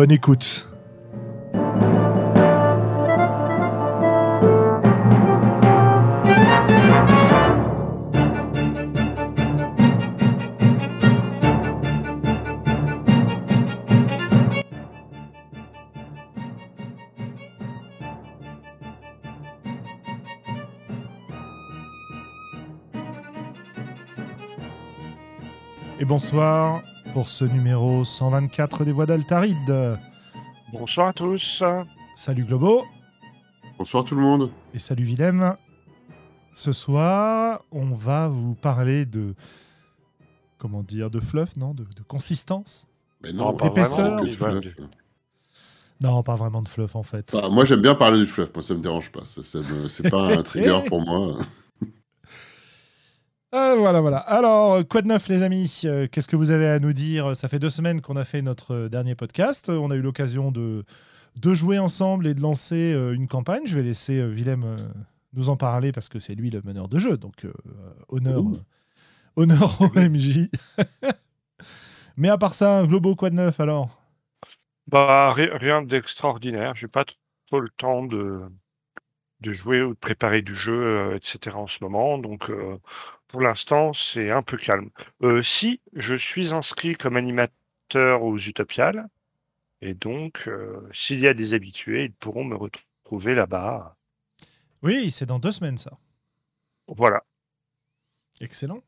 Bonne écoute. Bonsoir pour ce numéro 124 des Voix d'Altaride. Bonsoir à tous. Salut Globo Bonsoir tout le monde. et salut Willem. Ce soir, on va vous parler de. Comment dire De fluff, non de, de consistance? Mais Non, pas épaisseur. que du vraiment. fluff. Non, pas vraiment de fluff en fait. Moi j'aime bien parler du fluff, moi ça me dérange pas. C'est pas un trigger pour moi. Ah, voilà, voilà. Alors, quoi de neuf, les amis Euh, Qu'est-ce que vous avez à nous dire? Ça fait deux semaines qu'on a fait notre euh, dernier podcast. On a eu l'occasion de, de jouer ensemble et de lancer euh, une campagne. Je vais laisser euh, Willem euh, nous en parler parce que c'est lui le meneur de jeu. Donc, euh, honneur, euh, honneur au MJ. Mais à part ça, Globo, quoi de neuf alors? Bah, ri- rien d'extraordinaire. J'ai pas trop le temps de, de jouer ou de préparer du jeu, etc. en ce moment. Donc, pour l'instant, c'est un peu calme. Si, je suis inscrit comme animateur aux Utopiales. Et donc, euh, s'il y a des habitués, ils pourront me retrouver là-bas. Oui, c'est dans deux semaines, ça. Voilà. Excellent.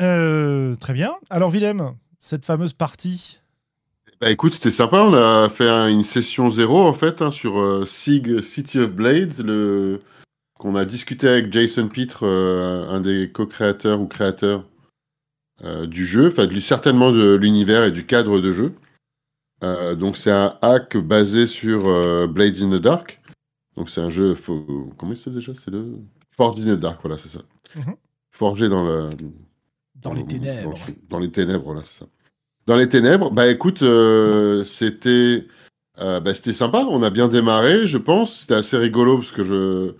Euh, très bien. Alors, Willem, cette fameuse partie. Bah écoute, c'était sympa. On a fait un- une session zéro en fait hein, sur euh, Sig City of Blades, le... qu'on a discuté avec Jason Pitre, euh, un des co-créateurs ou créateurs euh, du jeu, enfin certainement de l'univers et du cadre de jeu. Euh, donc c'est un hack basé sur euh, Blades in the Dark. Donc c'est un jeu. faut- Comment il s'appelle déjà? C'est le Forged in the Dark, voilà, c'est ça. Mhm. Forgé dans le, Dans les ténèbres. Dans, dans les ténèbres, voilà, c'est ça. Dans les ténèbres, bah écoute, euh, c'était euh, bah, c'était sympa. On a bien démarré, je pense. C'était assez rigolo parce que je,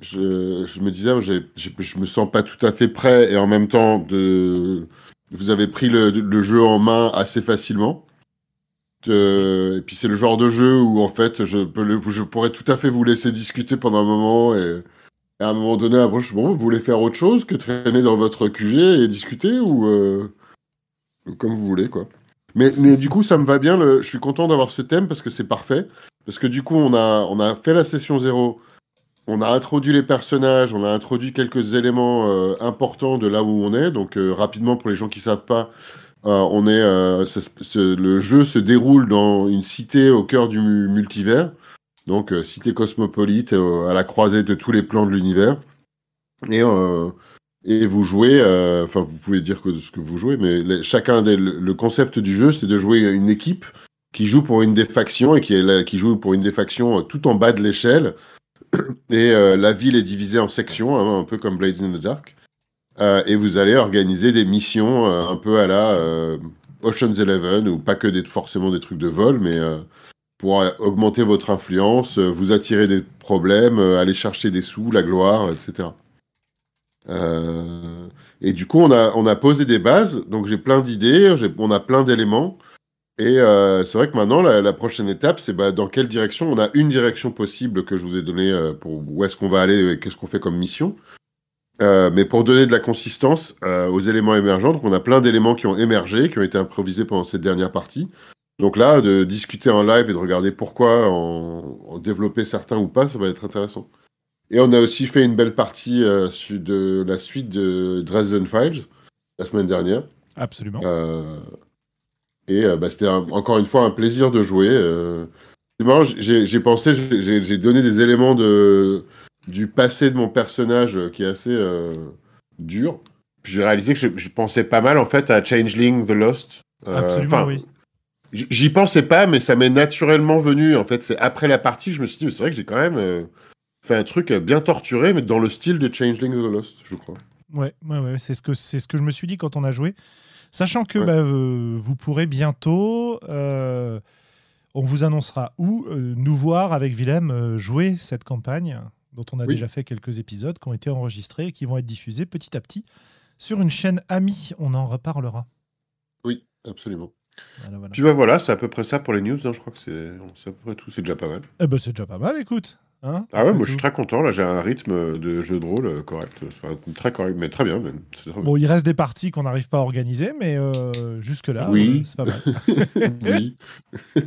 je, je me disais, j'ai- j'ai- je me sens pas tout à fait prêt et en même temps, de, vous avez pris le, jeu en main assez facilement. Euh, et puis c'est le genre de jeu où en fait, je, peux le- je pourrais tout à fait vous laisser discuter pendant un moment et, à un moment donné, après, bon, vous voulez faire autre chose que traîner dans votre QG et discuter ou euh, comme vous voulez quoi. Mais, mais du coup, ça me va bien. le- Je suis content d'avoir ce thème parce que c'est parfait. Parce que du coup, on a, on a fait la session zéro. On a introduit les personnages, on a introduit quelques éléments euh, importants de là où on est. Donc euh, rapidement, pour les gens qui savent pas, euh, on est, le jeu se déroule dans une cité au cœur du mu- multivers. Donc cité cosmopolite à la croisée de tous les plans de l'univers. Et, et vous jouez, euh, enfin vous pouvez dire que ce que vous jouez, mais chacun des, le, concept du jeu, c'est de jouer une équipe qui joue pour une des factions et qui, joue pour une des factions euh, tout en bas de l'échelle. Et euh, la ville est divisée en sections, hein, un peu comme Blades in the Dark. Et vous allez organiser des missions un peu à la Ocean's Eleven, ou pas que forcément des trucs de vol, mais pour augmenter votre influence, vous attirer des problèmes, aller chercher des sous, la gloire, etc. Euh, et du coup, on a, on a posé des bases, donc j'ai plein d'idées, on a plein d'éléments. Et euh, c'est vrai que maintenant, la, prochaine étape, c'est bah, dans quelle direction? On a une direction possible que je vous ai donnée euh, pour où est-ce qu'on va aller et qu'est-ce qu'on fait comme mission. Mais pour donner de la consistance aux éléments émergents, donc on a plein d'éléments qui ont émergé, qui ont été improvisés pendant cette dernière partie. Donc là, de discuter en live et de regarder pourquoi en développer certains ou pas, ça va être intéressant. Et on a aussi fait une belle partie euh, de la suite de Dresden Files la semaine dernière. Absolument. Euh, et euh, bah, c'était un- encore une fois un plaisir de jouer. euh. C'est marrant, j'ai pensé, j'ai- donné des éléments de, du passé de mon personnage qui est assez dur. j'ai réalisé que je, je pensais pas mal en fait à Changeling the Lost. Absolument, oui. J'y pensais pas, mais ça m'est naturellement venu. En fait, c'est après la partie que je me suis dit, c'est vrai que j'ai quand même fait un truc bien torturé, mais dans le style de Changeling the Lost, je crois. Ouais, ouais, ouais, c'est ce que c'est ce que je me suis dit quand on a joué, sachant que Ouais. bah, euh, vous pourrez bientôt, euh, on vous annoncera où euh, nous voir avec Willem jouer cette campagne dont on a Oui. déjà fait quelques épisodes qui ont été enregistrés et qui vont être diffusés petit à petit sur une chaîne amie. On en reparlera. Oui, absolument. Voilà, voilà. Puis bah voilà, c'est à peu près ça pour les news. hein, Je crois que c'est c'est à peu près tout. C'est déjà pas mal. Eh ben, c'est déjà pas mal, écoute. Hein, Ah ouais, moi je suis très content. Là, j'ai un rythme de jeu de rôle euh, correct. Enfin, très correct, mais très bien même. C'est très bien. Bon, il reste des parties qu'on n'arrive pas à organiser, mais euh, jusque-là, Oui. euh, c'est pas mal. oui.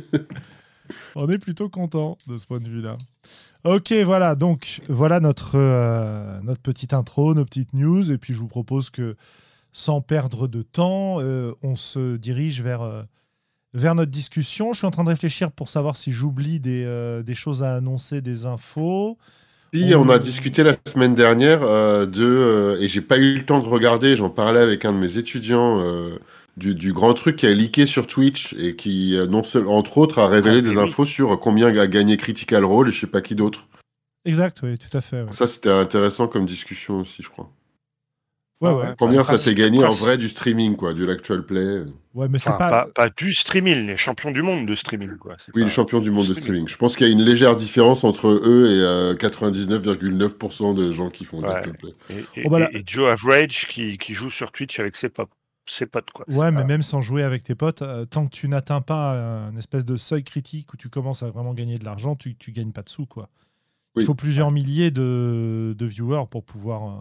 On est plutôt content de ce point de vue-là. Ok, voilà, donc voilà notre, euh, notre petite intro, nos petites news, et puis je vous propose que sans perdre de temps, euh, on se dirige vers, euh, vers notre discussion. Je suis en train de réfléchir pour savoir si j'oublie des, euh, des choses à annoncer, des infos. Puis on a discuté la semaine dernière euh, de euh, et j'ai pas eu le temps de regarder. J'en parlais avec un de mes étudiants euh, du, du grand truc qui a leaké sur Twitch et qui non seul entre autres a révélé Ah, des oui. infos sur combien a gagné Critical Role et je sais pas qui d'autre. Exact, oui, tout à fait. ouais. Ça c'était intéressant comme discussion aussi, je crois. Ouais, ouais. ouais. Combien ça s'est gagné en vrai du streaming quoi, du l'actual play. Ouais, mais c'est Enfin, pas... pas... pas du streaming, les champions du monde de streaming. Quoi. Oui, pas- les champions du monde de streaming. streaming. Je pense qu'il y a une légère différence entre eux et euh, 99,9% de gens qui font de Ouais. l'actual play. Et, et- Oh, bah là- et- et Joe Average qui, qui joue sur Twitch avec ses, pop- ses potes. Quoi. Ouais, mais pas- même sans jouer avec tes potes, euh, tant que tu n'atteins pas un espèce de seuil critique où tu commences à vraiment gagner de l'argent, tu, tu gagnes pas de sous, quoi. Il faut plusieurs milliers de, de viewers pour pouvoir euh,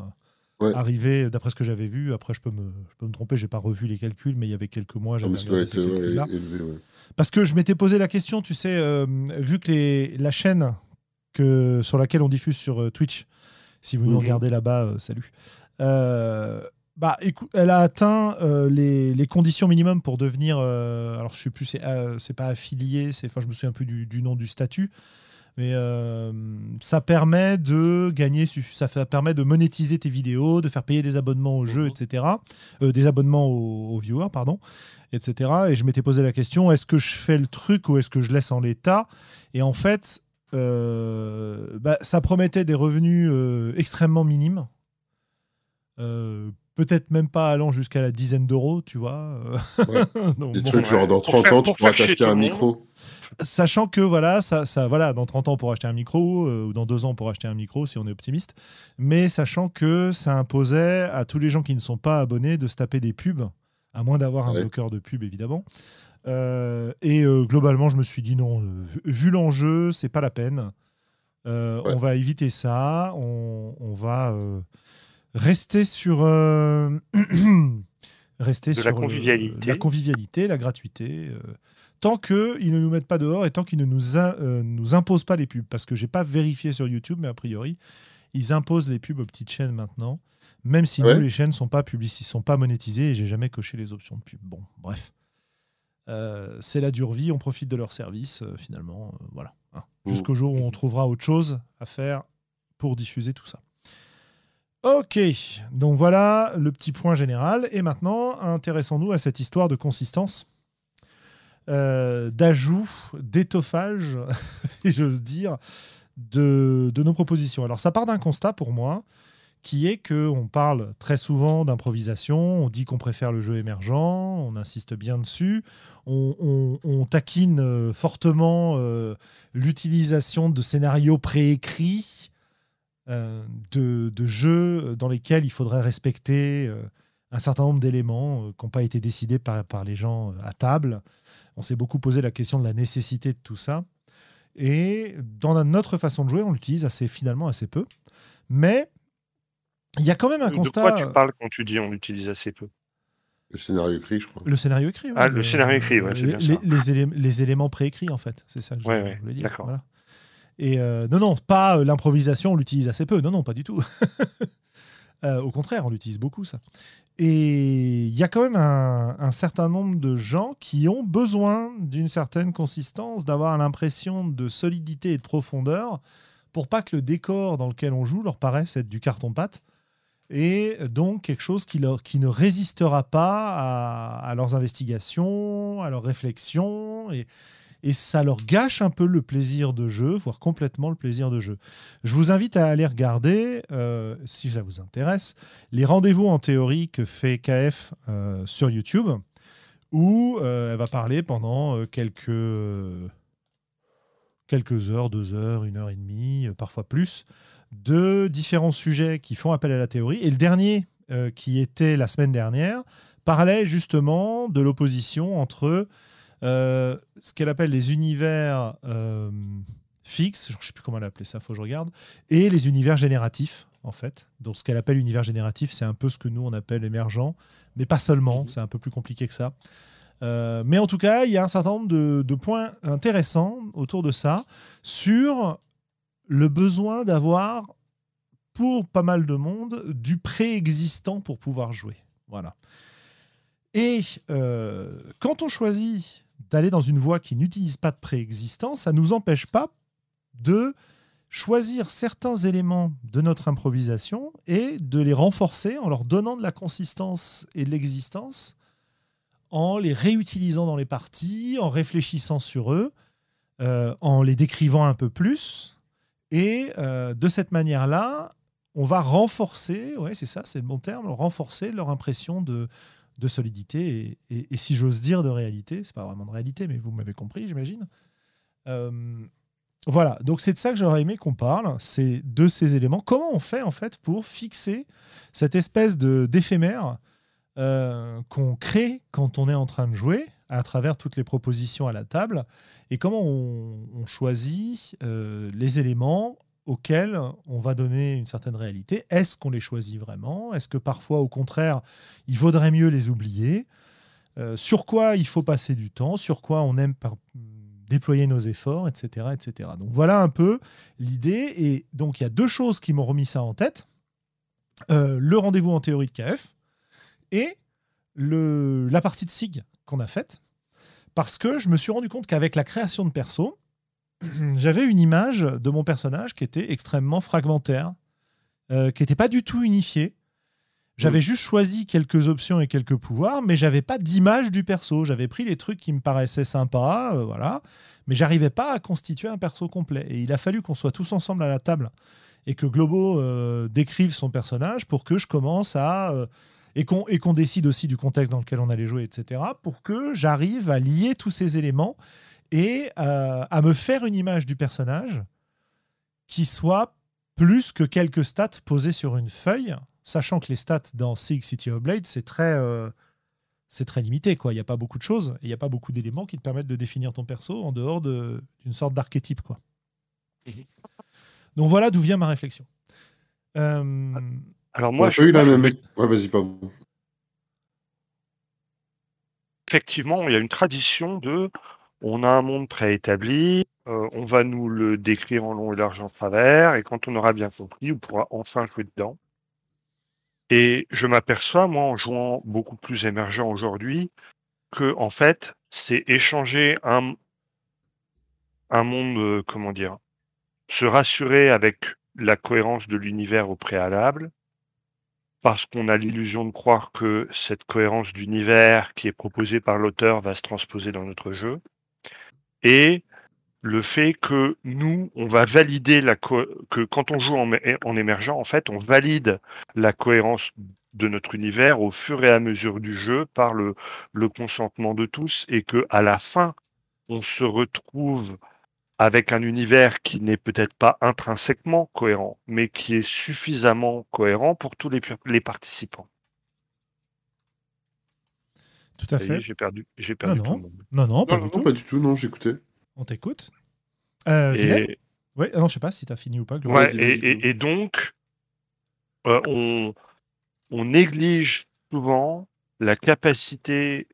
Ouais. arriver, d'après ce que j'avais vu. Après, je peux me, je peux me tromper, j'ai pas revu les calculs, mais il y avait quelques mois, j'avais regardé ces calculs-là. élevé, ouais. Parce que je m'étais posé la question, tu sais, euh, vu que les, la chaîne que, sur laquelle on diffuse sur euh, Twitch, si vous nous Mhm. regardez là-bas, euh, salut. Euh, bah, écou- elle a atteint euh, les, les conditions minimum pour devenir. euh, alors, je sais plus, c'est euh, pas affilié, c'est, enfin, je me souviens un peu du, du nom du statut, mais euh, ça permet de gagner, ça fait- permet de monétiser tes vidéos, de faire payer des abonnements au jeu, Mhm. etc. Euh, des abonnements aux, aux viewers, pardon, etc. Et je m'étais posé la question est-ce que je fais le truc ou est-ce que je laisse en l'état? Et en fait, euh, bah, ça promettait des revenus extrêmement minimes. Peut-être même pas allant jusqu'à la dizaine d'euros, tu vois. euh. Donc, Des bon. trucs genre dans Pour 30 faire- ans, tu pour pourras t'acheter un micro. Sachant que voilà, ça, ça, voilà, dans 30 ans pour acheter un micro, euh, ou dans 2 ans pour acheter un micro, si on est optimiste. Mais sachant que ça imposait à tous les gens qui ne sont pas abonnés de se taper des pubs, à moins d'avoir un Ouais. bloqueur de pub évidemment. Euh, et euh, globalement, je me suis dit non, vu l'enjeu, c'est pas la peine. Euh, Ouais. On va éviter ça. On, on va euh, rester sur euh, rester De la le- convivialité. la convivialité, la gratuité. euh, tant qu'ils ne nous mettent pas dehors et tant qu'ils ne nous, euh, nous imposent pas les pubs. Parce que j'ai pas vérifié sur YouTube, mais a priori, ils imposent les pubs aux petites chaînes maintenant. Même si Ouais. nous, les chaînes sont pas sont pas monétisées et j'ai jamais coché les options de pub. Bon, bref. Euh, c'est la dure vie, on profite de leur service, euh, finalement. euh, voilà. hein. Mmh. Jusqu'au jour où on trouvera autre chose à faire pour diffuser tout ça. Ok, donc voilà le petit point général. Et maintenant, intéressons-nous à cette histoire de consistance, euh, d'ajout, d'étoffage, si j'ose dire, de, nos propositions. Alors ça part d'un constat pour moi, qui est que on parle très souvent d'improvisation, on dit qu'on préfère le jeu émergent, on insiste bien dessus, on, taquine euh, fortement euh, l'utilisation de scénarios préécrits, de, de jeux dans lesquels il faudrait respecter euh, un certain nombre d'éléments euh, qui n'ont pas été décidés par, par les gens euh, à table. On s'est beaucoup posé la question de la nécessité de tout ça. Et dans notre façon de jouer, on l'utilise assez, finalement assez peu. Mais il y a quand même un De constat. quoi tu parles quand tu dis on l'utilise assez peu? Le scénario écrit, je crois. Le scénario écrit. Ah, ouais, le scénario écrit, ouais, c'est les, bien ça. les- les élé- les éléments préécrits, en fait. C'est ça que je Ouais, je ouais, voulais dire. d'accord. Voilà. Et euh, non, non, pas euh, l'improvisation, on l'utilise assez peu. Non, non, pas du tout. Euh, au contraire, on l'utilise beaucoup, ça. Et il y a quand même un, certain nombre de gens qui ont besoin d'une certaine consistance, d'avoir l'impression de solidité et de profondeur pour pas que le décor dans lequel on joue leur paraisse être du carton-pâte et donc quelque chose qui ne résistera pas à, à leurs investigations, à leurs réflexions, et, et ça leur gâche un peu le plaisir de jeu, voire complètement le plaisir de jeu. Je vous invite à aller regarder, euh, si ça vous intéresse, les rendez-vous en théorie que fait KF euh, sur YouTube, où euh, elle va parler pendant quelques, quelques heures, deux heures, une heure et demie, parfois plus, de différents sujets qui font appel à la théorie. Et le dernier, qui était la semaine dernière, parlait justement de l'opposition entre euh, ce qu'elle appelle les univers euh, fixes, je ne sais plus comment elle appelait ça, faut que je regarde, et les univers génératifs, en fait. Donc ce qu'elle appelle univers génératif, c'est un peu ce que nous on appelle émergent, mais pas seulement, Mhm. c'est un peu plus compliqué que ça. Euh, mais en tout cas, il y a un certain nombre de, de points intéressants autour de ça sur le besoin d'avoir, pour pas mal de monde, du préexistant pour pouvoir jouer. Voilà. Et euh, quand on choisit d'aller dans une voie qui n'utilise pas de préexistant, ça ne nous empêche pas de choisir certains éléments de notre improvisation et de les renforcer en leur donnant de la consistance et de l'existence, en les réutilisant dans les parties, en réfléchissant sur eux, euh, en les décrivant un peu plus. Et euh, de cette manière-là, on va renforcer, ouais, c'est ça, c'est le bon terme, renforcer leur impression de, de solidité et, si j'ose dire de réalité. C'est pas vraiment de réalité, mais vous m'avez compris, j'imagine. Euh, voilà, donc c'est de ça que j'aurais aimé qu'on parle, c'est de ces éléments. Comment on fait en fait pour fixer cette espèce de d'éphémère euh, qu'on crée quand on est en train de jouer à travers toutes les propositions à la table et comment on, on choisit euh, les éléments auxquels on va donner une certaine réalité. Est-ce qu'on les choisit vraiment? Est-ce que parfois, au contraire, il vaudrait mieux les oublier? Euh, Sur quoi il faut passer du temps? Sur quoi on aime déployer nos efforts, etc., etc. Donc voilà un peu l'idée. Et donc il y a deux choses qui m'ont remis ça en tête. Euh, le rendez-vous en théorie de KF et la partie de SIG qu'on a faite. Parce que je me suis rendu compte qu'avec la création de perso, j'avais une image de mon personnage qui était extrêmement fragmentaire, euh, qui n'était pas du tout unifiée. J'avais juste choisi quelques options et quelques pouvoirs, mais j'avais pas d'image du perso. J'avais pris les trucs qui me paraissaient sympas, euh, voilà, mais j'arrivais pas à constituer un perso complet. Et il a fallu qu'on soit tous ensemble à la table et que Globo euh, décrive son personnage pour que je commence à euh, et qu'on et qu'on décide aussi du contexte dans lequel on allait jouer, etc. Pour que j'arrive à lier tous ces éléments et euh, à me faire une image du personnage qui soit plus que quelques stats posées sur une feuille, sachant que les stats dans Sig City of Blade, c'est très, euh, c'est très limité. quoi. Il n'y a pas beaucoup de choses, et il n'y a pas beaucoup d'éléments qui te permettent de définir ton perso en dehors de- d'une sorte d'archétype. quoi. Donc voilà d'où vient ma réflexion. Euh, Alors moi, a je, eu la même. Ouais, vas-y, pardon. effectivement, il y a une tradition de on a un monde préétabli, euh, on va nous le décrire en long et large en travers, et quand on aura bien compris, on pourra enfin jouer dedans. Et je m'aperçois, moi, en jouant beaucoup plus émergent aujourd'hui, que en fait, c'est échanger un, monde, euh, comment dire, se rassurer avec la cohérence de l'univers au préalable, parce qu'on a l'illusion de croire que cette cohérence d'univers qui est proposée par l'auteur va se transposer dans notre jeu, et le fait que nous, on va valider la co- que quand on joue en, émergent, en fait, on valide la cohérence de notre univers au fur et à mesure du jeu par le, consentement de tous, et que à la fin, on se retrouve avec un univers qui n'est peut-être pas intrinsèquement cohérent, mais qui est suffisamment cohérent pour tous les participants. Tout à fait. J'ai perdu, j'ai perdu Non, tout non. le monde. Non, non, pas Non, du non, tout. pas du tout, non, j'écoutais. On t'écoute. Euh, Et, Ouais, ah non, je sais pas si tu as fini ou pas. Ouais, et donc, euh, on, on néglige souvent la capacité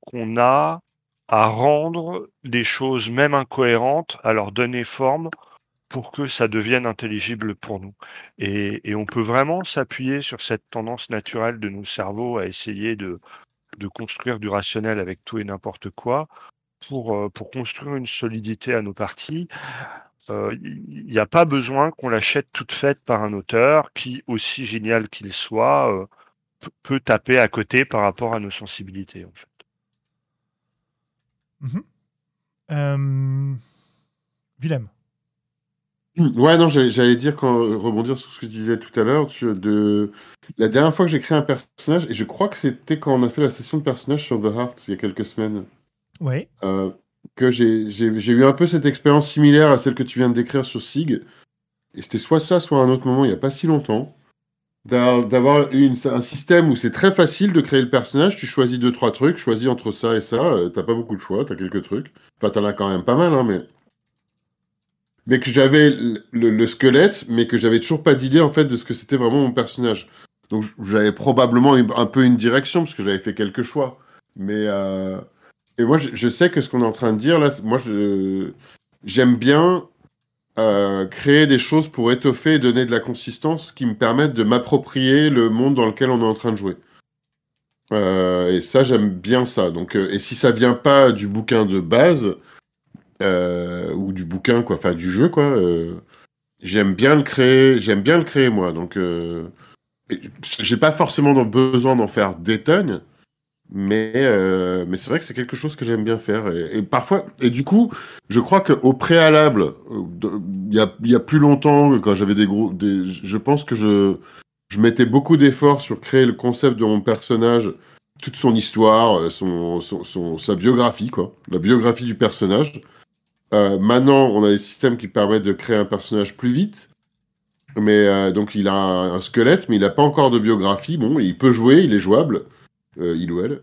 qu'on a à rendre des choses même incohérentes, à leur donner forme pour que ça devienne intelligible pour nous. Et, et on peut vraiment s'appuyer sur cette tendance naturelle de nos cerveaux à essayer de, de construire du rationnel avec tout et n'importe quoi pour, euh, construire une solidité à nos parties il n'y a pas besoin qu'on l'achète toute faite par un auteur qui, aussi génial qu'il soit, peut taper à côté par rapport à nos sensibilités, en fait. Mmh Willem. Ouais, non, j'allais dire, quand, rebondir sur ce que tu disais tout à l'heure, de la dernière fois que j'ai créé un personnage, et je crois que c'était quand on a fait la session de personnage sur The Heart il y a quelques semaines. Oui. Euh, que j'ai eu un peu cette expérience similaire à celle que tu viens de décrire sur Sig. Et c'était soit ça, soit un autre moment, il n'y a pas si longtemps. D'avoir un système où c'est très facile de créer le personnage, tu choisis deux, trois trucs, choisis entre ça et ça, euh, t'as pas beaucoup de choix, t'as quelques trucs. Enfin, t'en as quand même pas mal, hein, mais. Mais que j'avais le, squelette, mais que j'avais toujours pas d'idée en fait de ce que c'était vraiment mon personnage. Donc j'avais probablement un peu une direction, parce que j'avais fait quelques choix. Mais. Euh, et moi, je, sais que ce qu'on est en train de dire là, moi, j'aime bien euh, créer des choses pour étoffer et donner de la consistance qui me permettent de m'approprier le monde dans lequel on est en train de jouer. Euh, et ça, j'aime bien ça. Donc, euh, et si ça vient pas du bouquin de base ou du bouquin, quoi, enfin du jeu, quoi, j'aime bien le créer. J'aime bien le créer moi. Donc, j'ai pas forcément besoin d'en faire des tonnes. Mais, euh, mais c'est vrai que c'est quelque chose que j'aime bien faire. Et, parfois, et du coup, je crois qu'au préalable, euh, il y a, y a, plus longtemps, quand j'avais des gros. Je pense que je, je mettais beaucoup d'efforts sur créer le concept de mon personnage, toute son histoire, euh, son, son, sa biographie, quoi. La biographie du personnage. Euh, maintenant, on a des systèmes qui permettent de créer un personnage plus vite. Mais euh, donc, il a un squelette, mais il n'a pas encore de biographie. Bon, il peut jouer, il est jouable. Euh, il ou elle.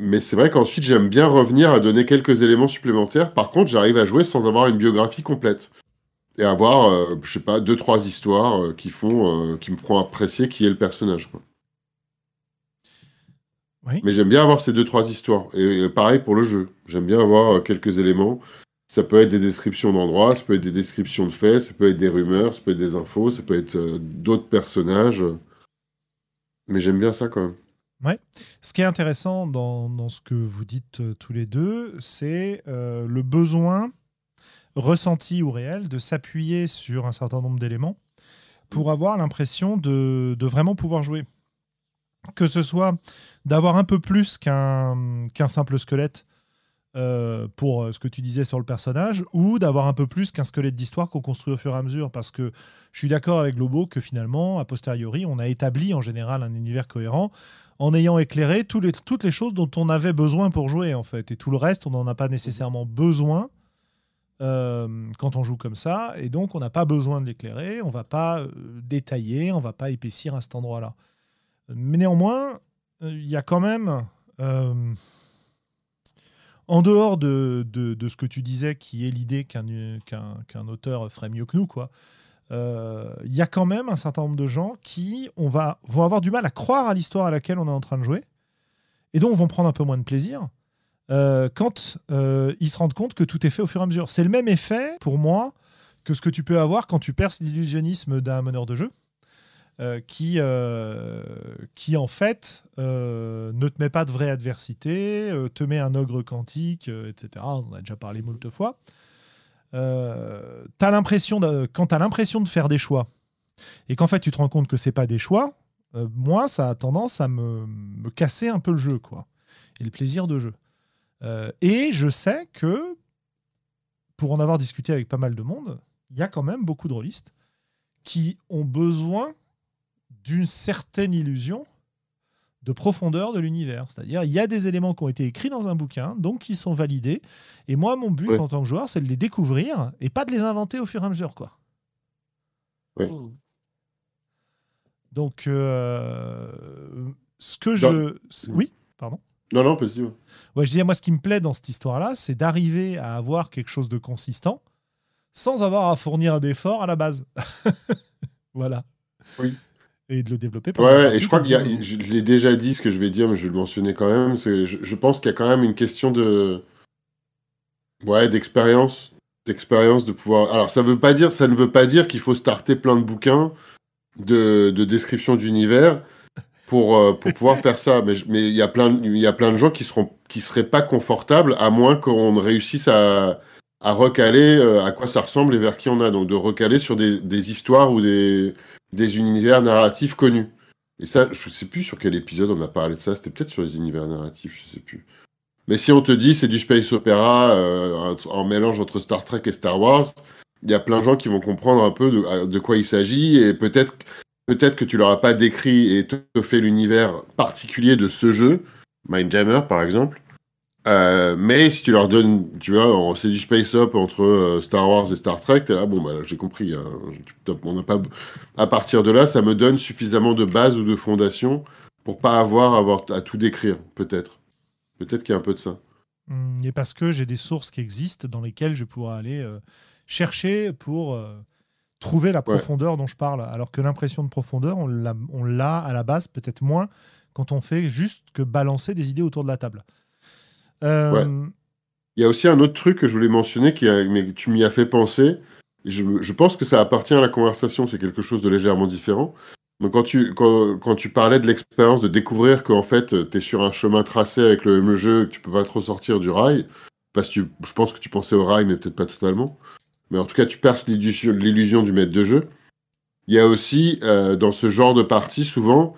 Mais c'est vrai qu'ensuite, j'aime bien revenir à donner quelques éléments supplémentaires. Par contre, j'arrive à jouer sans avoir une biographie complète. Et avoir, je sais pas, deux, trois histoires qui, font, qui me feront apprécier qui est le personnage. Mais j'aime bien avoir ces deux, trois histoires. Et, pareil pour le jeu. J'aime bien avoir quelques éléments. Ça peut être des descriptions d'endroits, ça peut être des descriptions de faits, ça peut être des rumeurs, ça peut être des infos, ça peut être d'autres personnages. Mais j'aime bien ça quand même. Ouais. Ce qui est intéressant dans, dans ce que vous dites euh, tous les deux, c'est euh, le besoin ressenti ou réel de s'appuyer sur un certain nombre d'éléments pour avoir l'impression de, de, vraiment pouvoir jouer. Que ce soit d'avoir un peu plus qu'un simple squelette euh, pour euh, ce que tu disais sur le personnage, ou d'avoir un peu plus qu'un squelette d'histoire qu'on construit au fur et à mesure. Parce que je suis d'accord avec Lobo que finalement, a posteriori, on a établi en général un univers cohérent en ayant éclairé toutes les choses dont on avait besoin pour jouer, en fait. Et tout le reste, on n'en a pas nécessairement besoin euh, quand on joue comme ça. Et donc, on n'a pas besoin de l'éclairer, on va pas détailler, on va pas épaissir à cet endroit-là. Mais néanmoins, il y a quand même en dehors de, ce que tu disais, qui est l'idée qu'un auteur ferait mieux que nous, quoi, il euh, y a quand même un certain nombre de gens qui vont avoir du mal à croire à l'histoire à laquelle on est en train de jouer, et donc vont prendre un peu moins de plaisir euh, quand euh, ils se rendent compte que tout est fait au fur et à mesure. C'est le même effet, pour moi, que ce que tu peux avoir quand tu perces l'illusionnisme d'un meneur de jeu. Euh, qui, euh, qui en fait euh, ne te met pas de vraie adversité, te met un ogre quantique, etc. On en a déjà parlé moult fois. as l'impression quand tu as l'impression de faire des choix et qu'en fait tu te rends compte que c'est pas des choix, moi ça a tendance à me, me, casser un peu le jeu quoi et le plaisir de jeu. et je sais que pour en avoir discuté avec pas mal de monde, il y a quand même beaucoup de rôlistes qui ont besoin d'une certaine illusion de profondeur de l'univers. C'est-à-dire, il y a des éléments qui ont été écrits dans un bouquin, donc qui sont validés. Et moi, mon but en tant que joueur, c'est de les découvrir et pas de les inventer au fur et à mesure. Quoi. Donc, euh, ce que je. Oui, pardon. Non, non, vas-y. Ouais, je dis, moi, ce qui me plaît dans cette histoire-là, c'est d'arriver à avoir quelque chose de consistant sans avoir à fournir un effort à la base. voilà. Oui et de le développer. Ouais, et je crois que je l'ai déjà dit ce que je vais dire, mais je vais le mentionner quand même. Je, je pense qu'il y a quand même une question de, ouais, d'expérience, d'expérience de pouvoir. Alors ça veut pas dire, ça ne veut pas dire qu'il faut starter plein de bouquins de, de description d'univers pour euh, pour pouvoir faire ça. Mais mais il y a plein y a plein de gens qui seront qui seraient pas confortables à moins qu'on réussisse à à recaler euh, à quoi ça ressemble et vers qui on a. Donc de recaler sur des, des histoires ou des, des univers narratifs connus. Et ça, je sais plus sur quel épisode on a parlé de ça. C'était peut-être sur les univers narratifs, je sais plus. Mais si on te dit c'est du space opéra euh, en mélange entre Star Trek et Star Wars, il y a plein de gens qui vont comprendre un peu de, de quoi il s'agit et peut-être peut-être que tu leur as pas décrit et te fait l'univers particulier de ce jeu, Mindjammer par exemple. Euh, mais si tu leur donnes, tu vois, c'est du space up entre euh, Star Wars et Star Trek, t'es là, bon, bah, j'ai compris. Hein, on n'a pas, à partir de là, ça me donne suffisamment de base ou de fondation pour pas avoir, avoir à tout décrire, peut-être. Peut-être qu'il y a un peu de ça. Mmh, et parce que j'ai des sources qui existent dans lesquelles je pourrais aller euh, chercher pour trouver la profondeur dont je parle. Alors que l'impression de profondeur, on l'a à la base, peut-être moins, quand on fait juste que balancer des idées autour de la table. Euh, Il y a aussi un autre truc que je voulais mentionner, qui a, mais tu m'y as fait penser. Je, je, pense que ça appartient à la conversation, c'est quelque chose de légèrement différent. Donc quand tu, quand, quand tu parlais de l'expérience de découvrir qu'en fait tu es sur un chemin tracé avec le même jeu, que tu peux pas trop sortir du rail, parce que je pense que tu pensais au rail, mais peut-être pas totalement. Mais en tout cas, tu perces l'illusion du maître de jeu. Il y a aussi, euh, dans ce genre de partie, souvent,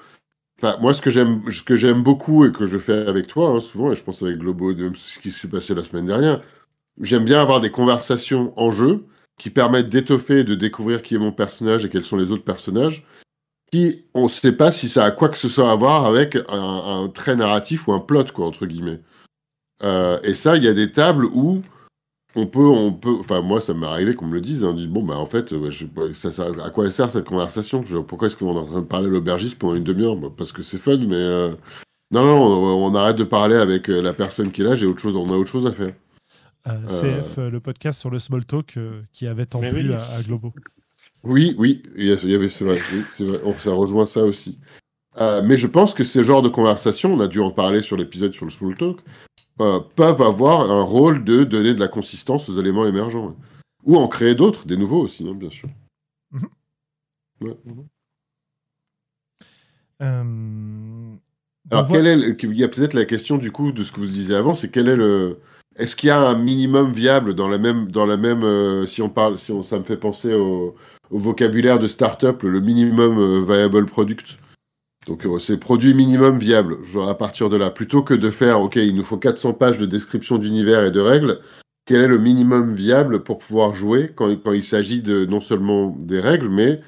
moi, ce que j'aime, ce que j'aime beaucoup et que je fais avec toi, hein, souvent, et je pense avec Globo, même ce qui s'est passé la semaine dernière, j'aime bien avoir des conversations en jeu qui permettent d'étoffer, de découvrir qui est mon personnage et quels sont les autres personnages, qui, on ne sait pas si ça a quoi que ce soit à voir avec un, trait narratif ou un plot, quoi, entre guillemets. Euh, et ça, il y a des tables où on peut, on peut, enfin moi ça m'est arrivé qu'on me le dise, hein, on dit bon bah en fait, je, ça, à quoi elle sert cette conversation? Pourquoi est-ce qu'on est en train de parler à l'aubergiste pendant une demi-heure? Bah, Parce que c'est fun, mais euh, non non, on, arrête de parler avec euh, la personne qui est là, j'ai autre chose, on a autre chose à faire. Euh, CF, le podcast sur le small talk qui avait tant plu à, Globo. Oui, oui, il y avait, c'est vrai, c'est vrai, ça rejoint ça aussi. mais je pense que ce genre de conversation, on a dû en parler sur l'épisode sur le small talk, euh, peuvent avoir un rôle de donner de la consistance aux éléments émergents. Ou en créer d'autres, des nouveaux aussi, hein, bien sûr. Mhm. Euh, Alors, quel est il y a peut-être la question du coup de ce que vous disiez avant, c'est quel est le. Est-ce qu'il y a un minimum viable dans la même. Dans la même euh, si on parle, si on, ça me fait penser au, au vocabulaire de startup, le minimum viable product? Donc euh, c'est produit minimum viable, genre à partir de là. Plutôt que de faire, OK, il nous faut 400 pages de description d'univers et de règles, quel est le minimum viable pour pouvoir jouer quand, il s'agit de non seulement des règles, mais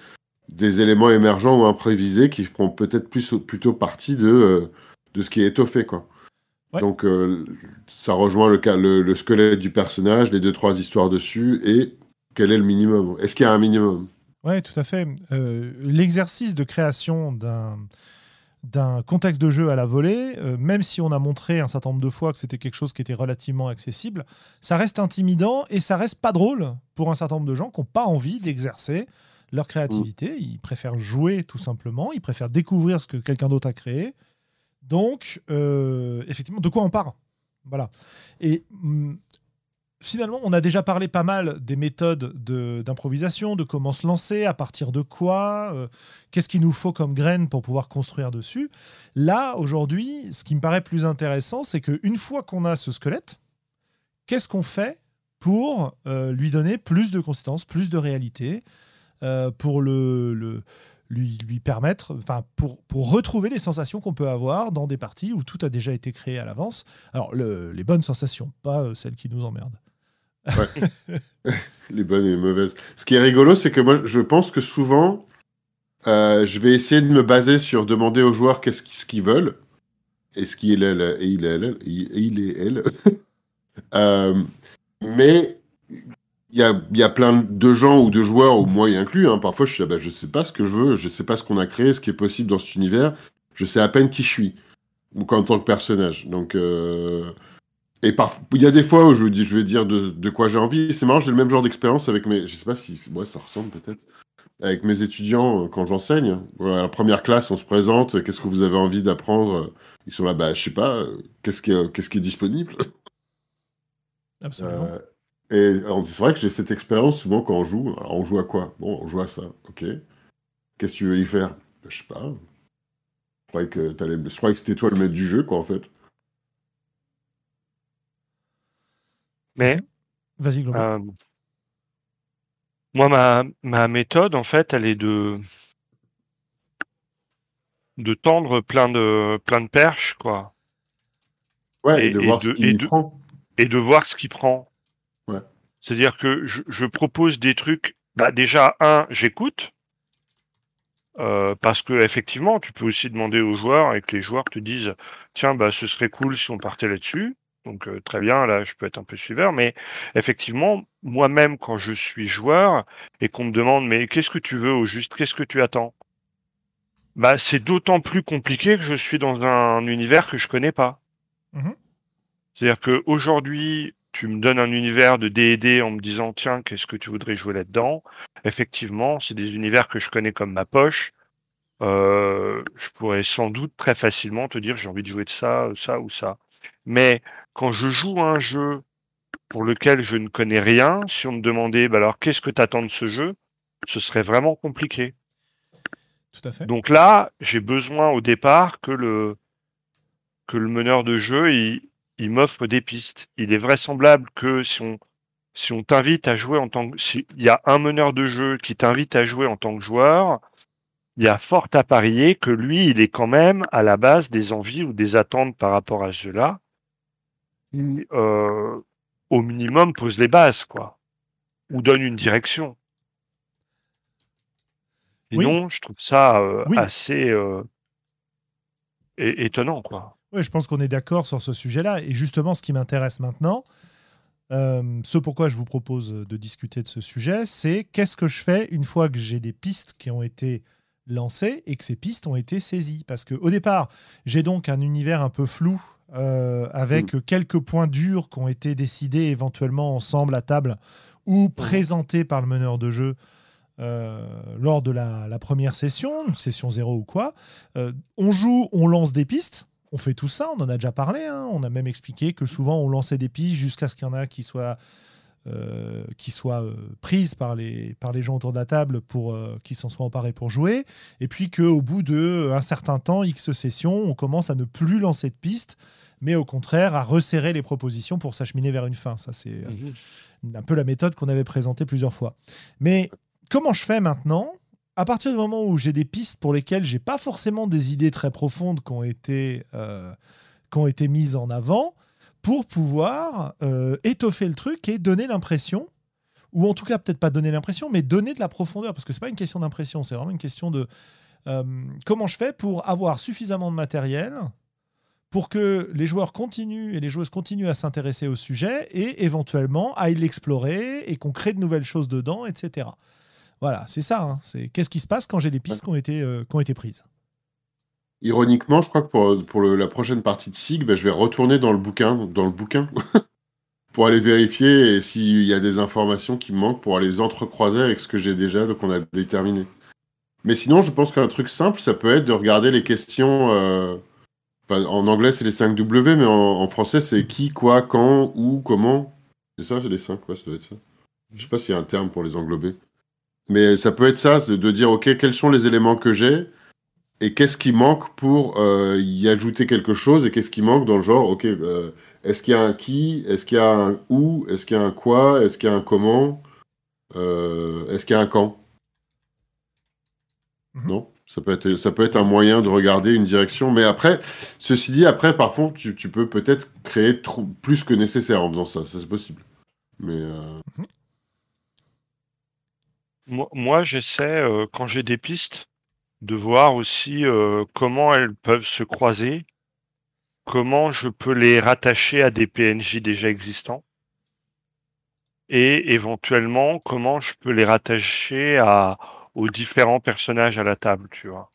des éléments émergents ou imprévisés qui feront peut-être plus plutôt partie de, euh, de ce qui est étoffé. Quoi. Donc euh, ça rejoint le, le, squelette du personnage, les deux, trois histoires dessus, et quel est le minimum Est-ce qu'il y a un minimum? Oui, tout à fait. Euh, l'exercice de création d'un d'un contexte de jeu à la volée, euh, même si on a montré un certain nombre de fois que c'était quelque chose qui était relativement accessible, ça reste intimidant et ça reste pas drôle pour un certain nombre de gens qui n'ont pas envie d'exercer leur créativité. Mm. Ils préfèrent jouer tout simplement, ils préfèrent découvrir ce que quelqu'un d'autre a créé. Donc, euh, effectivement, de quoi on part Voilà. Et mm, finalement, on a déjà parlé pas mal des méthodes d'improvisation, de, comment se lancer, à partir de quoi, euh, qu'est-ce qu'il nous faut comme graines pour pouvoir construire dessus. Là, aujourd'hui, ce qui me paraît plus intéressant, c'est qu'une fois qu'on a ce squelette, qu'est-ce qu'on fait pour euh, lui donner plus de consistance, plus de réalité, euh, pour le, lui, permettre, enfin, pour, pour retrouver des sensations qu'on peut avoir dans des parties où tout a déjà été créé à l'avance. Alors, les bonnes sensations, pas celles qui nous emmerdent. les bonnes et les mauvaises. Ce qui est rigolo, c'est que moi, je pense que souvent, euh, je vais essayer de me baser sur demander aux joueurs qu'est-ce qu'ils veulent. Et ce qu'il est elle, et il est il est elle. euh, mais il y a, plein de gens ou de joueurs, ou moi y inclus, hein, parfois je là, bah, sais pas ce que je veux, je sais pas ce qu'on a créé, ce qui est possible dans cet univers, je sais à peine qui je suis, en tant que personnage. Donc, euh, et il y a des fois où je, dis, je vais dire de, quoi j'ai envie. C'est marrant, j'ai le même genre d'expérience avec mes. Je sais pas si. Ouais, ça ressemble peut-être. Avec mes étudiants euh, quand j'enseigne. la première classe, on se présente. Qu'est-ce que vous avez envie d'apprendre? Ils sont là, bah, je sais pas. Qu'est-ce qui, est, qu'est-ce qui est disponible? Absolument. Euh, et c'est vrai que j'ai cette expérience souvent quand on joue. Alors, on joue à quoi? Bon, on joue à ça. Ok. Qu'est-ce que tu veux y faire? Bah, Je sais pas. Je croyais que, je croyais que c'était toi le maître du jeu, quoi, en fait. Mais Vas-y. Euh, moi, ma, ma méthode, en fait, elle est de de tendre plein de plein de perches, quoi, Ouais, et, et- de et voir de- ce et qu'il de- prend. et de voir ce qu'il prend. Ouais. C'est-à-dire que je, je propose des trucs. Bah déjà, un, j'écoute. Euh, parce que effectivement, tu peux aussi demander aux joueurs et que les joueurs te disent tiens, bah, ce serait cool si on partait là-dessus. Donc euh, très bien, là, je peux être un peu suiveur, mais effectivement, moi-même, quand je suis joueur et qu'on me demande mais qu'est-ce que tu veux au juste, qu'est-ce que tu attends, bah c'est d'autant plus compliqué que je suis dans un univers que je connais pas. Mhm. C'est-à-dire que aujourd'hui, tu me donnes un univers de D&D en me disant tiens, qu'est-ce que tu voudrais jouer là-dedans? Effectivement, c'est des univers que je connais comme ma poche. Euh, je pourrais sans doute très facilement te dire j'ai envie de jouer de ça, ça ou ça. Mais quand je joue à un jeu pour lequel je ne connais rien, si on me demandait bah alors qu'est-ce que tu attends de ce jeu, ce serait vraiment compliqué. Tout à fait. Donc là, j'ai besoin au départ que le, que le meneur de jeu il, il m'offre des pistes. Il est vraisemblable que si on, si on t'invite à jouer en tant que. S'il y a un meneur de jeu qui t'invite à jouer en tant que joueur, il y a fort à parier que lui, il est quand même à la base des envies ou des attentes par rapport à ce jeu-là. Qui, euh, au minimum, pose les bases, quoi. Ou donne une direction. Oui. Sinon, je trouve ça euh, Oui. assez euh, étonnant, quoi. Oui, je pense qu'on est d'accord sur ce sujet-là. Et justement, ce qui m'intéresse maintenant, euh, ce pourquoi je vous propose de discuter de ce sujet, c'est qu'est-ce que je fais une fois que j'ai des pistes qui ont été lancées et que ces pistes ont été saisies? Parce qu'au départ, j'ai donc un univers un peu flou euh, avec quelques points durs qui ont été décidés éventuellement ensemble à table ou présentés par le meneur de jeu. euh, lors de la, la première session, session zéro ou quoi, Euh, on joue, on lance des pistes, on fait tout ça, on en a déjà parlé. hein. On a même expliqué que souvent on lançait des pistes jusqu'à ce qu'il y en a qui soient, qui soient prises par les, par les gens autour de la table pour qu'ils s'en soient emparés pour jouer. Et puis qu'au bout d'un certain temps, X sessions, on commence à ne plus lancer de pistes, mais au contraire à resserrer les propositions pour s'acheminer vers une fin. Ça, c'est euh, un peu la méthode qu'on avait présentée plusieurs fois. Mais comment je fais maintenant? À partir du moment où j'ai des pistes pour lesquelles j'ai pas forcément des idées très profondes qui ont été, euh, qui ont été mises en avant, pour pouvoir euh, étoffer le truc et donner l'impression, ou en tout cas peut-être pas donner l'impression, mais donner de la profondeur, parce que c'est pas une question d'impression, c'est vraiment une question de euh, comment je fais pour avoir suffisamment de matériel pour que les joueurs continuent et les joueuses continuent à s'intéresser au sujet et éventuellement aillent l'explorer et qu'on crée de nouvelles choses dedans, etc. Voilà, c'est ça. hein. C'est qu'est-ce qui se passe quand j'ai des pistes qui ont été, euh, prises? Ironiquement, je crois que pour, la prochaine partie de SIG, ben, je vais retourner dans le bouquin, dans le bouquin pour aller vérifier s'il y a des informations qui me manquent pour aller les entrecroiser avec ce que j'ai déjà, donc on a déterminé. Mais sinon, je pense qu'un truc simple, ça peut être de regarder les questions. euh, en anglais, c'est les 5 W, mais en, en français, c'est qui, quoi, quand, où, comment. C'est ça, c'est les 5, ouais, ça doit être ça. Je sais pas s'il y a un terme pour les englober. Mais ça peut être ça, c'est de dire, OK, quels sont les éléments que j'ai et qu'est-ce qui manque pour euh, y ajouter quelque chose et qu'est-ce qui manque dans le genre, OK, euh, est-ce qu'il y a un qui, est-ce qu'il y a un où, est-ce qu'il y a un quoi, est-ce qu'il y a un comment, euh, est-ce qu'il y a un quand? Mhm. Non? Ça peut, être, ça peut être un moyen de regarder une direction. Mais après, ceci dit, après, par contre, tu, peux peut-être créer plus que nécessaire en faisant ça. Ça, c'est possible. Mais euh, Moi, moi, j'essaie, euh, quand j'ai des pistes, de voir aussi euh, comment elles peuvent se croiser, comment je peux les rattacher à des PNJ déjà existants, et éventuellement comment je peux les rattacher à, aux différents personnages à la table, tu vois.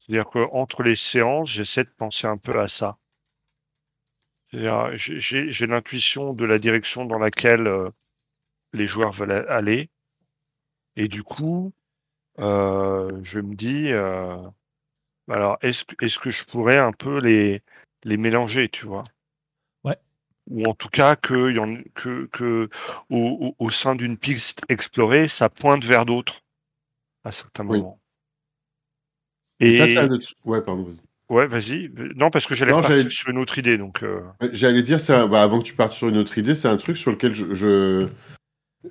C'est-à-dire qu'entre les séances, j'essaie de penser un peu à ça. C'est-à-dire, j'ai- l'intuition de la direction dans laquelle euh, les joueurs veulent aller. Et du coup, euh, je me dis, euh, alors, est-ce que, est-ce que je pourrais un peu les, les mélanger, tu vois? Ouais. Ou en tout cas, que, il y en- que, que au, au- au sein d'une piste explorée, ça pointe vers d'autres à certains Oui. moments. et ça, ça Ouais, pardon. Ouais, vas-y. Non, parce que j'allais partir sur une autre idée. Donc, euh, J'allais dire, bah, avant que tu partes sur une autre idée, c'est un truc sur lequel je,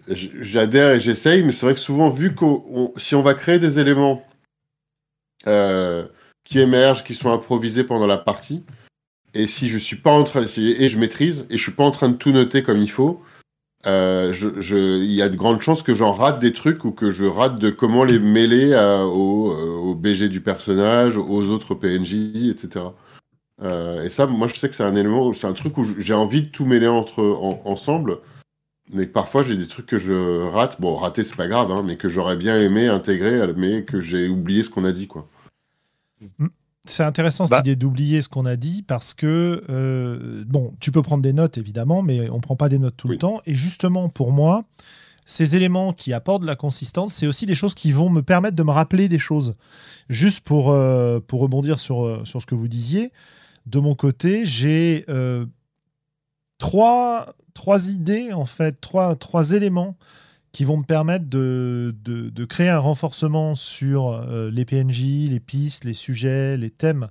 j'adhère et j'essaye, mais c'est vrai que souvent, vu que si on va créer des éléments euh, qui émergent, qui sont improvisés pendant la partie, et si je suis pas en train, et je maîtrise, et je suis pas en train de tout noter comme il faut, euh, je, il y a de grandes chances que j'en rate des trucs ou que je rate de comment les mêler à- au, euh, au BG du personnage, aux autres PNJ, etc. Euh, et ça, moi, je sais que c'est un élément, c'est un truc où j'ai envie de tout mêler entre en- ensemble, mais parfois j'ai des trucs que je rate. Bon, rater, c'est pas grave, hein, mais que j'aurais bien aimé intégrer, mais que j'ai oublié ce qu'on a dit, quoi. C'est intéressant cette Bah. idée d'oublier ce qu'on a dit parce que, euh, bon, tu peux prendre des notes évidemment, mais on prend pas des notes tout le temps. Et justement, pour moi, ces éléments qui apportent de la consistance, c'est aussi des choses qui vont me permettre de me rappeler des choses. Juste pour, euh, pour rebondir sur, euh, sur ce que vous disiez, de mon côté, j'ai euh, trois, trois idées, en fait, trois, trois éléments qui vont me permettre de, de, créer un renforcement sur euh, les PNJ, les pistes, les sujets, les thèmes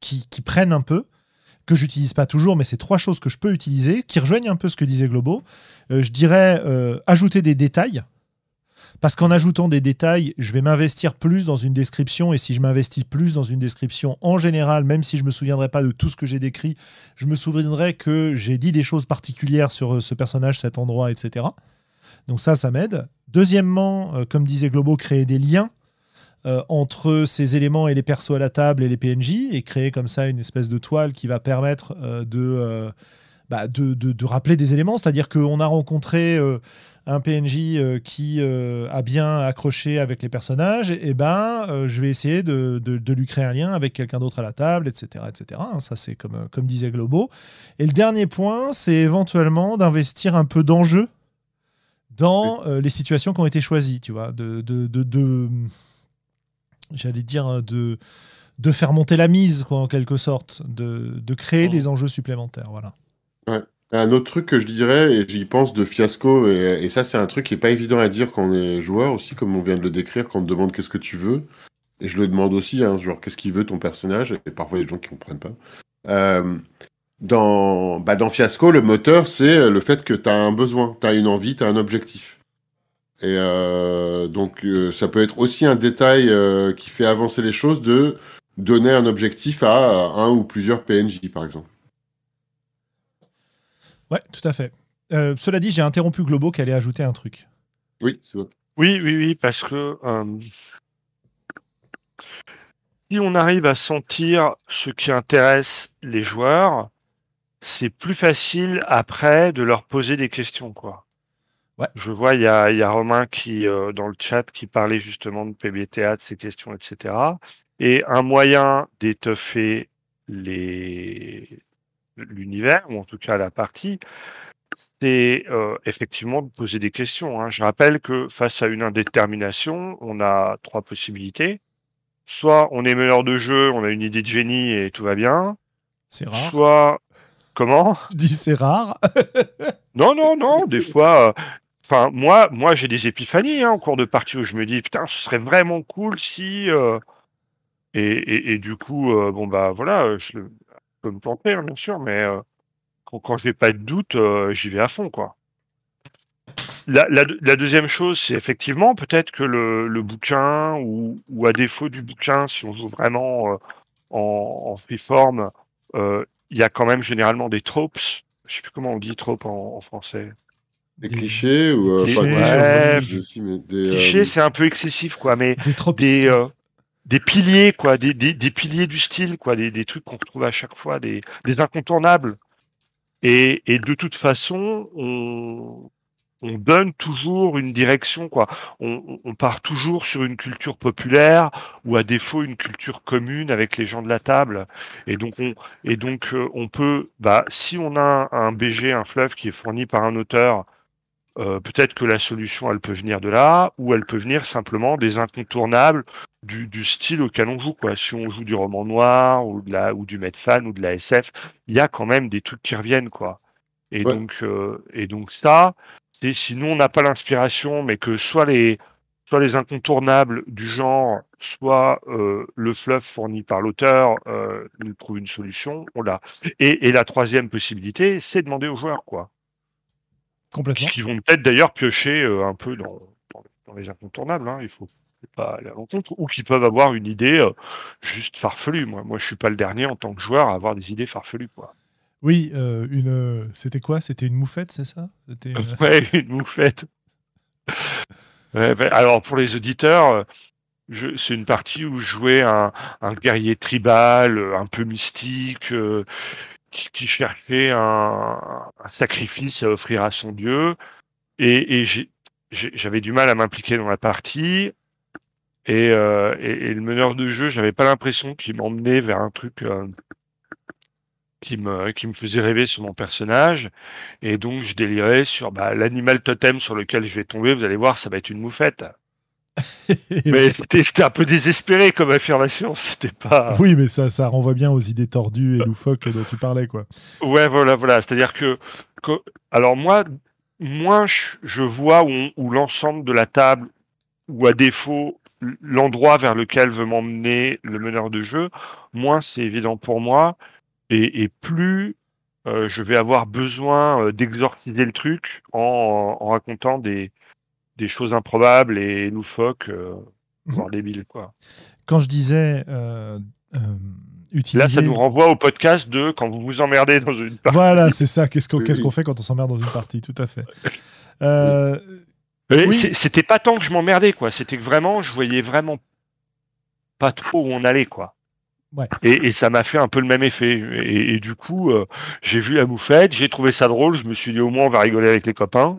qui, qui prennent un peu, que j'utilise pas toujours, mais c'est trois choses que je peux utiliser, qui rejoignent un peu ce que disait Globo. Euh, je dirais euh, ajouter des détails, parce qu'en ajoutant des détails, je vais m'investir plus dans une description, et si je m'investis plus dans une description, en général, même si je me souviendrai pas de tout ce que j'ai décrit, je me souviendrai que j'ai dit des choses particulières sur ce personnage, cet endroit, etc. Donc ça, ça m'aide. Deuxièmement, euh, comme disait Globo, créer des liens euh, entre ces éléments et les persos à la table et les PNJ, et créer comme ça une espèce de toile qui va permettre euh, de, bah, de, de- de rappeler des éléments. C'est-à-dire qu'on a rencontré un PNJ qui a bien accroché avec les personnages, et ben, je vais essayer de, de- de lui créer un lien avec quelqu'un d'autre à la table, etc. etc. Hein, Ça, c'est comme, comme disait Globo. Et le dernier point, c'est éventuellement d'investir un peu d'enjeu dans euh, les situations qui ont été choisies, tu vois, de, de, de, de- j'allais dire, euh, de, de faire monter la mise, quoi, en quelque sorte, de, de créer Mhm. des enjeux supplémentaires, voilà. Un autre truc que je dirais, et j'y pense de fiasco, et, et ça c'est un truc qui est pas évident à dire quand on est joueur aussi, comme on vient de le décrire, quand on te demande qu'est-ce que tu veux. Et je le demande aussi, hein, genre qu'est-ce qu'il veut ton personnage, et parfois il y a des gens qui comprennent pas. Euh, dans, bah, dans Fiasco, le moteur, c'est le fait que tu as un besoin, tu as une envie, tu as un objectif. Et euh, donc euh, ça peut être aussi un détail euh, qui fait avancer les choses de donner un objectif à un ou plusieurs PNJ, par exemple. Ouais, tout à fait. Euh, cela dit, j'ai interrompu Globo qui allait ajouter un truc. Oui, c'est vrai. Oui, oui, oui, parce que euh, si on arrive à sentir ce qui intéresse les joueurs, c'est plus facile après de leur poser des questions, quoi. Ouais. Je vois, il y a, il y a Romain qui, euh, dans le chat, qui parlait justement de PBTA, de ces questions, etc. Et un moyen d'étoffer les l'univers, ou en tout cas la partie, c'est euh, effectivement de poser des questions. hein. Je rappelle que face à une indétermination, on a trois possibilités. Soit on est meneur de jeu, on a une idée de génie et tout va bien. C'est rare. Soit comment? Je dis c'est rare. Non, non, non. Des fois, euh, enfin moi, moi j'ai des épiphanies hein, en cours de partie où je me dis putain, ce serait vraiment cool si. euh, Et, et, et du coup, euh, bon bah voilà, je peux me planter hein, bien sûr, mais euh, quand, quand je n'ai pas de doute, j'y vais à fond quoi. La, la deux- la deuxième chose, c'est effectivement peut-être que le, le bouquin, ou, ou à défaut du bouquin, si on joue vraiment en, en freeform, il y a quand même généralement des tropes. Je sais plus comment on dit trope en, en français. Des Des- clichés ou euh, clichés, clichés, euh, c'est un peu excessif, quoi, mais Des des, euh, des piliers, quoi, des, des, des piliers du style, quoi, des, des trucs qu'on retrouve à chaque fois, des, des incontournables. Et, et de toute façon, on, on donne toujours une direction, quoi. On, on- part toujours sur une culture populaire ou à défaut une culture commune avec les gens de la table. Et donc, on, et donc euh, on peut, bah, si on a un, un BG, un fleuve qui est fourni par un auteur, euh, peut-être que la solution, elle peut venir de là, ou elle peut venir simplement des incontournables du, du style auquel on joue. Quoi. Si on joue du roman noir ou, de la, ou du Medfan ou de la SF, il y a quand même des trucs qui reviennent. Quoi. Et, Ouais. donc, euh, et donc ça, si nous, on n'a pas l'inspiration, mais que soit les, soit les incontournables du genre, soit euh, le fluff fourni par l'auteur euh, nous trouve une solution, on l'a. Et, et la troisième possibilité, c'est demander aux joueurs, quoi. Complètement. Qui vont peut-être d'ailleurs piocher euh, un peu dans, dans- dans les incontournables, hein, il faut pas aller à l'encontre, ou qui peuvent avoir une idée juste farfelue. Moi, moi, je suis pas le dernier en tant que joueur à avoir des idées farfelues, quoi. Oui, euh, euh, C'était quoi? C'était une moufette, c'est ça? C'était. euh, une moufette. Alors pour les auditeurs, c'est une partie où je jouais un, guerrier tribal, un peu mystique, qui, cherchait un, sacrifice à offrir à son dieu. Et, j'avais du mal à m'impliquer dans la partie. Et, et, le meneur de jeu, j'avais pas l'impression qu'il m'emmenait vers un truc qui me, qui me faisait rêver sur mon personnage. Et donc, je délirais sur bah, l'animal totem sur lequel je vais tomber. Vous allez voir, ça va être une moufette. Mais c'était un peu désespéré comme affirmation. C'était pas. Oui, mais ça, ça renvoie bien aux idées tordues et loufoques dont tu parlais, quoi. Ouais, voilà, voilà. C'est-à-dire que, que- alors moi, moins je, vois où, où l'ensemble de la table, ou à défaut l'endroit vers lequel veut m'emmener le meneur de jeu, moins c'est évident pour moi, et, et plus euh, je vais avoir besoin euh, d'exorciser le truc en, en racontant des, des choses improbables et loufoques, euh, voire débiles, quoi. Quand je disais euh, euh, utiliser. Là, ça nous renvoie au podcast de quand vous vous emmerdez dans une partie. Voilà, c'est ça. Qu'est-ce qu'on Oui, fait quand on s'emmerde dans une partie? Tout à fait. Oui. C'était pas tant que je m'emmerdais, quoi. C'était que vraiment, je voyais vraiment pas trop où on allait, quoi. Ouais. Et, et ça m'a fait un peu le même effet. Et, et du coup, euh, j'ai vu la moufette, j'ai trouvé ça drôle. Je me suis dit au moins on va rigoler avec les copains.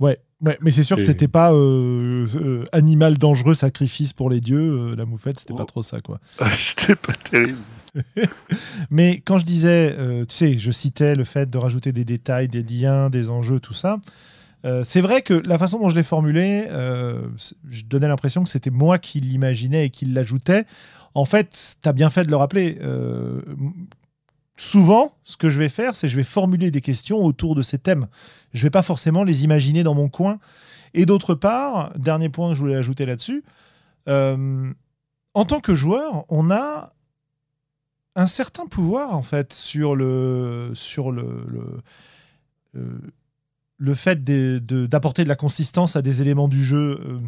ouais, ouais, mais c'est sûr que Et- c'était pas euh, euh, animal dangereux, sacrifice pour les dieux. la moufette, c'était pas Oh. trop ça, quoi. C'était pas terrible. Mais quand je disais, tu sais, je citais le fait de rajouter des détails, des liens, des enjeux, tout ça. Euh, c'est vrai que la façon dont je l'ai formulé, euh, je donnais l'impression que c'était moi qui l'imaginais et qui l'ajoutais. En fait, tu as bien fait de le rappeler. euh, souvent, ce que je vais faire, c'est je vais formuler des questions autour de ces thèmes. Je vais pas forcément les imaginer dans mon coin. Et d'autre part, dernier point que je voulais ajouter là-dessus, en tant que joueur, on a un certain pouvoir en fait sur le sur le le fait de- d'apporter de, la consistance à des éléments du jeu. Euh,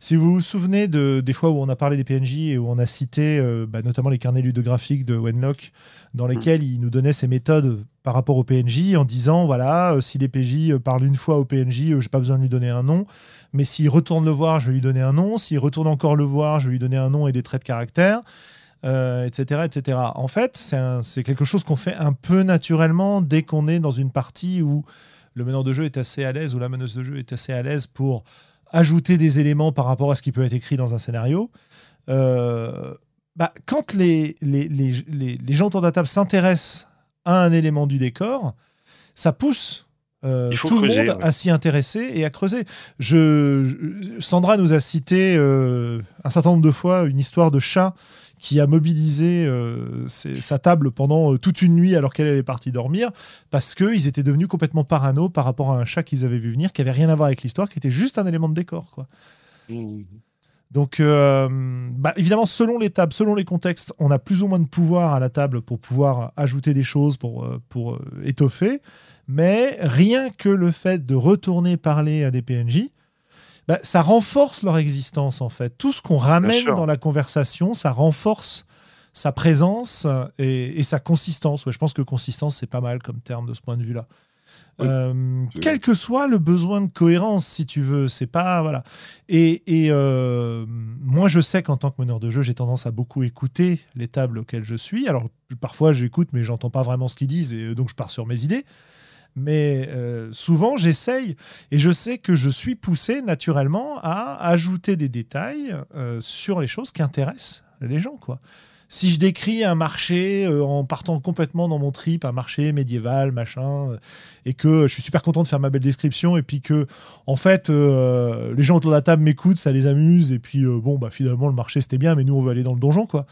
si vous vous souvenez de, des fois où on a parlé des PNJ et où on a cité euh, bah, notamment les carnets ludographiques de Wenlock, dans lesquels il nous donnait ses méthodes par rapport au PNJ en disant voilà, euh, si les PJ parlent une fois au PNJ, j'ai pas besoin de lui donner un nom, mais s'il retourne le voir, je vais lui donner un nom, s'il retourne encore le voir, je vais lui donner un nom et des traits de caractère euh, etc., etc. En fait, c'est quelque chose qu'on fait un peu naturellement dès qu'on est dans une partie où le meneur de jeu est assez à l'aise ou la meneuse de jeu est assez à l'aise pour ajouter des éléments par rapport à ce qui peut être écrit dans un scénario. Euh, bah, quand les, les, les, les- les gens autour de la table s'intéressent à un élément du décor, ça pousse euh, tout creuser, le monde ouais. à s'y intéresser et à creuser. Je, je- Sandra nous a cité euh, un certain nombre de fois une histoire de chat qui a mobilisé euh, ses- sa table pendant euh, toute une nuit alors qu'elle elle est partie dormir parce qu'ils étaient devenus complètement parano par rapport à un chat qu'ils avaient vu venir qui avait rien à voir avec l'histoire, qui était juste un élément de décor. Quoi. Mmh. Donc, euh, bah, évidemment, selon les tables, selon les contextes, on a plus ou moins de pouvoir à la table pour pouvoir ajouter des choses, pour, pour étoffer. Mais rien que le fait de retourner parler à des PNJ, bah, ça renforce leur existence, en fait. Tout ce qu'on ramène dans la conversation, ça renforce sa présence et, et sa consistance. Ouais, je pense que consistance, c'est pas mal comme terme de ce point de vue-là. Oui, Euh, quel que soit le besoin de cohérence, si tu veux, c'est pas voilà. Et, et, euh, moi, je sais qu'en tant que meneur de jeu, j'ai tendance à beaucoup écouter les tables auxquelles je suis. Alors, parfois, j'écoute, mais j'entends pas vraiment ce qu'ils disent, et donc je pars sur mes idées. Mais euh, souvent, j'essaye, et je sais que je suis poussé naturellement à ajouter des détails euh, sur les choses qui intéressent les gens, quoi. Si je décris un marché euh, en partant complètement dans mon trip, un marché médiéval, machin, et que je suis super content de faire ma belle description, et puis que, en fait, les gens autour de la table m'écoutent, ça les amuse, et puis bon, bah finalement, le marché c'était bien, mais nous on veut aller dans le donjon, quoi.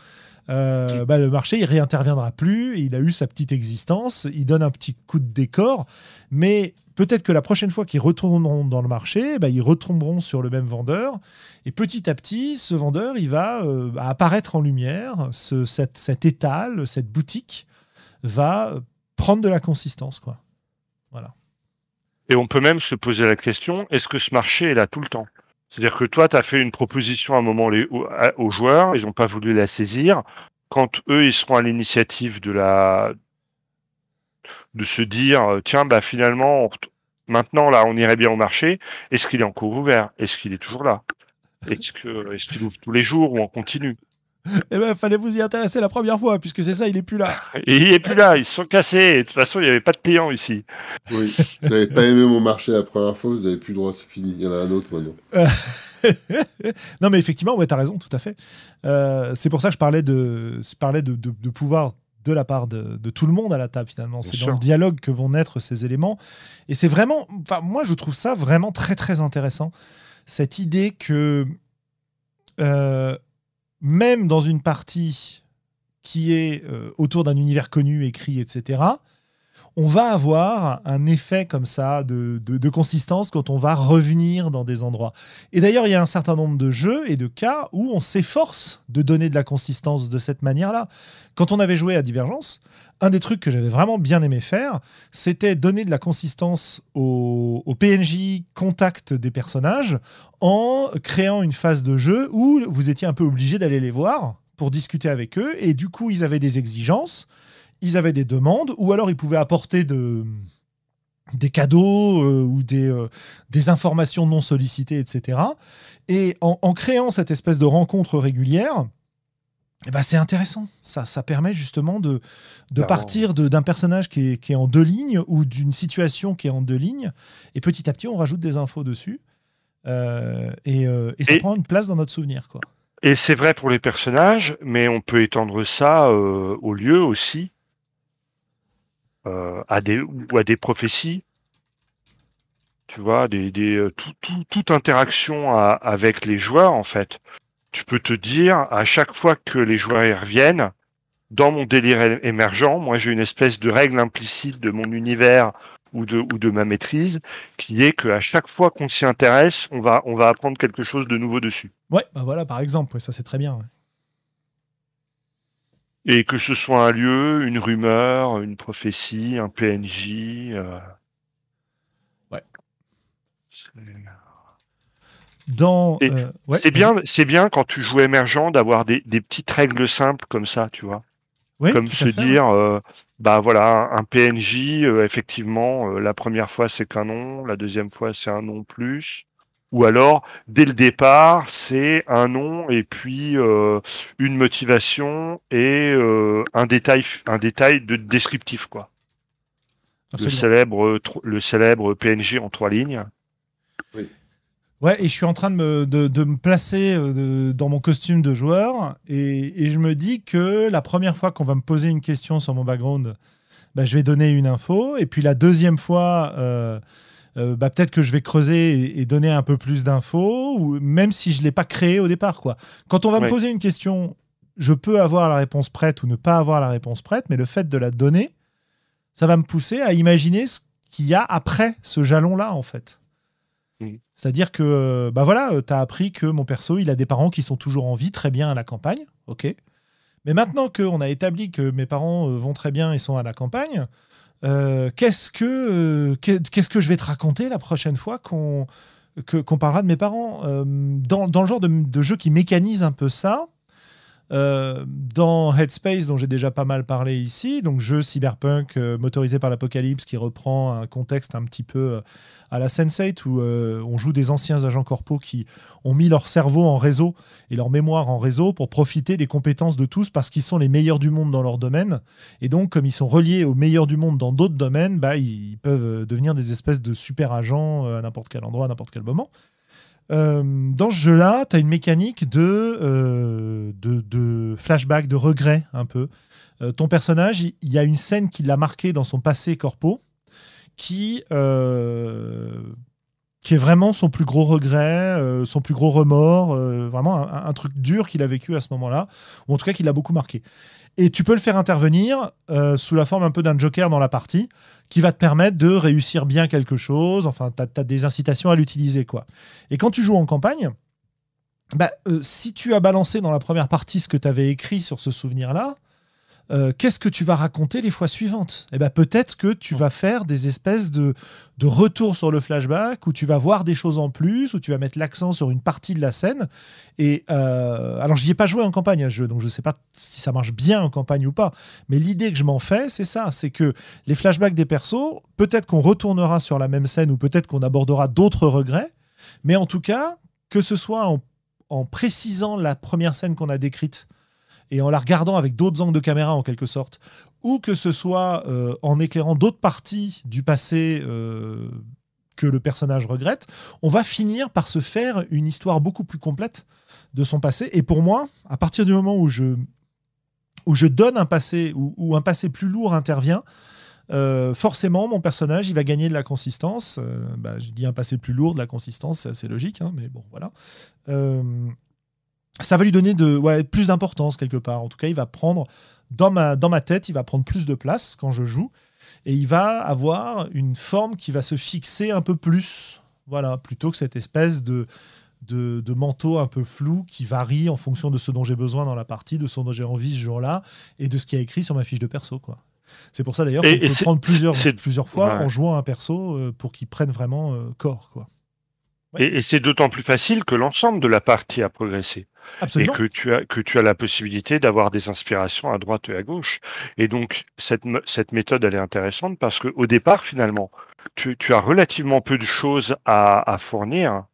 Euh, bah, le marché il réinterviendra plus. Il a eu sa petite existence. Il donne un petit coup de décor, mais peut-être que la prochaine fois qu'ils retourneront dans le marché, bah, ils retomberont sur le même vendeur. Et petit à petit, ce vendeur, il va euh, apparaître en lumière. Ce, cette, cet étal, cette boutique va prendre de la consistance, quoi. Voilà. Et on peut même se poser la question est-ce que ce marché est là tout le temps? C'est-à-dire que toi, tu as fait une proposition à un moment aux, joueurs, ils n'ont pas voulu la saisir. Quand eux, ils seront à l'initiative de la de se dire tiens, bah finalement, maintenant là, on irait bien au marché. Est-ce qu'il est encore ouvert? Est-ce qu'il est toujours là? Est-ce qu'il ouvre tous les jours ou on continue eh ben, fallait vous y intéresser la première fois, puisque c'est ça, il est plus là. Et il est plus là, ils se sont cassés. de toute façon, il n'y avait pas de clients ici. Oui, vous n'avez pas aimé mon marché la première fois, vous n'avez plus le droit, c'est fini. Il y en a un autre maintenant. non, mais effectivement, ouais, tu as raison, tout à fait. Euh, c'est pour ça que je parlais de, je parlais de, de, pouvoir de la part de, de, tout le monde à la table, finalement. C'est dans le dialogue que vont naître ces éléments. Et c'est vraiment, enfin, moi, je trouve ça vraiment très, très intéressant. Cette idée que. Euh, même dans une partie qui est euh, autour d'un univers connu, écrit, etc., on va avoir un effet comme ça de, consistance quand on va revenir dans des endroits. Et d'ailleurs, il y a un certain nombre de jeux et de cas où on s'efforce de donner de la consistance de cette manière-là. Quand on avait joué à Divergence, un des trucs que j'avais vraiment bien aimé faire, c'était donner de la consistance au, PNJ contact des personnages en créant une phase de jeu où vous étiez un peu obligé d'aller les voir pour discuter avec eux. Et du coup, ils avaient des exigences, ils avaient des demandes, ou alors ils pouvaient apporter de, des cadeaux euh, ou des, euh, des informations non sollicitées, etc. Et en, en créant cette espèce de rencontre régulière, eh ben, c'est intéressant. Ça, ça permet justement de, de partir d'un personnage qui est, qui est, en deux lignes ou d'une situation qui est en deux lignes. Et petit à petit, on rajoute des infos dessus. Euh, et, et, ça prend une place dans notre souvenir. Quoi. Et c'est vrai pour les personnages, mais on peut étendre ça euh, au lieu aussi, à des, ou à des prophéties. Tu vois, des, des, toute interaction avec les joueurs, en fait tu peux te dire, à chaque fois que les joueurs reviennent, dans mon délire émergent, moi j'ai une espèce de règle implicite de mon univers ou de, ou de ma maîtrise, qui est qu'à chaque fois qu'on s'y intéresse, on va, on va apprendre quelque chose de nouveau dessus. Ouais, bah voilà, par exemple, ça c'est très bien. Et que ce soit un lieu, une rumeur, une prophétie, un PNJ. Euh... Ouais. Dans, euh, c'est bien, c'est bien quand tu joues émergent d'avoir des, petites règles simples comme ça, tu vois. comme se dire, euh, bah voilà, un PNJ, euh, effectivement, la première fois c'est qu'un nom, la deuxième fois c'est un nom plus. Ou alors, dès le départ, c'est un nom et puis une motivation et un détail, un détail de descriptif, quoi. Le célèbre, le célèbre PNJ en trois lignes. Oui. Ouais, et je suis en train de me, de, me placer euh, dans mon costume de joueur, et, et, je me dis que la première fois qu'on va me poser une question sur mon background, bah, je vais donner une info, et puis la deuxième fois, euh, euh, bah, peut-être que je vais creuser et, donner un peu plus d'infos, ou même si je ne l'ai pas créé au départ. Quoi. Quand on va me poser une question, je peux avoir la réponse prête ou ne pas avoir la réponse prête, mais le fait de la donner, ça va me pousser à imaginer ce qu'il y a après ce jalon-là, en fait. C'est-à-dire que, bah voilà, euh, tu as appris que mon perso, il a des parents qui sont toujours en vie, très bien à la campagne, ok. Mais maintenant qu'on a établi que mes parents euh, vont très bien et sont à la campagne, euh, qu'est-ce que qu'est-ce que je vais te raconter la prochaine fois qu'on qu'on parlera de mes parents? Dans, dans, le genre de, de, jeu qui mécanise un peu ça, euh, dans Headspace, dont j'ai déjà pas mal parlé ici, donc jeu cyberpunk euh, motorisé par l'apocalypse qui reprend un contexte un petit peu euh, à la Sense8 où on joue des anciens agents corpaux qui ont mis leur cerveau en réseau et leur mémoire en réseau pour profiter des compétences de tous parce qu'ils sont les meilleurs du monde dans leur domaine. Et donc, comme ils sont reliés aux meilleurs du monde dans d'autres domaines, bah, ils peuvent devenir des espèces de super agents à n'importe quel endroit, à n'importe quel moment. Euh, dans ce jeu-là, tu as une mécanique de, euh, flashback, de regret un peu. Euh, ton personnage, il y, a une scène qui l'a marqué dans son passé corpo qui est vraiment son plus gros regret, son plus gros remords, vraiment un, un truc dur qu'il a vécu à ce moment-là, ou en tout cas qui l'a beaucoup marqué. Et tu peux le faire intervenir sous la forme un peu d'un joker dans la partie, qui va te permettre de réussir bien quelque chose. Enfin, tu as, des incitations à l'utiliser. quoi. Et quand tu joues en campagne, bah, euh, si tu as balancé dans la première partie ce que tu avais écrit sur ce souvenir-là, euh, qu'est-ce que tu vas raconter les fois suivantes? Eh ben peut-être que tu vas faire des espèces de, de retours sur le flashback, où tu vas voir des choses en plus, où tu vas mettre l'accent sur une partie de la scène. Et euh, alors j'y ai pas joué en campagne à ce jeu, donc je sais pas si ça marche bien en campagne ou pas. Mais l'idée que je m'en fais, c'est ça, c'est que les flashbacks des persos, peut-être qu'on retournera sur la même scène, ou peut-être qu'on abordera d'autres regrets, mais en tout cas, que ce soit en, en précisant la première scène qu'on a décrite et en la regardant avec d'autres angles de caméra en quelque sorte, ou que ce soit euh, en éclairant d'autres parties du passé euh, que le personnage regrette, on va finir par se faire une histoire beaucoup plus complète de son passé. Et pour moi, à partir du moment où je, où je donne un passé, où, un passé plus lourd intervient, euh, forcément, mon personnage, il va gagner de la consistance. Bah, je dis un passé plus lourd, de la consistance, c'est assez logique, hein, mais bon, voilà ça va lui donner de, plus d'importance quelque part. En tout cas, il va prendre, dans ma, dans ma tête, il va prendre plus de place quand je joue. Et il va avoir une forme qui va se fixer un peu plus. Voilà, plutôt que cette espèce de, de, manteau un peu flou qui varie en fonction de ce dont j'ai besoin dans la partie, de ce dont j'ai envie ce jour-là et de ce qui est écrit sur ma fiche de perso. quoi. C'est pour ça d'ailleurs qu'on peut prendre plusieurs, plusieurs fois en jouant un perso euh, pour qu'il prenne vraiment euh, corps. quoi. Et, et c'est d'autant plus facile que l'ensemble de la partie a progressé. Et que tu as, que tu as la possibilité d'avoir des inspirations à droite et à gauche. Et donc, cette, cette méthode, elle est intéressante parce qu'au départ, finalement, tu, tu, as relativement peu de choses à, fournir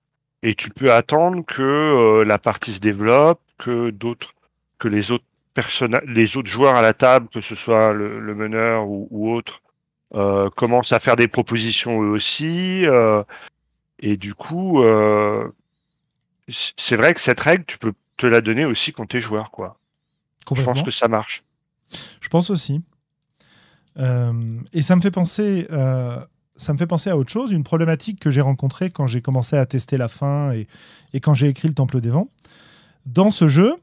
et tu peux attendre que euh, la partie se développe, que d'autres, que les autres personnages, les autres joueurs à la table, que ce soit le, meneur ou, autre, euh, commencent à faire des propositions eux aussi. Euh, et du coup, c'est vrai que cette règle, tu peux te la donner aussi quand tu es joueur. Quoi. Je pense que ça marche. Je pense aussi. Euh, et ça me fait penser. Euh, ça me fait penser à autre chose, une problématique que j'ai rencontrée quand j'ai commencé à tester la fin et, et quand j'ai écrit le Temple des Vents. Dans ce jeu,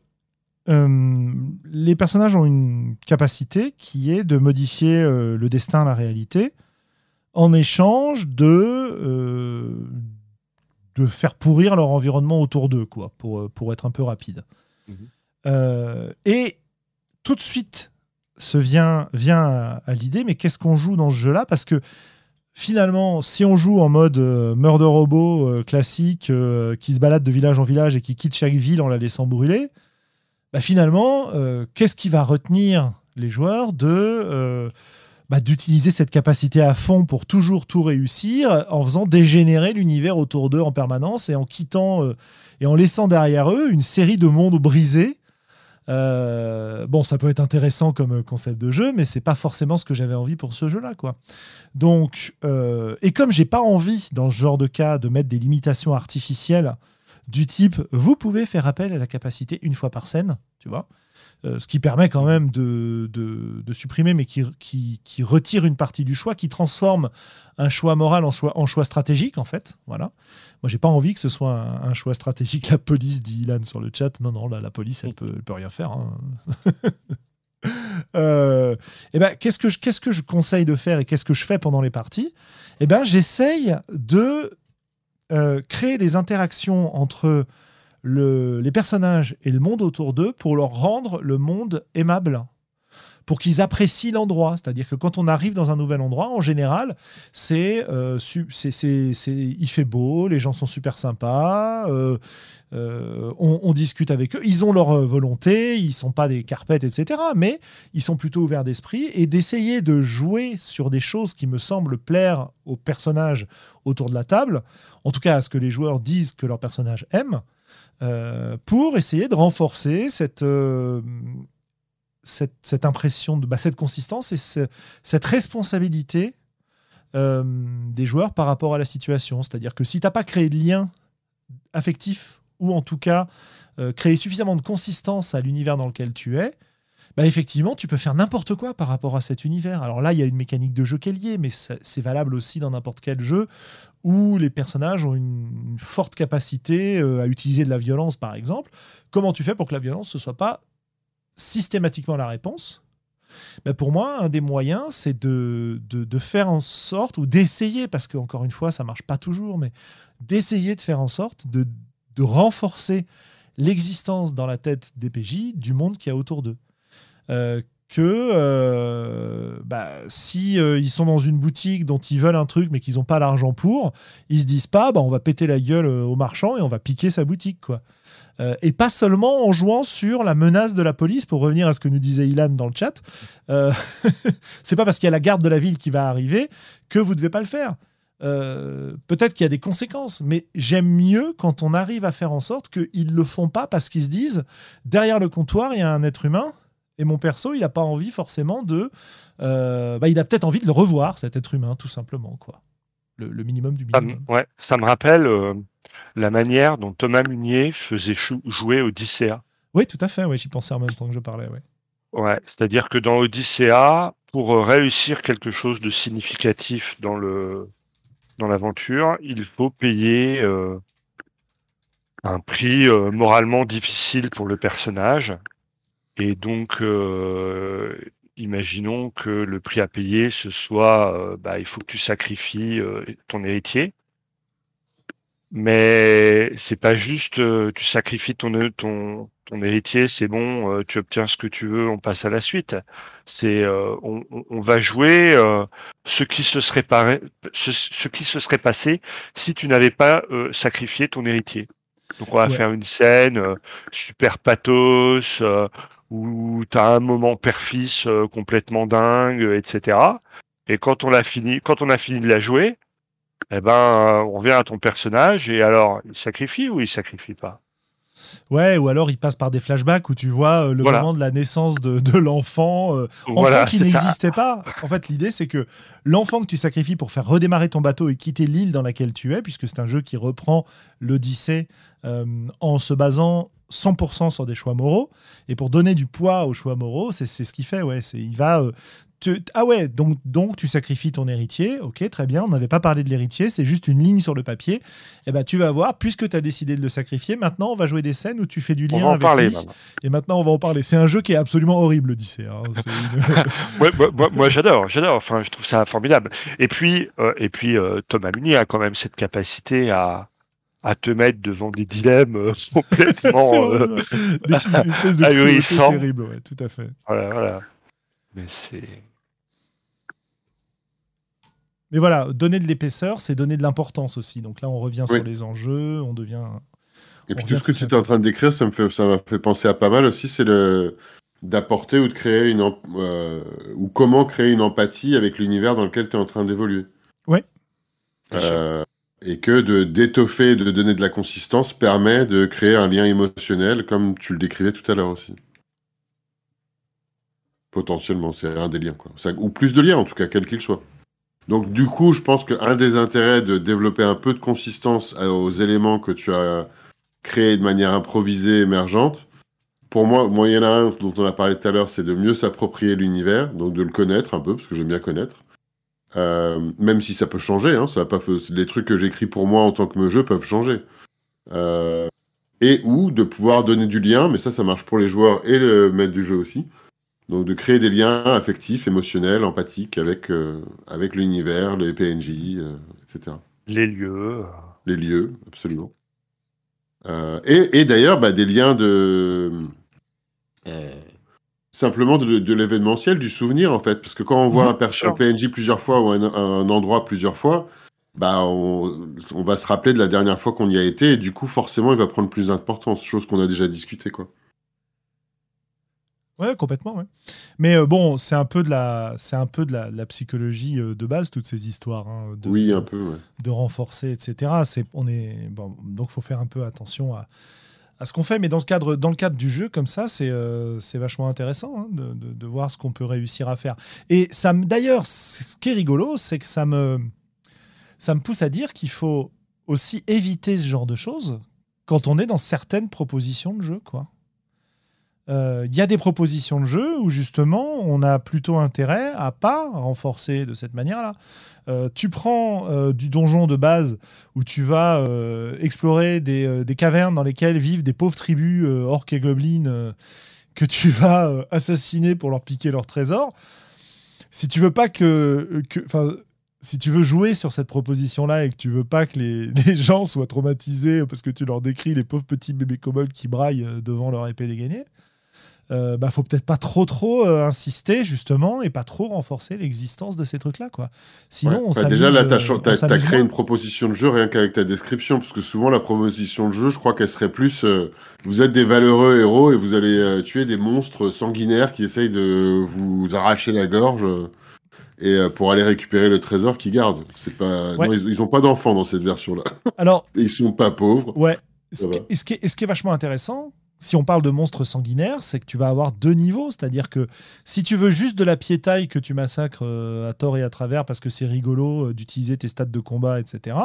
euh, les personnages ont une capacité qui est de modifier le destin, la réalité, en échange de, de faire pourrir leur environnement autour d'eux, quoi, pour, euh, pour être un peu rapide. Mhm. Euh, et tout de suite se vient, vient à, l'idée, mais qu'est-ce qu'on joue dans ce jeu-là? Parce que finalement, si on joue en mode euh, meurtre robot classique, qui se balade de village en village et qui quitte chaque ville en la laissant brûler, bah finalement, qu'est-ce qui va retenir les joueurs de bah, d'utiliser cette capacité à fond pour toujours tout réussir en faisant dégénérer l'univers autour d'eux en permanence et en quittant euh, et en laissant derrière eux une série de mondes brisés. Euh, bon, ça peut être intéressant comme concept de jeu, mais c'est pas forcément ce que j'avais envie pour ce jeu-là, quoi. Donc, euh, et comme j'ai pas envie dans ce genre de cas de mettre des limitations artificielles du type, vous pouvez faire appel à la capacité une fois par scène, tu vois. Euh, ce qui permet quand même de, de, supprimer, mais qui, qui, qui, retire une partie du choix, qui transforme un choix moral en choix, en choix stratégique, en fait. Voilà. Moi, j'ai pas envie que ce soit un, choix stratégique. La police, dit Ilan sur le chat. Non, non, la police, elle peut, peut rien faire. Hein. euh, et eh ben, qu'est-ce que je, qu'est-ce que je conseille de faire et qu'est-ce que je fais pendant les parties? Eh ben, j'essaye de euh, créer des interactions entre les personnages et le monde autour d'eux pour leur rendre le monde aimable pour qu'ils apprécient l'endroit. C'est-à-dire que quand on arrive dans un nouvel endroit, en général, c'est, euh, il fait beau, les gens sont super sympas, euh, euh, on, discute avec eux, ils ont leur volonté, ils sont pas des carpettes, etc. Mais ils sont plutôt ouverts d'esprit et d'essayer de jouer sur des choses qui me semblent plaire aux personnages autour de la table, en tout cas à ce que les joueurs disent que leur personnage aime. Euh, pour essayer de renforcer cette, euh, cette, impression, de, bah, cette consistance et cette responsabilité euh, des joueurs par rapport à la situation. C'est-à-dire que si tu n'as pas créé de lien affectif, ou en tout cas créé suffisamment de consistance à l'univers dans lequel tu es, bah effectivement, tu peux faire n'importe quoi par rapport à cet univers. Alors là, il y a une mécanique de jeu qui est liée, mais c'est valable aussi dans n'importe quel jeu où les personnages ont une, forte capacité euh, à utiliser de la violence, par exemple. Comment tu fais pour que la violence ne soit pas systématiquement la réponse? Bah, pour moi, un des moyens, c'est de, faire en sorte, ou d'essayer, parce que encore une fois, ça marche pas toujours, mais d'essayer de faire en sorte de, de renforcer l'existence dans la tête des PJ du monde qui a autour d'eux. Euh, que euh, bah, si euh, ils sont dans une boutique dont ils veulent un truc mais qu'ils n'ont pas l'argent pour, ils se disent pas bah, on va péter la gueule au marchand et on va piquer sa boutique quoi. et pas seulement en jouant sur la menace de la police pour revenir à ce que nous disait Ilan dans le chat. c'est pas parce qu'il y a la garde de la ville qui va arriver que vous devez pas le faire. peut-être qu'il y a des conséquences, mais j'aime mieux quand on arrive à faire en sorte qu'ils ne le font pas parce qu'ils se disent derrière le comptoir, il y a un être humain et mon perso, il n'a pas envie forcément de. Euh, bah, il a peut-être envie de le revoir, cet être humain, tout simplement. quoi. Le, minimum du minimum. Ça, ouais, ça me rappelle euh, la manière dont Thomas Munier faisait jouer Odyssea. Oui, tout à fait. Ouais, J'y pensais en même temps que je parlais. Ouais, ouais c'est-à-dire que dans Odyssea, pour réussir quelque chose de significatif dans le dans l'aventure, il faut payer euh, un prix moralement difficile pour le personnage et donc, euh, imaginons que le prix à payer, ce soit, euh, bah, il faut que tu sacrifies euh, ton héritier. Mais c'est pas juste, tu sacrifies ton, ton, ton héritier, c'est bon, tu obtiens ce que tu veux, on passe à la suite. C'est, on, va jouer ce, qui se serait passé si tu n'avais pas sacrifié ton héritier. Donc on va faire une scène super pathos où tu as un moment père-fils euh, complètement dingue, etc. Et quand on a fini, quand on a fini de la jouer, eh ben, euh, on revient à ton personnage et alors, il sacrifie ou il sacrifie pas? Ouais, ou alors il passe par des flashbacks où tu vois euh, le moment de la naissance de, l'enfant, enfant qui n'existait pas. En fait, l'idée c'est que l'enfant que tu sacrifies pour faire redémarrer ton bateau et quitter l'île dans laquelle tu es, puisque c'est un jeu qui reprend l'Odyssée en se basant 100% sur des choix moraux. Et pour donner du poids aux choix moraux, c'est ce qu'il fait. Ouais, c'est il va. Ah ouais, donc, donc tu sacrifies ton héritier, ok, très bien, on n'avait pas parlé de l'héritier, c'est juste une ligne sur le papier. Et eh ben tu vas voir, puisque tu as décidé de le sacrifier, maintenant on va jouer des scènes où tu fais du lien avec parler, lui. Et maintenant on va en parler. C'est un jeu qui est absolument horrible, l'Odyssée. Hein. moi, j'adore, j'adore, enfin je trouve ça formidable. Et puis, euh, et puis euh, Thomas Munier a quand même cette capacité à, à te mettre devant des dilemmes euh, complètement euh, des, ahurissants. terrible, ouais, tout à fait. Voilà, voilà. Mais c'est. Mais voilà, donner de l'épaisseur, c'est donner de l'importance aussi. Donc là, on revient sur les enjeux, on devient. Et puis tout ce que tu étais en train de décrire, ça me fait, ça m'a fait penser à pas mal aussi, c'est le d'apporter ou de créer une euh, ou comment créer une empathie avec l'univers dans lequel tu es en train d'évoluer. Ouais. Euh, et que de d'étoffer, de donner de la consistance permet de créer un lien émotionnel, comme tu le décrivais tout à l'heure aussi. Potentiellement, c'est un des liens, quoi. ou plus de liens, en tout cas, quel qu'il soit. Donc, du coup, je pense qu'un des intérêts de développer un peu de consistance aux éléments que tu as créés de manière improvisée, émergente, pour moi, moi, il y a un dont on a parlé tout à l'heure, c'est de mieux s'approprier l'univers, donc de le connaître un peu, parce que j'aime bien connaître. Euh, même si ça peut changer, hein, ça va pas les trucs que j'écris pour moi en tant que jeu peuvent changer. Euh, et ou de pouvoir donner du lien, mais ça, ça marche pour les joueurs et le maître du jeu aussi. Donc de créer des liens affectifs, émotionnels, empathiques avec, euh, avec l'univers, les PNJ, etc. Les lieux. Les lieux, absolument. et, et d'ailleurs, bah, des liens de simplement de, l'événementiel, du souvenir en fait. Parce que quand on voit un, PNJ plusieurs fois ou un, endroit plusieurs fois, bah on, va se rappeler de la dernière fois qu'on y a été et du coup forcément il va prendre plus d'importance, chose qu'on a déjà discuté quoi. Ouais, complètement. Ouais. Mais euh, bon, c'est un peu de la, c'est un peu de la, psychologie euh, de base toutes ces histoires. Hein, de, oui, un peu. De renforcer, etc. C'est, on est bon, donc faut faire un peu attention à, à ce qu'on fait. Mais dans, ce cadre, dans le cadre du jeu, comme ça, c'est euh, vachement intéressant hein, de, de, voir ce qu'on peut réussir à faire. Et ça d'ailleurs, ce qui est rigolo, c'est que ça me, ça me pousse à dire qu'il faut aussi éviter ce genre de choses quand on est dans certaines propositions de jeu. Quoi. Il y a des propositions de jeu où justement on a plutôt intérêt à pas renforcer de cette manière-là. tu prends du donjon de base où tu vas explorer des, des, cavernes dans lesquelles vivent des pauvres tribus orques et gobelins que tu vas assassiner pour leur piquer leur trésor. Si tu veux pas que, si tu veux jouer sur cette proposition-là et que tu veux pas que les, les, gens soient traumatisés parce que tu leur décris les pauvres petits bébés kobolds qui braillent euh, devant leur épée dégainée, euh, bah faut peut-être pas trop trop euh, insister justement et pas trop renforcer l'existence de ces trucs-là quoi. Sinon, on bah, déjà là, tu as, créé une proposition de jeu rien qu'avec ta description, parce que souvent la proposition de jeu, je crois qu'elle serait plus vous êtes des valeureux héros et vous allez tuer des monstres sanguinaires qui essayent de vous arracher la gorge et euh, pour aller récupérer le trésor qu'ils gardent. C'est pas, ils, ont pas d'enfants dans cette version-là. Alors, ils sont pas pauvres. Ouais. Ce qui, ce, qui est, ce qui, est, vachement intéressant, si on parle de monstres sanguinaires, c'est que tu vas avoir deux niveaux. C'est-à-dire que si tu veux juste de la piétaille que tu massacres euh, à tort et à travers parce que c'est rigolo euh, d'utiliser tes stats de combat, etc.,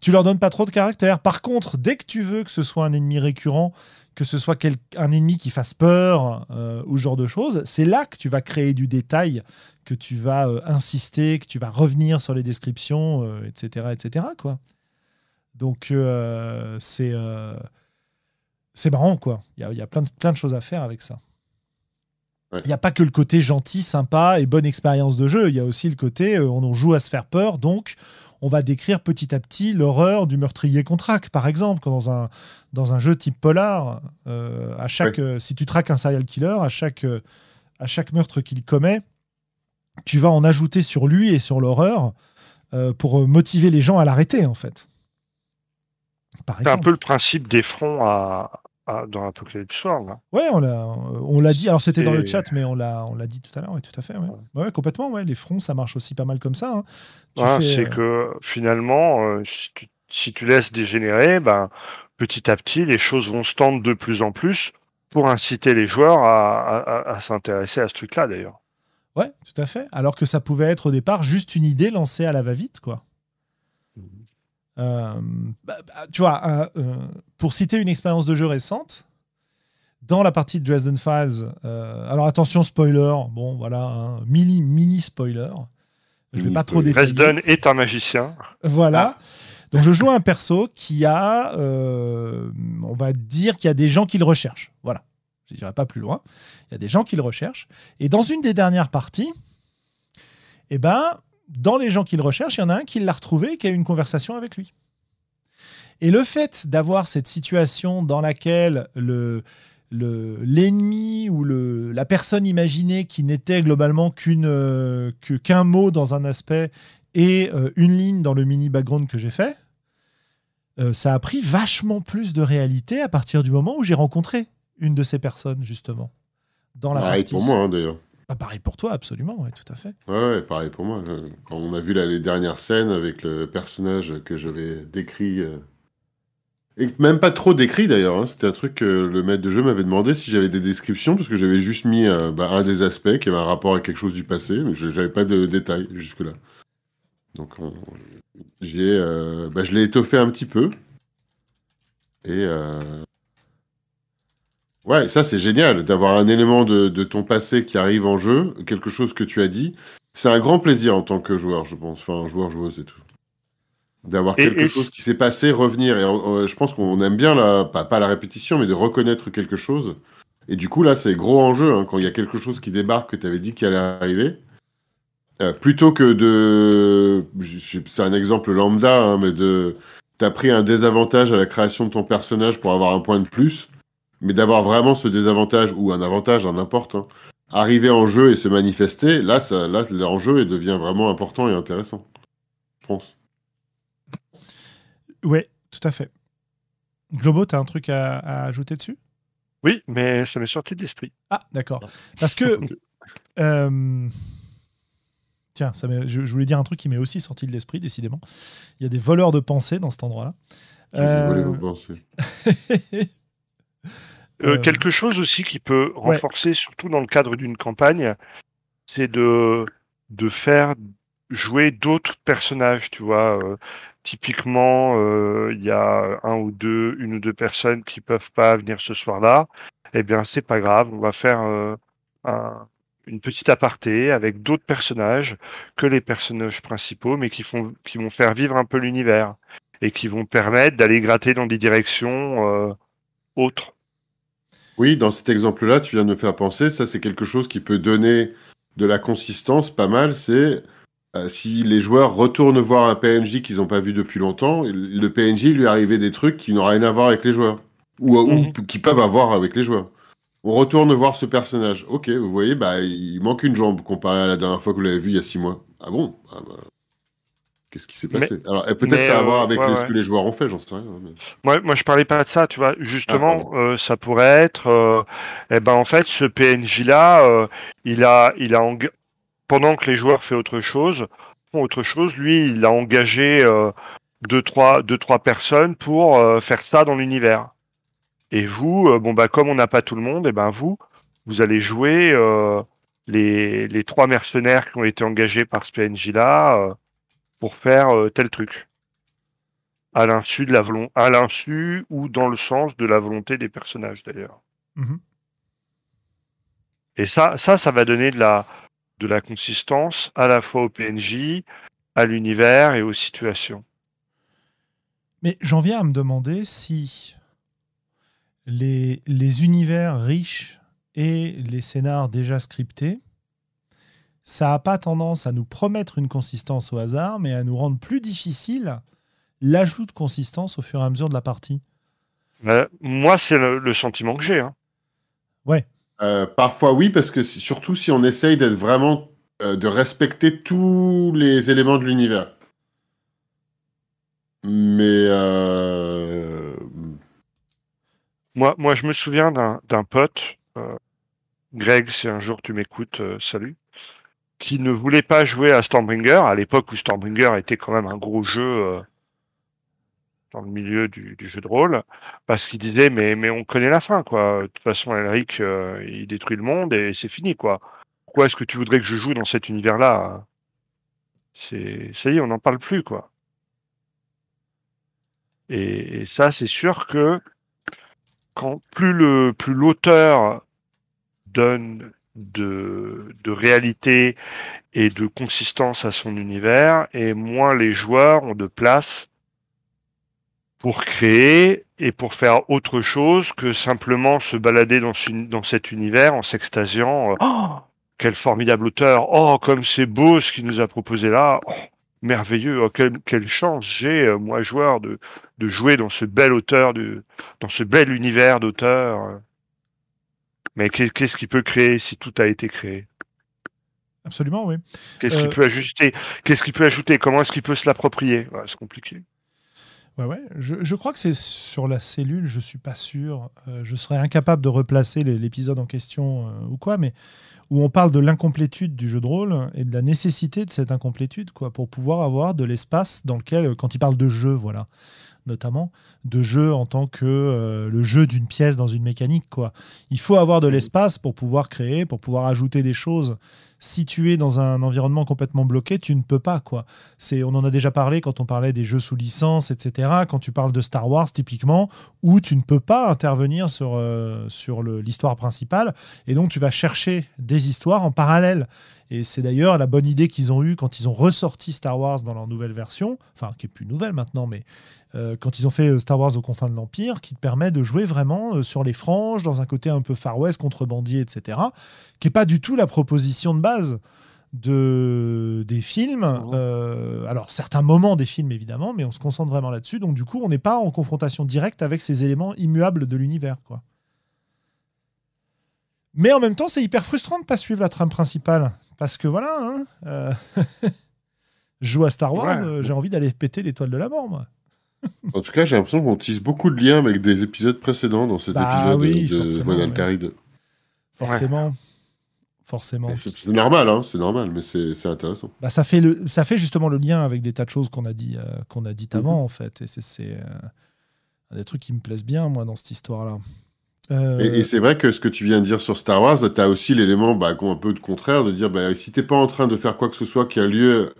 tu leur donnes pas trop de caractère. Par contre, dès que tu veux que ce soit un ennemi récurrent, que ce soit un ennemi qui fasse peur ou ce genre de choses, c'est là que tu vas créer du détail que tu vas euh, insister, que tu vas revenir sur les descriptions, etc., euh, etc. Quoi. Donc euh, c'est c'est marrant quoi. Il y a, y a, plein, de, plein de choses à faire avec ça. Il n'y a pas que le côté gentil, sympa et bonne expérience de jeu. Il y a aussi le côté on joue à se faire peur, donc on va décrire petit à petit l'horreur du meurtrier qu'on traque, par exemple, quand dans un, dans un jeu type polar, à chaque, si tu traques un serial killer, à chaque, à chaque meurtre qu'il commet, tu vas en ajouter sur lui et sur l'horreur euh, pour motiver les gens à l'arrêter, en fait. C'est un peu le principe des fronts à, dans Apocalypse World. Hein. Ouais, on l'a, on l'a dit. Alors c'était dans le chat, mais on l'a, on l'a dit tout à l'heure. Oui, tout à fait. Ouais. complètement. Ouais, les fronts, ça marche aussi pas mal comme ça. Hein. c'est euh, que finalement, euh, si, tu, laisses dégénérer, ben, petit à petit, les choses vont se tendre de plus en plus pour inciter les joueurs à s'intéresser à ce truc-là, d'ailleurs. Ouais, tout à fait. Alors que ça pouvait être au départ juste une idée lancée à la va-vite, quoi. Euh, bah, bah, tu vois, euh, euh, pour citer une expérience de jeu récente, dans la partie de Dresden Files, alors attention spoiler, bon voilà, un mini mini spoiler. Je vais pas trop détailler. Dresden est un magicien. Voilà. Ah. Donc je joue un perso qui a, on va dire qu'il y a des gens qui le recherchent. Voilà. Je dirais pas plus loin. Il y a des gens qui le recherchent. Et dans une des dernières parties, eh ben, dans les gens qui le recherchent, il y en a un qui l'a retrouvé et qui a eu une conversation avec lui. Et le fait d'avoir cette situation dans laquelle le, l'ennemi ou le, la personne imaginée qui n'était globalement qu'une, euh, que, qu'un mot dans un aspect et euh, une ligne dans le mini background que j'ai fait, euh, ça a pris vachement plus de réalité à partir du moment où j'ai rencontré une de ces personnes, justement. Dans la pareil pour moi, hein, d'ailleurs. Pareil pour toi, absolument, oui, tout à fait. Ouais, pareil pour moi. Quand on a vu les dernières scènes avec le personnage que j'avais décrit, euh, et même pas trop décrit d'ailleurs, hein, c'était un truc que le maître de jeu m'avait demandé si j'avais des descriptions, parce que j'avais juste mis euh, bah, un des aspects qui avait un rapport avec quelque chose du passé, mais j'avais pas de détails jusque-là. Donc euh, bah, je l'ai étoffé un petit peu. Et Ouais, ça c'est génial d'avoir un élément de, ton passé qui arrive en jeu, quelque chose que tu as dit. C'est un grand plaisir en tant que joueur, je pense. Enfin, joueur, joueuse et tout. D'avoir quelque chose qui s'est passé revenir. Et euh, je pense qu'on aime bien, la, pas, la répétition, mais de reconnaître quelque chose. Et du coup, là, c'est gros enjeu hein, quand il y a quelque chose qui débarque que tu avais dit qu'il allait arriver. Euh, plutôt que de. C'est un exemple lambda, hein, mais de. T'as pris un désavantage à la création de ton personnage pour avoir un point de plus mais d'avoir vraiment ce désavantage ou un avantage, n'importe, hein, arriver en jeu et se manifester, là, ça, là l'enjeu devient vraiment important et intéressant. Je pense. Oui, tout à fait. Globo, tu as un truc à, ajouter dessus? Oui, mais ça m'est sorti de l'esprit. Ah, d'accord. Parce que. Euh, tiens, ça je, je, voulais dire un truc qui m'est aussi sorti de l'esprit, décidément. Il y a des voleurs de pensée dans cet endroit-là. Euh... Euh, euh, quelque chose aussi qui peut renforcer, surtout dans le cadre d'une campagne, c'est de, de faire jouer d'autres personnages, tu vois. Euh, typiquement, il y a un ou deux, une ou deux personnes qui peuvent pas venir ce soir-là. eh bien, c'est pas grave, on va faire euh, un, une petite aparté avec d'autres personnages que les personnages principaux, mais qui, font, qui vont faire vivre un peu l'univers et qui vont permettre d'aller gratter dans des directions euh, autres. Oui, dans cet exemple-là, tu viens de me faire penser, ça c'est quelque chose qui peut donner de la consistance pas mal, c'est euh, si les joueurs retournent voir un PNJ qu'ils n'ont pas vu depuis longtemps, le PNJ lui arrivait des trucs qui n'ont rien à voir avec les joueurs, ou, ou Mhm. qui peuvent avoir avec les joueurs. On retourne voir ce personnage. Ok, vous voyez, bah, il manque une jambe comparé à la dernière fois que vous l'avez vu il y a six mois. Ah bon? Ah bah, Qu'est-ce qui s'est Mais- passé Alors, et peut-être ça a à voir euh, avec ouais, les- ouais. ce que les joueurs ont fait, j'en sais rien. mais- Moi, moi, je parlais pas de ça, tu vois. Justement, pardon. euh, ça pourrait être, euh, eh ben, en fait, ce PNJ-là, euh, il a, il a, pendant que les joueurs font autre chose, font autre chose, lui, il a engagé deux, trois, deux, trois personnes pour faire ça dans l'univers. Et vous, bon bah, comme on n'a pas tout le monde, eh ben vous, vous allez jouer les, les trois mercenaires qui ont été engagés par ce PNJ-là euh, pour faire euh, tel truc à l'insu de la volon- à l'insu ou dans le sens de la volonté des personnages d'ailleurs. Mhm. Et ça, ça, ça va donner de la, de la consistance à la fois au PNJ, à l'univers et aux situations. Mais j'en viens à me demander si les, les univers riches et les scénars déjà scriptés, ça n'a pas tendance à nous promettre une consistance au hasard, mais à nous rendre plus difficile l'ajout de consistance au fur et à mesure de la partie. Euh, moi, c'est le, le sentiment que j'ai. hein. Euh, parfois oui, parce que surtout si on essaye d'être vraiment euh, de respecter tous les éléments de l'univers. Mais euh, Moi, moi, je me souviens d'un d'un pote, euh, Greg, si un jour tu m'écoutes, euh, salut, qui ne voulait pas jouer à Stormbringer, à l'époque où Stormbringer était quand même un gros jeu euh, dans le milieu du, jeu de rôle, parce qu'il disait mais, mais on connaît la fin, quoi. De toute façon, Elric, euh, il détruit le monde et c'est fini, quoi. Pourquoi est-ce que tu voudrais que je joue dans cet univers-là C'est, ça y est, on n'en parle plus, quoi. Et, et ça, c'est sûr que quand plus le plus l'auteur donne de, réalité et de consistance à son univers, et moins les joueurs ont de place pour créer et pour faire autre chose que simplement se balader dans, ce- dans cet univers en s'extasiant. euh, Oh, quel formidable auteur Oh, comme c'est beau ce qu'il nous a proposé là Oh, Merveilleux Oh, quelle, chance j'ai, euh, moi, joueur, de, jouer dans ce bel auteur, dans ce bel univers d'auteur. Euh. Mais qu'est- qu'est-ce qu'il peut créer si tout a été créé? Absolument, oui. Qu'est-ce Euh, qu'il peut ajuster Qu'est-ce qu'il peut ajouter? Comment est-ce qu'il peut se l'approprier? Ouais, C'est compliqué. Ouais, ouais. Je, je crois que c'est sur la cellule, je suis pas sûr. Euh, je serais incapable de replacer l'épisode en question euh, ou quoi, mais où on parle de l'incomplétude du jeu de rôle et de la nécessité de cette incomplétude, quoi, pour pouvoir avoir de l'espace dans lequel, quand il parle de jeu, voilà, notamment de jeu en tant que euh, le jeu d'une pièce dans une mécanique, quoi. Il faut avoir de l'espace pour pouvoir créer, pour pouvoir ajouter des choses. Si tu es dans un environnement complètement bloqué, tu ne peux pas, quoi. C'est, on en a déjà parlé quand on parlait des jeux sous licence, etc. Quand tu parles de Star Wars, typiquement, où tu ne peux pas intervenir sur, euh, sur l'histoire principale, et donc tu vas chercher des histoires en parallèle. Et c'est d'ailleurs la bonne idée qu'ils ont eue quand ils ont ressorti Star Wars dans leur nouvelle version, enfin qui est plus nouvelle maintenant, mais euh, quand ils ont fait euh, Star Wars aux confins de l'Empire, qui te permet de jouer vraiment sur les franges, dans un côté un peu Far West, contrebandier, etc., qui n'est pas du tout la proposition de base de, des films. Euh, alors, certains moments des films, évidemment, mais on se concentre vraiment là-dessus. Donc, du coup, on n'est pas en confrontation directe avec ces éléments immuables de l'univers. quoi. Mais en même temps, c'est hyper frustrant de ne pas suivre la trame principale. Parce que voilà, hein, euh, je joue à Star Wars, Ouais. euh, j'ai envie d'aller péter l'étoile de la mort, moi. en tout cas, j'ai l'impression qu'on tisse beaucoup de liens avec des épisodes précédents dans cet Bah épisode oui, de forcément, Voix ouais. Forcément. Forcément. C'est normal, hein, c'est normal, mais c'est intéressant. Bah, ça, fait le, ça fait justement le lien avec des tas de choses qu'on a dit, euh, qu'on a dites avant, en fait. Et c'est- euh, un des trucs qui me plaisent bien, moi, dans cette histoire-là. Euh, Et, et c'est vrai que ce que tu viens de dire sur Star Wars, tu as aussi l'élément bah, un peu de contraire, de dire bah, si t'es pas en train de faire quoi que ce soit qui a lieu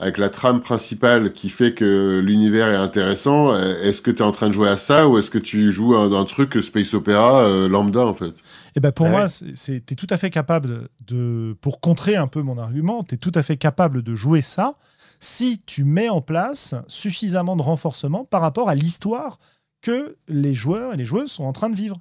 avec la trame principale qui fait que l'univers est intéressant, euh, est-ce que tu es en train de jouer à ça ou est-ce que tu joues un, un truc space opéra euh, lambda en fait? Et ben pour Ouais. moi, tu es tout à fait capable de, pour contrer un peu mon argument, tu es tout à fait capable de jouer ça si tu mets en place suffisamment de renforcement par rapport à l'histoire que les joueurs et les joueuses sont en train de vivre.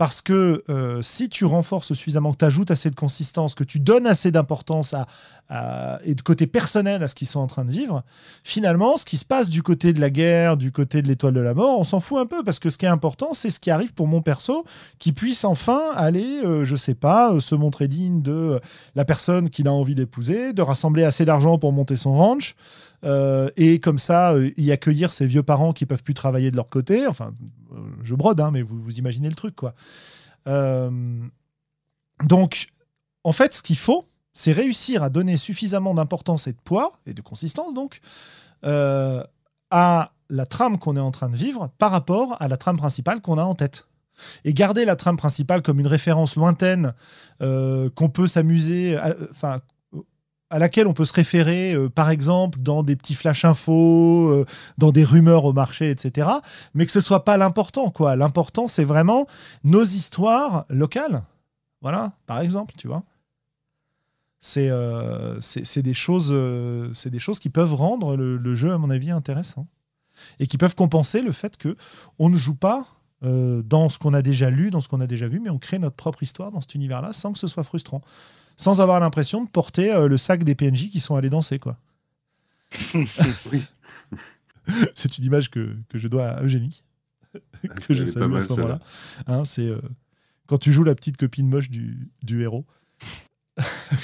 Parce que euh, si tu renforces suffisamment, que tu ajoutes assez de consistance, que tu donnes assez d'importance à, et de côté personnel à ce qu'ils sont en train de vivre, finalement, ce qui se passe du côté de la guerre, du côté de l'étoile de la mort, on s'en fout un peu. Parce que ce qui est important, c'est ce qui arrive pour mon perso, qui puisse enfin aller, euh, je sais pas, euh, se montrer digne de euh, la personne qu'il a envie d'épouser, de rassembler assez d'argent pour monter son ranch, et comme ça, y accueillir ses vieux parents qui peuvent plus travailler de leur côté. Enfin, je brode, hein, mais vous, vous imaginez le truc, quoi. Euh, donc, en fait, ce qu'il faut, c'est réussir à donner suffisamment d'importance et de poids, et de consistance, donc, euh, à la trame qu'on est en train de vivre par rapport à la trame principale qu'on a en tête. Et garder la trame principale comme une référence lointaine euh, qu'on peut s'amuser, euh, enfin, à laquelle on peut se référer, euh, par exemple, dans des petits flash infos, euh, dans des rumeurs au marché, etc. Mais que ce soit pas l'important, quoi. L'important, c'est vraiment nos histoires locales. Voilà, par exemple, tu vois. C'est euh, des choses, des choses qui peuvent rendre le, le jeu, à mon avis, intéressant et qui peuvent compenser le fait que on ne joue pas dans ce qu'on a déjà lu, dans ce qu'on a déjà vu, mais on crée notre propre histoire dans cet univers-là sans que ce soit frustrant, sans avoir l'impression de porter euh, le sac des PNJ qui sont allés danser, quoi. Oui. C'est une image que, que je dois à Eugénie, que Ça je salue à ce moment-là. Hein, c'est euh, quand tu joues la petite copine moche du, du héros,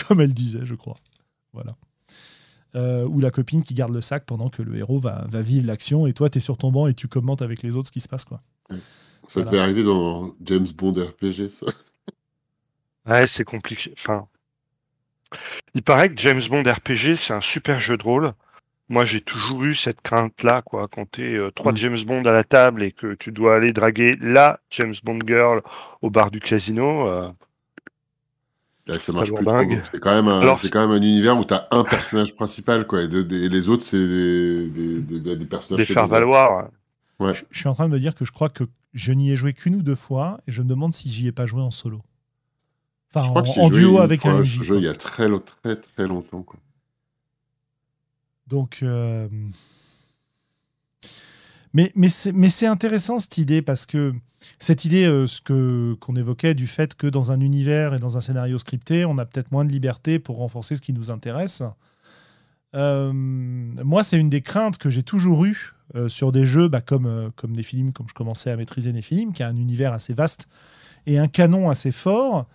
comme elle disait, je crois. Voilà. Euh, ou la copine qui garde le sac pendant que le héros va, va vivre l'action et toi, tu es sur ton banc et tu commentes avec les autres ce qui se passe. quoi. Ça Voilà. devait arriver dans James Bond RPG, ça. Ouais, c'est compliqué. Enfin, il paraît que James Bond RPG, c'est un super jeu de rôle. Moi, j'ai toujours eu cette crainte-là, quoi. Quand t'es euh, trois Mm. James Bond à la table et que tu dois aller draguer la James Bond girl au bar du casino, euh, Ouais, ça marche plus. C'est quand même un, Alors, c'est quand même un univers où tu as un personnage principal, quoi. Et, de- de- et les autres, c'est des, des, des- des personnages. les faire secondaires. valoir. Ouais. Je, je suis en train de me dire que je crois que je n'y ai joué qu'une ou deux fois et je me demande si j'y ai pas joué en solo. Enfin, en, duo avec un MJ. jeu il y a très, très, très longtemps, quoi. Donc, euh, mais, mais c'est mais c'est intéressant cette idée parce que cette idée euh, ce que qu'on évoquait du fait que dans un univers et dans un scénario scripté, on a peut-être moins de liberté pour renforcer ce qui nous intéresse. Euh, moi, c'est une des craintes que j'ai toujours eues euh, sur des jeux bah, comme, comme Nephilim, comme je commençais à maîtriser Nephilim, qui a un univers assez vaste et un canon assez fort.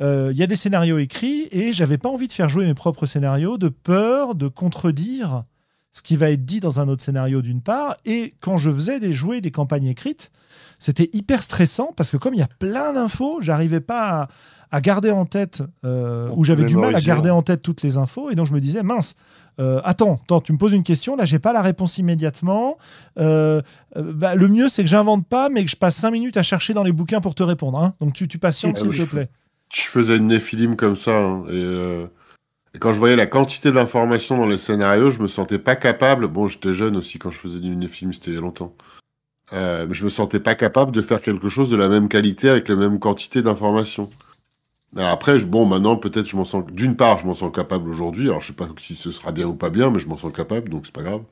Euh, Il y a des scénarios écrits et j'avais pas envie de faire jouer mes propres scénarios de peur de contredire ce qui va être dit dans un autre scénario d'une part. Et quand je faisais des jouets, des campagnes écrites, c'était hyper stressant parce que comme il y a plein d'infos, j'arrivais pas à, à garder en tête, euh, ou j'avais du mal à garder en tête toutes les infos. Et donc je me disais, mince, euh, attends, attends, tu me poses une question, là j'ai pas la réponse immédiatement. Euh, euh, bah, le mieux c'est que j'invente pas, mais que je passe cinq minutes à chercher dans les bouquins pour te répondre. hein. Donc tu, tu patientes Ah s'il oui, te plaît. Je faisais une Néphilim comme ça. hein, et, euh, et quand je voyais la quantité d'informations dans les scénarios, je me sentais pas capable. Bon, j'étais jeune aussi quand je faisais du Néphilim, c'était il y a longtemps. Euh, mais je me sentais pas capable de faire quelque chose de la même qualité avec la même quantité d'informations. Alors après, bon, maintenant, peut-être je m'en sens. D'une part, je m'en sens capable aujourd'hui. Alors, je sais pas si ce sera bien ou pas bien, mais je m'en sens capable, donc c'est pas grave.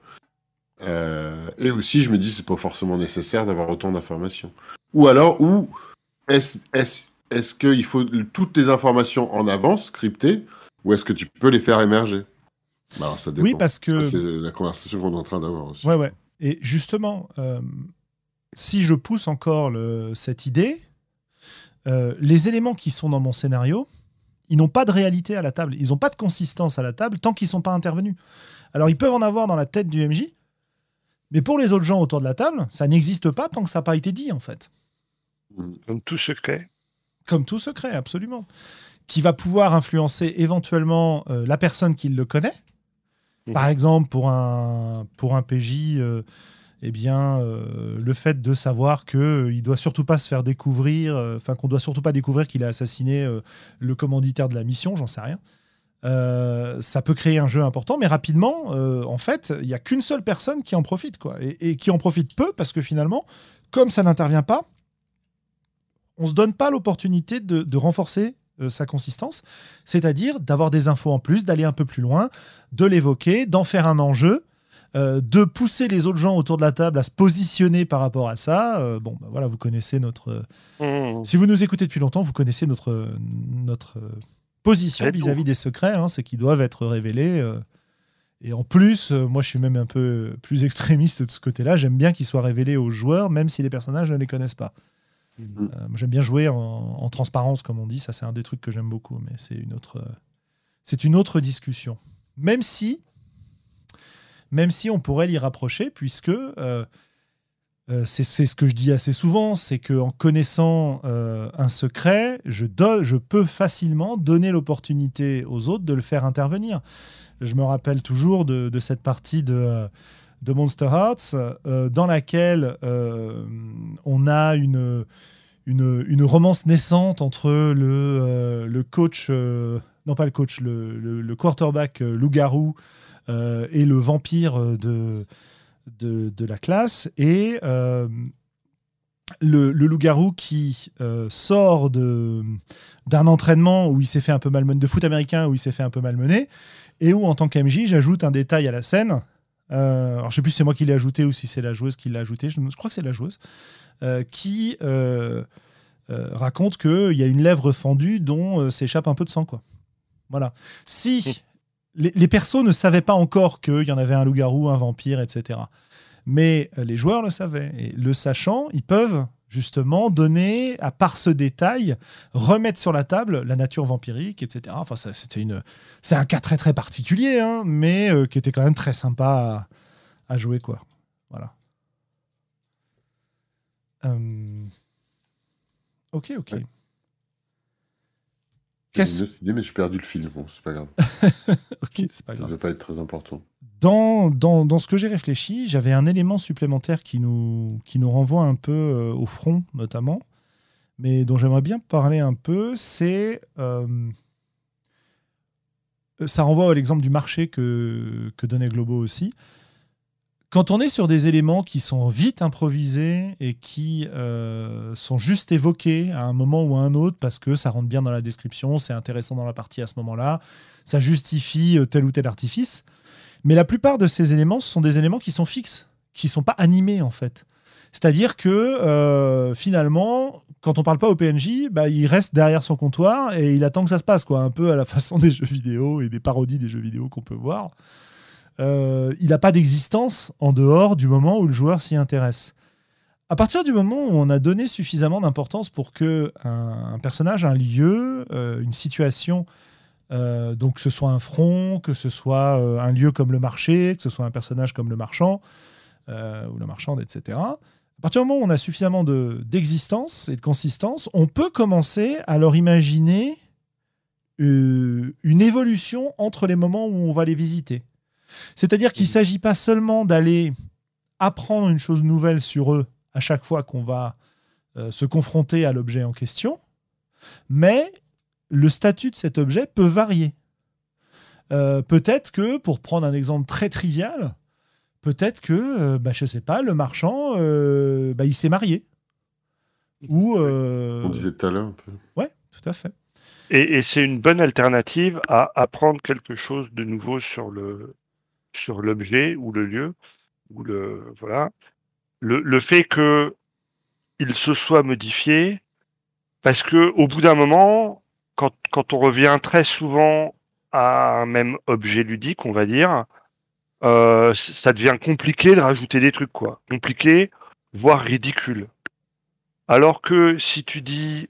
Euh, et aussi, je me dis, c'est pas forcément nécessaire d'avoir autant d'informations. Ou alors, ou est-ce est est qu'il faut toutes les informations en avance, scriptées, ou est-ce que tu peux les faire émerger? Bah, alors, ça dépend. Oui, parce que. C'est la conversation qu'on est en train d'avoir aussi. Ouais, ouais. Et justement, euh, si je pousse encore le- cette idée, euh, les éléments qui sont dans mon scénario, ils n'ont pas de réalité à la table. Ils n'ont pas de consistance à la table tant qu'ils ne sont pas intervenus. Alors, ils peuvent en avoir dans la tête du MJ, mais pour les autres gens autour de la table, ça n'existe pas tant que ça n'a pas été dit, en fait. Comme tout secret. Comme tout secret, absolument. Qui va pouvoir influencer éventuellement euh, la personne qui le connaît. Par Mhm. exemple, pour un, pour un PJ, euh, eh bien, euh, le fait de savoir qu'il ne doit surtout pas se faire découvrir, enfin, qu'on doit surtout pas découvrir qu'il a assassiné le commanditaire de la mission, j'en sais rien. euh, ça peut créer un jeu important, mais rapidement, euh, en fait, il n'y a qu'une seule personne qui en profite, quoi, et, qui en profite peu parce que finalement, comme ça n'intervient pas, on se donne pas l'opportunité de, renforcer euh, sa consistance, c'est-à-dire d'avoir des infos en plus, d'aller un peu plus loin, de l'évoquer, d'en faire un enjeu. de pousser les autres gens autour de la table à se positionner par rapport à ça. bon, bah voilà, vous connaissez notre. Mmh. Si vous nous écoutez depuis longtemps, vous connaissez notre notre position vis-à-vis des secrets, hein, c'est qu'ils doivent être révélés. Euh, et en plus, euh, moi je suis même un peu plus extrémiste de ce côté-là, j'aime bien qu'ils soient révélés aux joueurs, même si les personnages ne les connaissent pas. Mhm. Euh, j'aime bien jouer en, transparence, comme on dit, ça c'est un des trucs que j'aime beaucoup, mais c'est une autre, c'est une autre discussion. Même si, même si on pourrait l'y rapprocher, puisque euh, c'est ce que je dis assez souvent, c'est qu'en connaissant euh, un secret, je, je peux facilement donner l'opportunité aux autres de le faire intervenir. Je me rappelle toujours de, cette partie de, de Monster Hearts euh, dans laquelle on a une, une, romance naissante entre le, le coach, non pas le coach, le, le quarterback loup-garou et le vampire de de, la classe. Et euh, le, loup-garou qui euh, sort d'un entraînement où il s'est fait un peu de foot américain où il s'est fait un peu malmener, et où en tant qu'MJ, j'ajoute un détail à la scène. Euh, alors je sais plus si c'est moi qui l'ai ajouté ou si c'est la joueuse qui l'a ajouté, je, crois que c'est la joueuse, qui raconte qu'il y a une lèvre fendue dont s'échappe un peu de sang. Quoi. Voilà. Si les, persos ne savaient pas encore qu'il y en avait un loup-garou, un vampire, etc. Mais euh, les joueurs le savaient. Et le sachant, ils peuvent justement donner, à part ce détail, remettre sur la table la nature vampirique, etc. Enfin, c'était une, c'est un cas très très particulier, hein, mais euh, qui était quand même très sympa à, jouer, quoi. Voilà. Euh, ok, ok. J'ai mais j'ai perdu le fil. Bon, c'est pas grave. ok, c'est pas grave. Ça va pas être très important. Dans, dans, dans ce que j'ai réfléchi, j'avais un élément supplémentaire qui nous, qui nous renvoie un peu euh, au front, notamment, mais dont j'aimerais bien parler un peu. C'est. Euh, ça renvoie à l'exemple du marché que, que donnait Globo aussi quand on est sur des éléments qui sont vite improvisés et qui euh, sont juste évoqués à un moment ou à un autre parce que ça rentre bien dans la description, c'est intéressant dans la partie à ce moment-là, ça justifie euh, tel ou tel artifice. Mais la plupart de ces éléments, sont des éléments qui sont fixes, qui ne sont pas animés en fait. C'est-à-dire que euh, finalement, quand on parle pas au PNJ, bah, il reste derrière son comptoir et il attend que ça se passe, quoi, un peu à la façon des jeux vidéo et des parodies des jeux vidéo qu'on peut voir. Euh, il n'a pas d'existence en dehors du moment où le joueur s'y intéresse. À partir du moment où on a donné suffisamment d'importance pour que un, personnage, un lieu, euh, une situation, euh, donc que ce soit un front, que ce soit un lieu comme le marché, que ce soit un personnage comme le marchand ou la marchande, etc. À partir du moment où on a suffisamment d'existence et de consistance, on peut commencer à leur imaginer une évolution entre les moments où on va les visiter. C'est-à-dire qu'il ne s'agit pas seulement d'aller apprendre une chose nouvelle sur eux à chaque fois qu'on va euh, se confronter à l'objet en question, mais le statut de cet objet peut varier. Euh, peut-être que, pour prendre un exemple très trivial, peut-être que, euh, bah, je ne sais pas, le marchand, bah, il s'est marié. Ou, On disait tout à l'heure un peu. Ouais, tout à fait. Et, c'est une bonne alternative à apprendre quelque chose de nouveau sur le, sur l'objet ou le lieu ou le voilà. Le, fait que il se soit modifié parce que au bout d'un moment quand, quand on revient très souvent à un même objet ludique on va dire euh, ça devient compliqué de rajouter des trucs quoi. Compliqué voire ridicule. Alors que si tu dis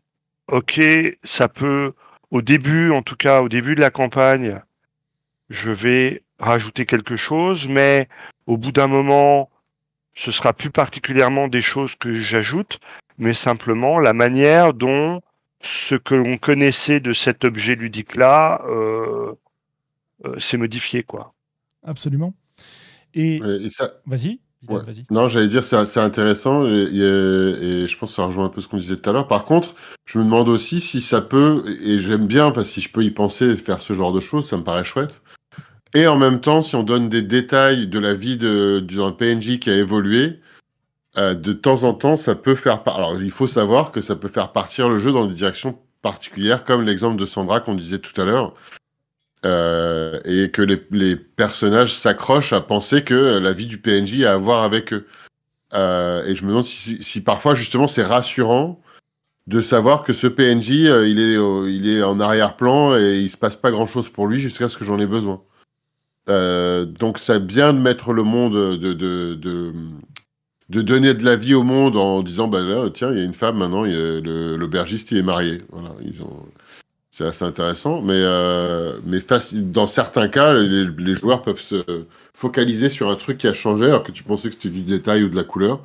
ok ça peut au début en tout cas au début de la campagne je vais rajouter quelque chose, mais au bout d'un moment, ce sera plus particulièrement des choses que j'ajoute, mais simplement la manière dont ce que l'on connaissait de cet objet ludique-là euh, euh, s'est modifié, quoi. Absolument. Et, ça... vas-y, Ouais. Non, j'allais dire, c'est c'est intéressant et, et- et je pense que ça rejoint un peu ce qu'on disait tout à l'heure. Par contre, je me demande aussi si ça peut, et j'aime bien, parce que si je peux y penser et faire ce genre de choses, ça me paraît chouette. Et en même temps, si on donne des détails de la vie d'un PNJ qui a évolué, euh, de temps en temps, ça peut faire. Alors, il faut savoir que ça peut faire partir le jeu dans des directions particulières, comme l'exemple de Sandra qu'on disait tout à l'heure. Euh, et que les, personnages s'accrochent à penser que la vie du PNJ a à voir avec eux. Euh, et je me demande si, si parfois justement c'est rassurant de savoir que ce PNJ il est il est en arrière-plan et il se passe pas grand-chose pour lui jusqu'à ce que j'en ai besoin. Euh, donc c'est bien de mettre le monde de, de, de de donner de la vie au monde en disant bah là, tiens il y a une femme maintenant l'aubergiste il est marié voilà ils ont c'est assez intéressant, mais, euh, mais faci- dans certains cas, les, les joueurs peuvent se focaliser sur un truc qui a changé alors que tu pensais que c'était du détail ou de la couleur.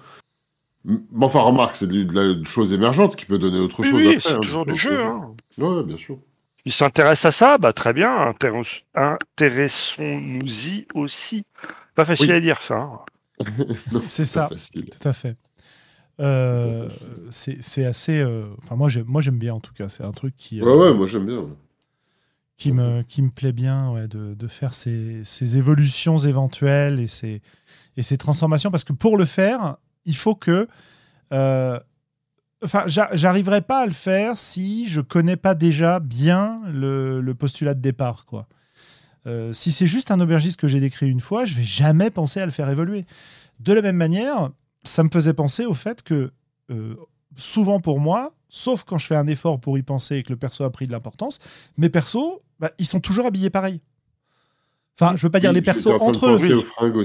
Mais enfin, remarque, c'est de, la chose émergente qui peut donner autre Oui, chose oui, après. c'est hein, toujours du jeu. Hein. Ouais, bien sûr. Il s'intéresse à ça, bah très bien, intéress- intéressons-nous-y aussi. Pas facile Oui. à dire ça. hein. C'est ça. facile. Tout à fait. Euh, c'est assez. euh, Enfin, moi, j'aime moi, j'aime bien en tout cas. C'est un truc qui, euh, Ouais, ouais, moi j'aime bien. qui, me, qui me plaît bien ouais, de, de faire ces, ces évolutions éventuelles et ces, et ces transformations. Parce que pour le faire, il faut que. Enfin, j'a- j'arriverai pas à le faire si je connais pas déjà bien le, le postulat de départ, quoi. Euh, si c'est juste un aubergiste que j'ai décrit une fois, je vais jamais penser à le faire évoluer. De la même manière, ça me faisait penser au fait que euh, souvent pour moi, sauf quand je fais un effort pour y penser et que le perso a pris de l'importance, mes persos, bah, ils sont toujours habillés pareil. Enfin, je veux pas dire les persos entre eux, aussi,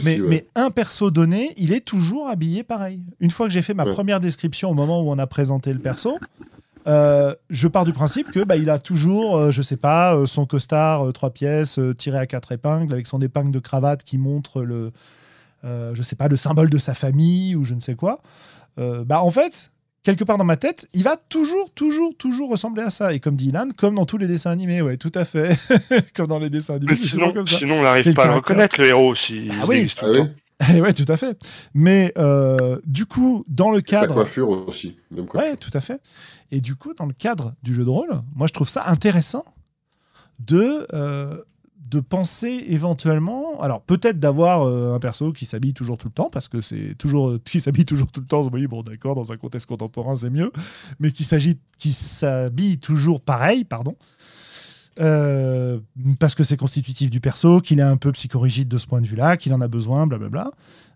mais, ouais. mais un perso donné, il est toujours habillé pareil. Une fois que j'ai fait ma Ouais. première description au moment où on a présenté le perso, euh, je pars du principe que bah, il a toujours, euh, je sais pas, euh, son costard euh, trois pièces tiré à quatre épingles avec son épingle de cravate qui montre le, je sais pas, le symbole de sa famille ou je ne sais quoi. Bah en fait, quelque part dans ma tête, il va toujours, toujours, toujours ressembler à ça. Et comme dit Ilan, comme dans tous les dessins animés, ouais, tout à fait, comme dans les dessins animés. Mais sinon, toujours comme ça. sinon, on n'arrive pas à le reconnaître, le héros, s'il Ah oui. tout Ah le oui, temps. Eh ouais, tout à fait. Mais euh, du coup, dans le sa cadre. coiffure aussi. Même coiffure. Ouais, tout à fait. Et du coup, dans le cadre du jeu de rôle, moi, je trouve ça intéressant de, euh, de penser éventuellement. Alors, peut-être d'avoir euh, un perso qui s'habille toujours tout le temps, parce que c'est toujours. qui s'habille toujours tout le temps, oui, bon, d'accord, dans un contexte contemporain, c'est mieux. Mais qui s'habille toujours pareil, pardon. Euh, parce que c'est constitutif du perso, qu'il est un peu psychorigide de ce point de vue-là, qu'il en a besoin, blablabla.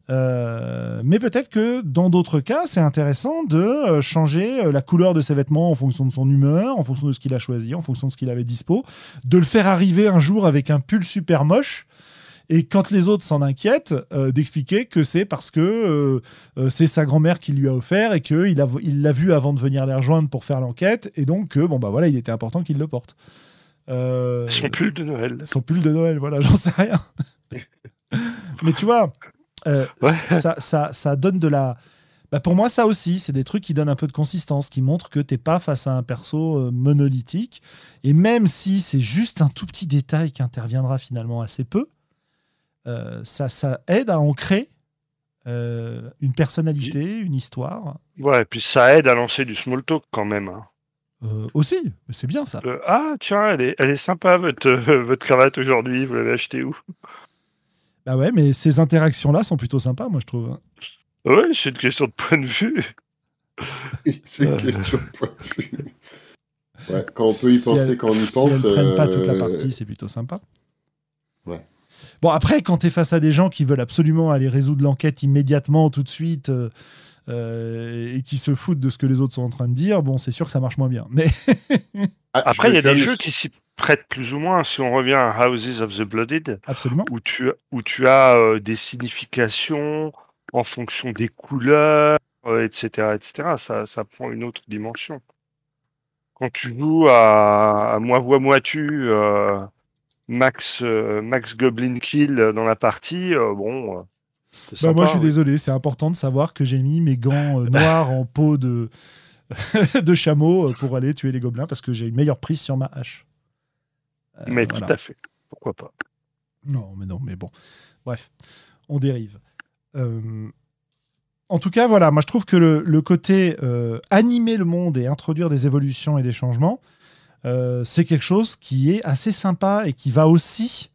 Euh, mais peut-être que dans d'autres cas, c'est intéressant de euh, changer euh, la couleur de ses vêtements en fonction de son humeur, en fonction de ce qu'il a choisi, en fonction de ce qu'il avait dispo, de le faire arriver un jour avec un pull super moche. Et quand les autres s'en inquiètent, euh, d'expliquer que c'est parce que euh, c'est sa grand-mère qui lui a offert et qu'il l'a il vu avant de venir les rejoindre pour faire l'enquête, et donc que bon bah voilà, il était important qu'il le porte. Son pull de Noël. son pull de Noël, voilà, j'en sais rien. Mais tu vois, euh, Ouais. ça, ça, ça donne de la. Bah pour moi, ça aussi, c'est des trucs qui donnent un peu de consistance, qui montrent que t'es pas face à un perso euh, monolithique. Et même si c'est juste un tout petit détail qui interviendra finalement assez peu, euh, ça, ça aide à ancrer euh, une personnalité, une histoire. Ouais, et puis ça aide à lancer du small talk quand même. hein. Euh, aussi, c'est bien ça. Ah, tiens, elle est, elle est sympa, votre, votre cravate aujourd'hui, vous l'avez achetée où? Bah ouais, mais ces interactions-là sont plutôt sympas, moi je trouve. hein. Ouais, c'est une question de point de vue. C'est une Euh. question de point de vue. Ouais, quand on peut y Si penser, quand on y si pense. elles prennent pas toute la euh, partie, c'est plutôt sympa. Ouais. Bon, après, quand tu es face à des gens qui veulent absolument aller résoudre l'enquête immédiatement, tout de suite, euh, euh, et qui se foutent de ce que les autres sont en train de dire, bon, c'est sûr que ça marche moins bien. Mais ah, Après, il y a des jeux qui s'y prêtent plus ou moins. Si on revient à Houses of the Blooded, absolument. où tu, où tu as euh, des significations en fonction des couleurs, euh, etc., etc., ça, ça prend une autre dimension. Quand tu joues à, à Moi vois moi tu euh, Max, Max Goblin Kill dans la partie, bon. Bah, moi, je suis désolé, c'est important de savoir que j'ai mis mes gants noirs en peau de, de chameau pour aller tuer les gobelins parce que j'ai une meilleure prise sur ma hache. Euh, Mais voilà. tout à fait. Pourquoi pas? Non, mais non, mais bon. Bref, on dérive. Euh, en tout cas, voilà, moi je trouve que le, le côté euh, animer le monde et introduire des évolutions et des changements, euh, c'est quelque chose qui est assez sympa et qui va aussi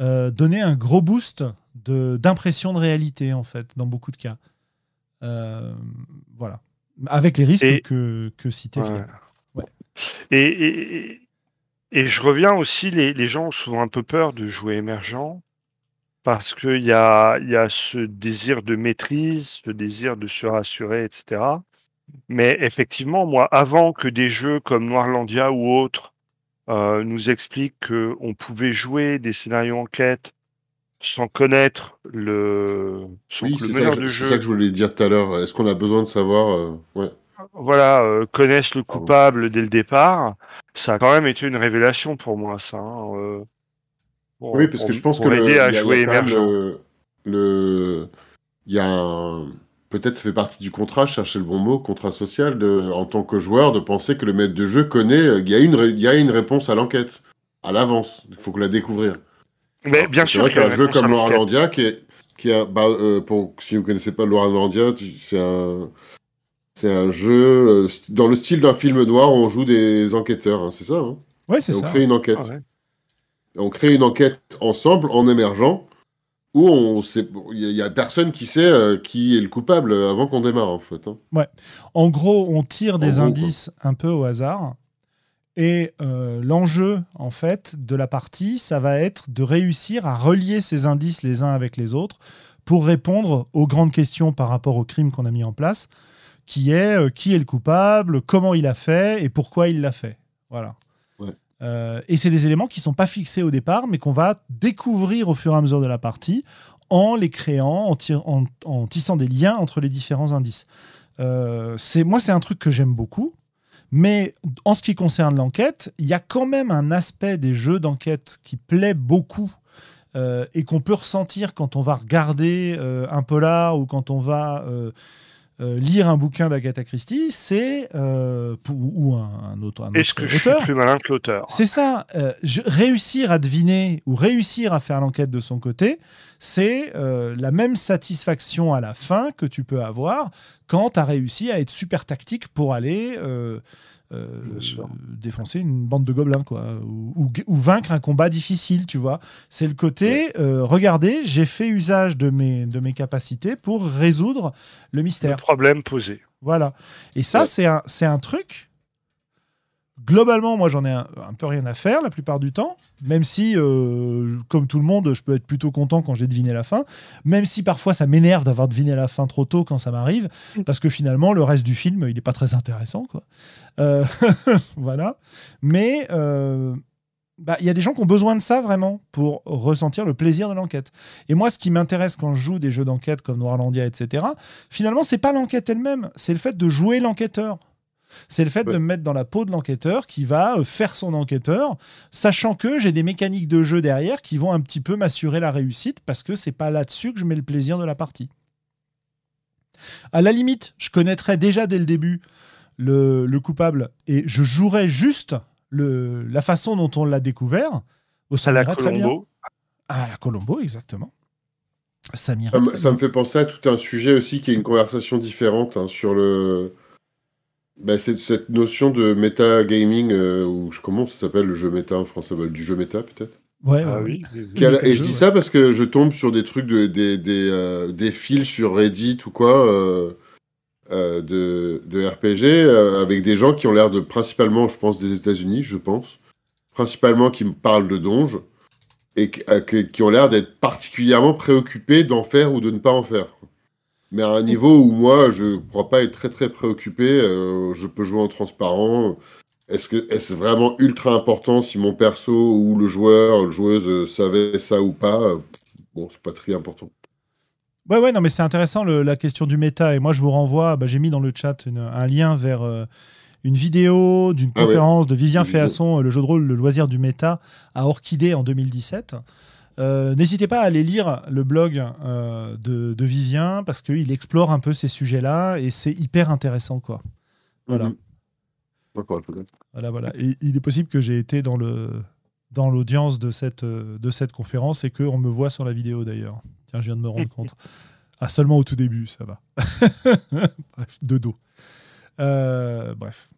euh, donner un gros boost d'impression de, réalité, en fait, dans beaucoup de cas. Voilà. Avec les risques Et- que, que Ouais. Ouais. Et, et, et- je reviens aussi, les, les gens ont souvent un peu peur de jouer émergent parce qu'il y a, y a ce désir de maîtrise, ce désir de se rassurer, etc. Mais effectivement, moi, avant que des jeux comme Noirlandia ou autres euh, nous expliquent qu'on pouvait jouer des scénarios enquête sans connaître le, sans Oui, le meneur de je- c'est jeu ça que je voulais dire tout à l'heure. Est-ce qu'on a besoin de savoir euh, ouais. Voilà, euh, connaissent le Pardon. coupable dès le départ, ça a quand même été une révélation pour moi, ça. hein, euh, pour- Oui, parce pour- que je pense que le, y y a le, le- il y a un- peut-être ça fait partie du contrat, chercher le bon mot, contrat social, de, en tant que joueur, de penser que le maître de jeu connaît, euh, il y a une, il y a une réponse à l'enquête, à l'avance. Il faut que la découvrir. Mais Alors, bien c'est sûr vrai qu'un jeu comme l'enquête. Loralandia, qui est, qui a, bah, euh, pour, si vous connaissez pas Loralandia, tu- c'est un, c'est un jeu euh, dans le style d'un film noir où on joue des enquêteurs, hein, c'est ça. hein? Ouais, c'est Et on ça. crée une enquête. Ah ouais. On crée une enquête ensemble, en émergent, où on sait, il y, y a personne qui sait euh, qui est le coupable avant qu'on démarre, en fait. hein. En gros, on tire des gros, quoi. indices un peu au hasard. Et euh, l'enjeu, en fait, de la partie, ça va être de réussir à relier ces indices les uns avec les autres pour répondre aux grandes questions par rapport au crime qu'on a mis en place, qui est euh, qui est le coupable, comment il a fait et pourquoi il l'a fait. Voilà. Ouais. Euh, et c'est des éléments qui sont pas fixés au départ, mais qu'on va découvrir au fur et à mesure de la partie en les créant, en, tir- en- en tissant des liens entre les différents indices. Euh, c'est moi, c'est un truc que j'aime beaucoup. Mais en ce qui concerne l'enquête, il y a quand même un aspect des jeux d'enquête qui plaît beaucoup euh, et qu'on peut ressentir quand on va regarder euh, un polar ou quand on va euh, euh, lire un bouquin d'Agatha Christie, c'est euh, ou un, un autre, un Est-ce que je suis plus malin que l'auteur? C'est ça. euh, je- réussir à deviner ou réussir à faire l'enquête de son côté, c'est la même satisfaction à la fin que tu peux avoir quand tu as réussi à être super tactique pour aller euh, défoncer une bande de gobelins, quoi, ou, ou- ou vaincre un combat difficile, tu vois. C'est le côté, euh, regardez, j'ai fait usage de mes, de mes capacités pour résoudre le Le mystère. problème posé. Voilà. Et ça, Ouais. c'est un, c'est un truc. Globalement, moi, j'en ai un, un peu rien à faire la plupart du temps, même si, euh, comme tout le monde, je peux être plutôt content quand j'ai deviné la fin, même si parfois ça m'énerve d'avoir deviné la fin trop tôt quand ça m'arrive, parce que finalement, le reste du film, il n'est pas très intéressant. quoi. Euh, voilà. Mais euh, bah, il y a des gens qui ont besoin de ça vraiment pour ressentir le plaisir de l'enquête. Et moi, ce qui m'intéresse quand je joue des jeux d'enquête comme Noirlandia, etc., finalement, c'est pas l'enquête elle-même, c'est le fait de jouer l'enquêteur. C'est le fait Ouais. de me mettre dans la peau de l'enquêteur qui va euh, faire son enquêteur, sachant que j'ai des mécaniques de jeu derrière qui vont un petit peu m'assurer la réussite parce que c'est pas là-dessus que je mets le plaisir de la partie. À la limite, je connaîtrais déjà dès le début le, le coupable et je jouerais juste le, la façon dont on l'a découvert. Oh, ça À la. Colombo. À la Colombo, exactement. Ça Ça, me- très ça me fait penser à tout un sujet aussi qui est une conversation différente hein, sur le. Bah, c'est cette notion de méta-gaming, euh, ou je- comment ça s'appelle le jeu méta en français? Bah, Du jeu méta peut-être? Ouais, Ah ouais, oui, oui, Et je dis ouais. ça parce que je tombe sur des trucs, de, des, des, euh, des fils sur Reddit ou quoi, euh, euh, de, de RPG, euh, avec des gens qui ont l'air de, principalement, je pense, des États-Unis, je pense, principalement qui me parlent de donges, et qui, euh, que- qui ont l'air d'être particulièrement préoccupés d'en faire ou de ne pas en faire. Mais à un niveau où moi, je crois pas être très très préoccupé, euh, je peux jouer en transparent. Est-ce que est-ce vraiment ultra important si mon perso ou le joueur, la joueuse euh, savait ça ou pas? Bon, c'est pas très important. Ouais, ouais, non, mais c'est intéressant le- la question du méta. Et moi, je vous renvoie, bah, j'ai mis dans le chat une- un lien vers euh, une vidéo d'une Ah ouais. conférence de Vivien. Féasson, le jeu de rôle, le loisir du méta, à Orchidée en 2017. Euh, N'hésitez pas à aller lire le blog euh, de, de Vivien parce qu'il explore un peu ces sujets-là et c'est hyper intéressant, quoi. Voilà. Mhm. D'accord. Voilà, voilà. Et il est possible que j'ai été dans le dans l'audience de cette de cette conférence et qu'on me voit sur la vidéo d'ailleurs. Tiens, je viens de me rendre compte. Ah, seulement au tout début, ça va. bref, de dos. Euh, bref.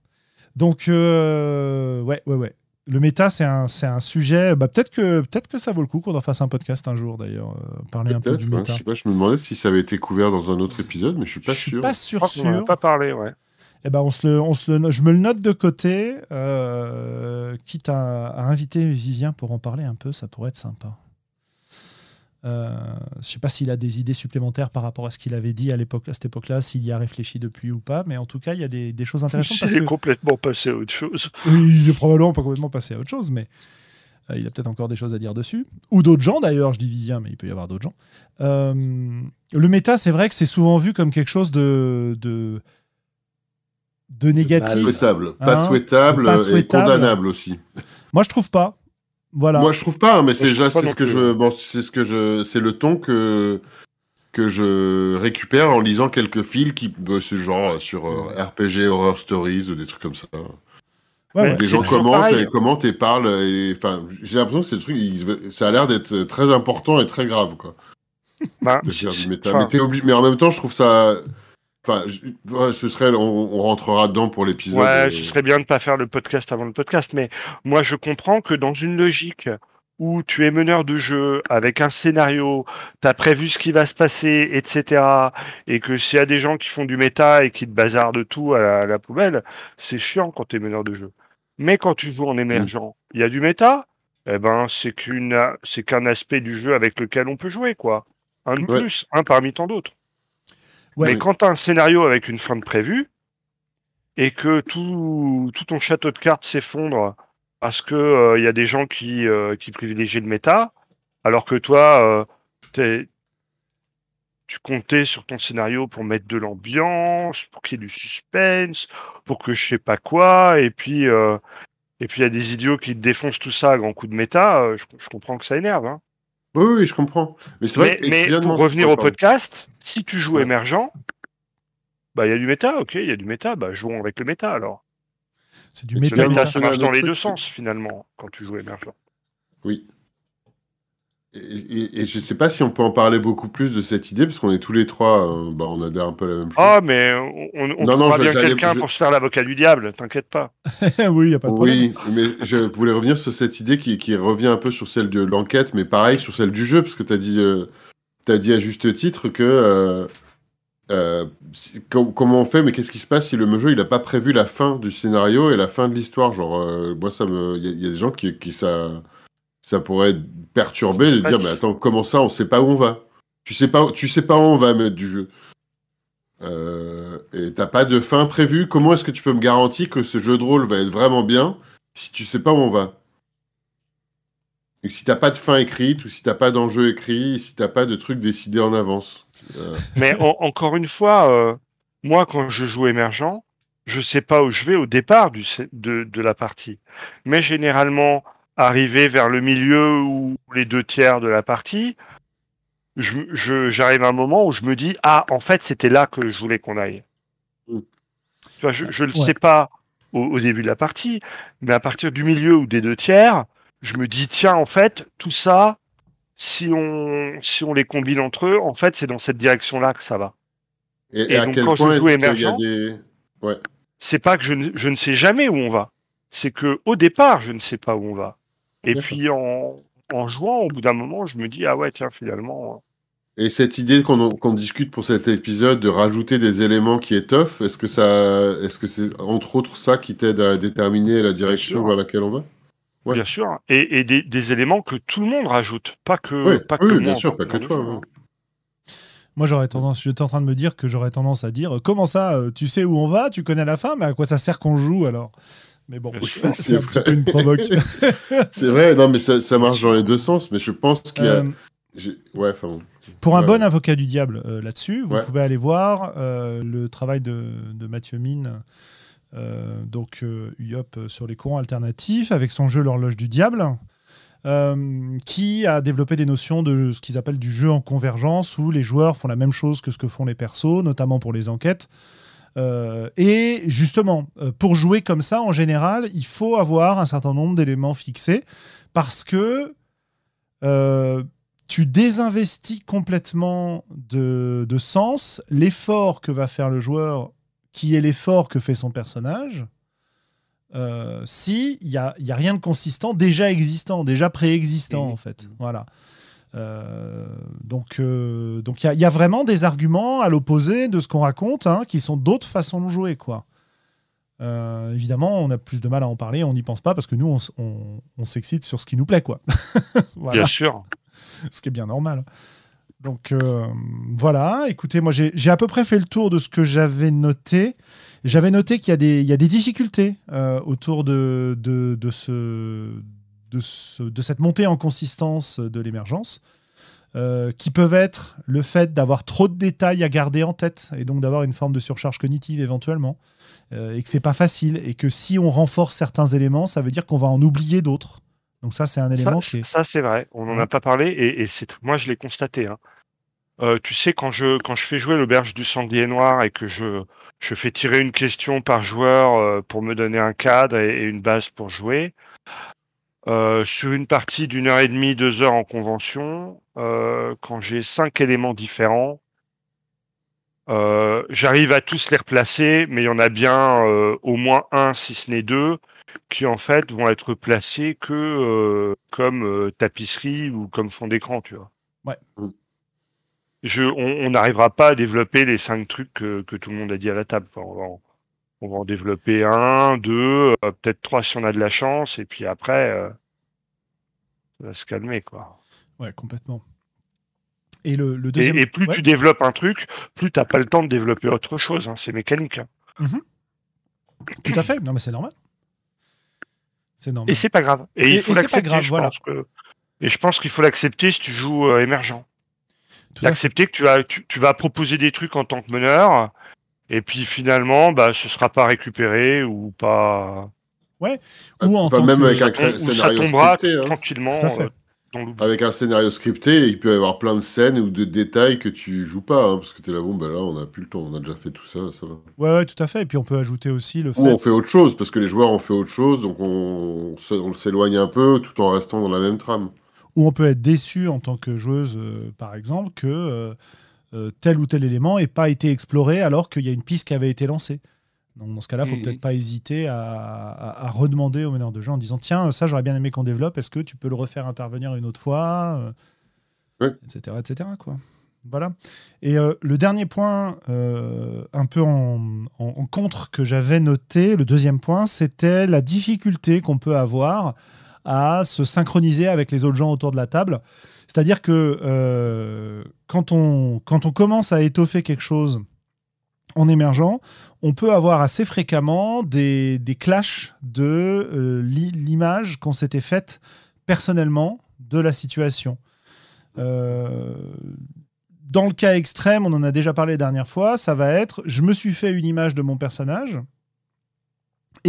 Donc, euh, ouais, ouais, ouais. Le méta, c'est un, c'est un sujet. Bah, peut-être que, peut-être que ça vaut le coup qu'on en fasse un podcast un jour, d'ailleurs, euh, parler un peu du ouais, méta. je sais pas, je me demandais si ça avait été couvert dans un autre épisode, mais je suis pas je suis sûr. pas Je sûr, en a sûr. pas parlé, ouais. Eh ben, on se le, on se le, je me le note de côté, euh, quitte à, à inviter Vivien pour en parler un peu, ça pourrait être sympa. Euh, je sais pas s'il a des idées supplémentaires par rapport à ce qu'il avait dit à l'époque, à cette époque-là, s'il y a réfléchi depuis ou pas, mais en tout cas, il y a des, des choses intéressantes parce Il est que complètement passé à autre chose. il est probablement pas complètement passé à autre chose, mais euh, il a peut-être encore des choses à dire dessus. Ou d'autres gens d'ailleurs, je dis Vivien, mais il peut y avoir d'autres gens. Euh, le méta, c'est vrai que c'est souvent vu comme quelque chose de, de, de Pas négatif. souhaitable, pas Hein, souhaitable pas et condamnable aussi. Moi, je trouve pas. Voilà. Moi, je trouve pas, hein, mais c'est déjà ce que je bon, c'est ce que je c'est le ton que que je récupère en lisant quelques fils qui euh, ce genre euh, sur euh, RPG Horror Stories ou des trucs comme ça. Ouais, Mais ouais. Les gens commentent et commentent et parlent et enfin j'ai l'impression que c'est le truc il- ça a l'air d'être très important et très grave quoi de Mais, obligé- mais en même temps je trouve ça enfin je- ce serait on, on rentrera dedans pour l'épisode. Ouais, euh, ce serait bien de pas faire le podcast avant le podcast, mais moi je comprends que dans une logique où tu es meneur de jeu avec un scénario, tu as prévu ce qui va se passer, etc., et que s'il y a des gens qui font du méta et qui te bazardent tout à la, à la poubelle, c'est chiant quand tu es meneur de jeu. Mais quand tu joues en émergent, il y a du méta, eh ben c'est qu'une c'est qu'un aspect du jeu avec lequel on peut jouer, quoi. Un de Ouais. plus, un parmi tant d'autres. Ouais. Mais quand tu as un scénario avec une fin de prévue et que tout, tout ton château de cartes s'effondre parce que euh, il y a des gens qui, euh, qui privilégient le méta, alors que toi, euh, t'es- tu comptais sur ton scénario pour mettre de l'ambiance, pour qu'il y ait du suspense, pour que je sais pas quoi, et puis euh, et puis il y a des idiots qui défoncent tout ça à grands coups de méta, euh, je, je comprends que ça énerve. Hein. Oui, oui, je comprends. Mais c'est vrai Mais, que pour revenir au podcast, si tu joues Ouais. émergent, bah il y a du méta, ok, il y a du méta, bah jouons avec le méta alors. C'est du méta. de méta, méta. ça marche dans les deux sens finalement quand tu joues émergent. Oui. Et, et- et je sais pas si on peut en parler beaucoup plus de cette idée, parce qu'on est tous les trois, euh, bah, on adhère un peu à la même chose. Ah mais on, on, on Non, non, je- bien quelqu'un je- pour se faire l'avocat du diable, t'inquiète pas. oui, il n'y a pas de problème. oui, mais je voulais revenir sur cette idée qui, qui revient un peu sur celle de l'enquête, mais pareil sur celle du jeu, parce que tu as dit, euh, t'as dit à juste titre que euh, euh, si- com- comment on fait, mais qu'est-ce qui se passe si le jeu il a pas prévu la fin du scénario et la fin de l'histoire? Genre, euh, moi, ça me, il y, a- il y a des gens qui, qui ça, ça pourrait perturber de dire, mais attends, comment ça, on sait pas où on va? Tu sais pas, tu sais pas où on va mettre du jeu. Euh, et t'as pas de fin prévue? Comment est-ce que tu peux me garantir que ce jeu de rôle va être vraiment bien si tu sais pas où on va? Et si t'as pas de fin écrite ou si t'as pas d'enjeu écrit, si t'as pas de truc décidé en avance. Euh, Mais en- encore une fois, euh, moi quand je joue émergent, je sais pas où je vais au départ du, de, de la partie. Mais généralement, arrivé vers le milieu ou les deux tiers de la partie, je- je- j'arrive à un moment où je me dis ah en fait c'était là que je voulais qu'on aille. Mm. Tu vois, je ne le Ouais. sais pas au, au début de la partie, mais à partir du milieu ou des deux tiers, je me dis tiens en fait tout ça si on si on les combine entre eux, en fait c'est dans cette direction là que ça va. Et, Et et à donc, quel quand je joue émergent- des. C'est pas que je ne, je ne sais jamais où on va, c'est que au départ je ne sais pas où on va. Et puis en, en jouant, au bout d'un moment, je me dis ah ouais tiens finalement. Et cette idée qu'on qu'on discute pour cet épisode de rajouter des éléments qui étoffent, est-ce que ça, est-ce que c'est entre autres ça qui t'aide à déterminer la direction vers laquelle on va? Ouais. Bien sûr, et, et des, des éléments que tout le monde rajoute, pas que, Oui, pas que oui, moi bien en sûr, pas que toi. ouais. hein. Moi, j'aurais tendance, j'étais en train de me dire que j'aurais tendance à dire comment ça, euh, tu sais où on va, tu connais la fin, mais à quoi ça sert qu'on joue alors? Mais bon, c'est un C'est petit vrai. peu une provoque. C'est vrai, non, mais ça, ça marche dans les deux sens, mais je pense qu'il y a. Euh, Ouais, bon. Pour un Ouais, bon avocat du diable euh, là-dessus, vous Ouais. pouvez aller voir euh, le travail de, de Mathieu Mine, euh, donc UYOP sur les courants alternatifs, avec son jeu L'horloge du diable, qui a développé des notions de ce qu'ils appellent du jeu en convergence, où les joueurs font la même chose que ce que font les persos, notamment pour les enquêtes. Euh, et justement, euh, pour jouer comme ça, en général, il faut avoir un certain nombre d'éléments fixés, parce que euh, tu désinvestis complètement de, de sens l'effort que va faire le joueur, qui est l'effort que fait son personnage, euh, si il n'y a, y a rien de consistant déjà existant, déjà préexistant en fait. Voilà. Euh, donc euh, donc il y, a- il y a vraiment des arguments à l'opposé de ce qu'on raconte, hein, qui sont d'autres façons de jouer quoi. Euh, évidemment, on a plus de mal à en parler, on n'y pense pas parce que nous, on, s- on- on s'excite sur ce qui nous plaît, quoi. voilà Bien sûr. ce qui est bien normal. Donc euh, voilà, écoutez, moi j'ai à peu près fait le tour de ce que j'avais noté. J'avais noté qu'il y, a des- il y a des difficultés euh, autour de, de, de ce, de, ce- de cette montée en consistance de l'émergence, euh, qui peuvent être le fait d'avoir trop de détails à garder en tête et donc d'avoir une forme de surcharge cognitive éventuellement, euh, et que c'est pas facile, et que si on renforce certains éléments, ça veut dire qu'on va en oublier d'autres. Donc ça, c'est un Ça, élément qui est... ça, c'est vrai. On n'en a pas parlé et, et c'est moi je l'ai constaté. hein. Euh, tu sais quand je quand je fais jouer l'auberge du sanglier noir et que je je fais tirer une question par joueur euh, pour me donner un cadre et, et une base pour jouer. Euh, sur une partie d'une heure et demie, deux heures en convention, euh, quand j'ai cinq éléments différents, euh, j'arrive à tous les replacer, mais il y en a bien euh, au moins un, si ce n'est deux, qui en fait vont être placés que euh, comme euh, tapisserie ou comme fond d'écran, tu vois. Ouais. Mm. Je, on n'arrivera pas à développer les cinq trucs que, que tout le monde a dit à la table. Enfin, on, on va en développer un, deux, euh, peut-être trois si on a de la chance, et puis après, euh, ça va se calmer, quoi. Ouais, complètement. Et le, le Et, deuxième... et plus Ouais. tu développes un truc, plus t'as pas le temps de développer autre chose. hein, c'est mécanique. hein. Tout à fait. Non, mais c'est normal. C'est normal. Et c'est pas grave. Et, Et- il faut et c'est pas l'accepter. grave, je voilà. pense que- Et je pense qu'il faut l'accepter si tu joues euh, émergent. Tout. D'accepter que tu vas, tu, tu vas proposer des trucs en tant que meneur, et puis finalement, bah, ce sera pas récupéré ou pas. Ou en Enfin, tant même que- avec un Ou cré- ça scénario tombera scripté. hein. tranquillement Tout à fait. euh, dans l'oubli. Avec un scénario scripté, il peut y avoir plein de scènes ou de détails que tu joues pas, hein, parce que t'es là, bon, bah là, on a plus le temps, on a déjà fait tout ça, ça va. Ouais, ouais, tout à fait. Et puis on peut ajouter aussi le fait. Ou on fait autre chose, parce que les joueurs ont fait autre chose, donc on s'éloigne un peu tout en restant dans la même trame. Ou on peut être déçu en tant que joueuse, euh, par exemple, que euh, euh, tel ou tel élément n'ait pas été exploré alors qu'il y a une piste qui avait été lancée. Donc dans ce cas-là, il faut Mhm. peut-être pas hésiter à, à- à redemander au meneur de jeu en disant Tiens, ça j'aurais bien aimé qu'on développe, est-ce que tu peux le refaire intervenir une autre fois euh, Ouais. Etc. etc. quoi. Voilà. Et euh, le dernier point, euh, un peu en, en- en contre que j'avais noté, le deuxième point, c'était la difficulté qu'on peut avoir à se synchroniser avec les autres gens autour de la table. C'est-à-dire que euh, quand, on, commence à étoffer quelque chose en émergent, on peut avoir assez fréquemment des, des clashs de euh, l'i- l'image qu'on s'était faite personnellement de la situation. Euh, dans le cas extrême, on en a déjà parlé la dernière fois, ça va être je me suis fait une image de mon personnage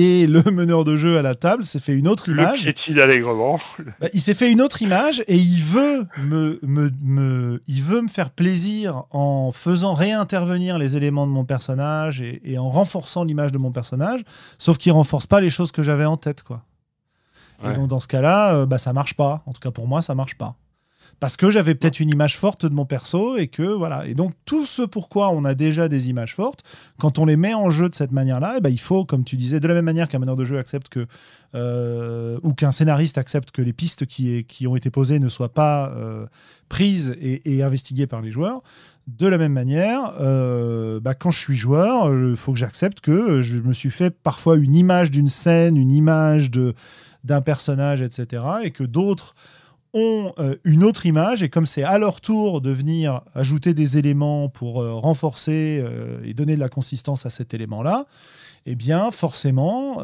et le meneur de jeu à la table s'est fait une autre Le image. allègrement. Bah, il s'est fait une autre image et il veut me, me, me- il veut me faire plaisir en faisant réintervenir les éléments de mon personnage et, et en renforçant l'image de mon personnage, sauf qu'il renforce pas les choses que j'avais en tête. quoi. Ouais. Et donc dans ce cas-là, euh, bah, ça marche pas. En tout cas pour moi, ça marche pas. Parce que j'avais peut-être une image forte de mon perso et que voilà. Et donc tout ce pourquoi on a déjà des images fortes, quand on les met en jeu de cette manière-là, eh ben, il faut, comme tu disais, de la même manière qu'un meneur de jeu accepte que euh, ou qu'un scénariste accepte que les pistes qui, qui ont été posées ne soient pas euh, prises et, investiguées par les joueurs. De la même manière, euh, bah, quand je suis joueur, il faut que j'accepte que je me suis fait parfois une image d'une scène, une image d'un personnage, etc., et que d'autres ont euh, une autre image, et comme c'est à leur tour de venir ajouter des éléments pour euh, renforcer euh, et donner de la consistance à cet élément-là, eh bien, forcément,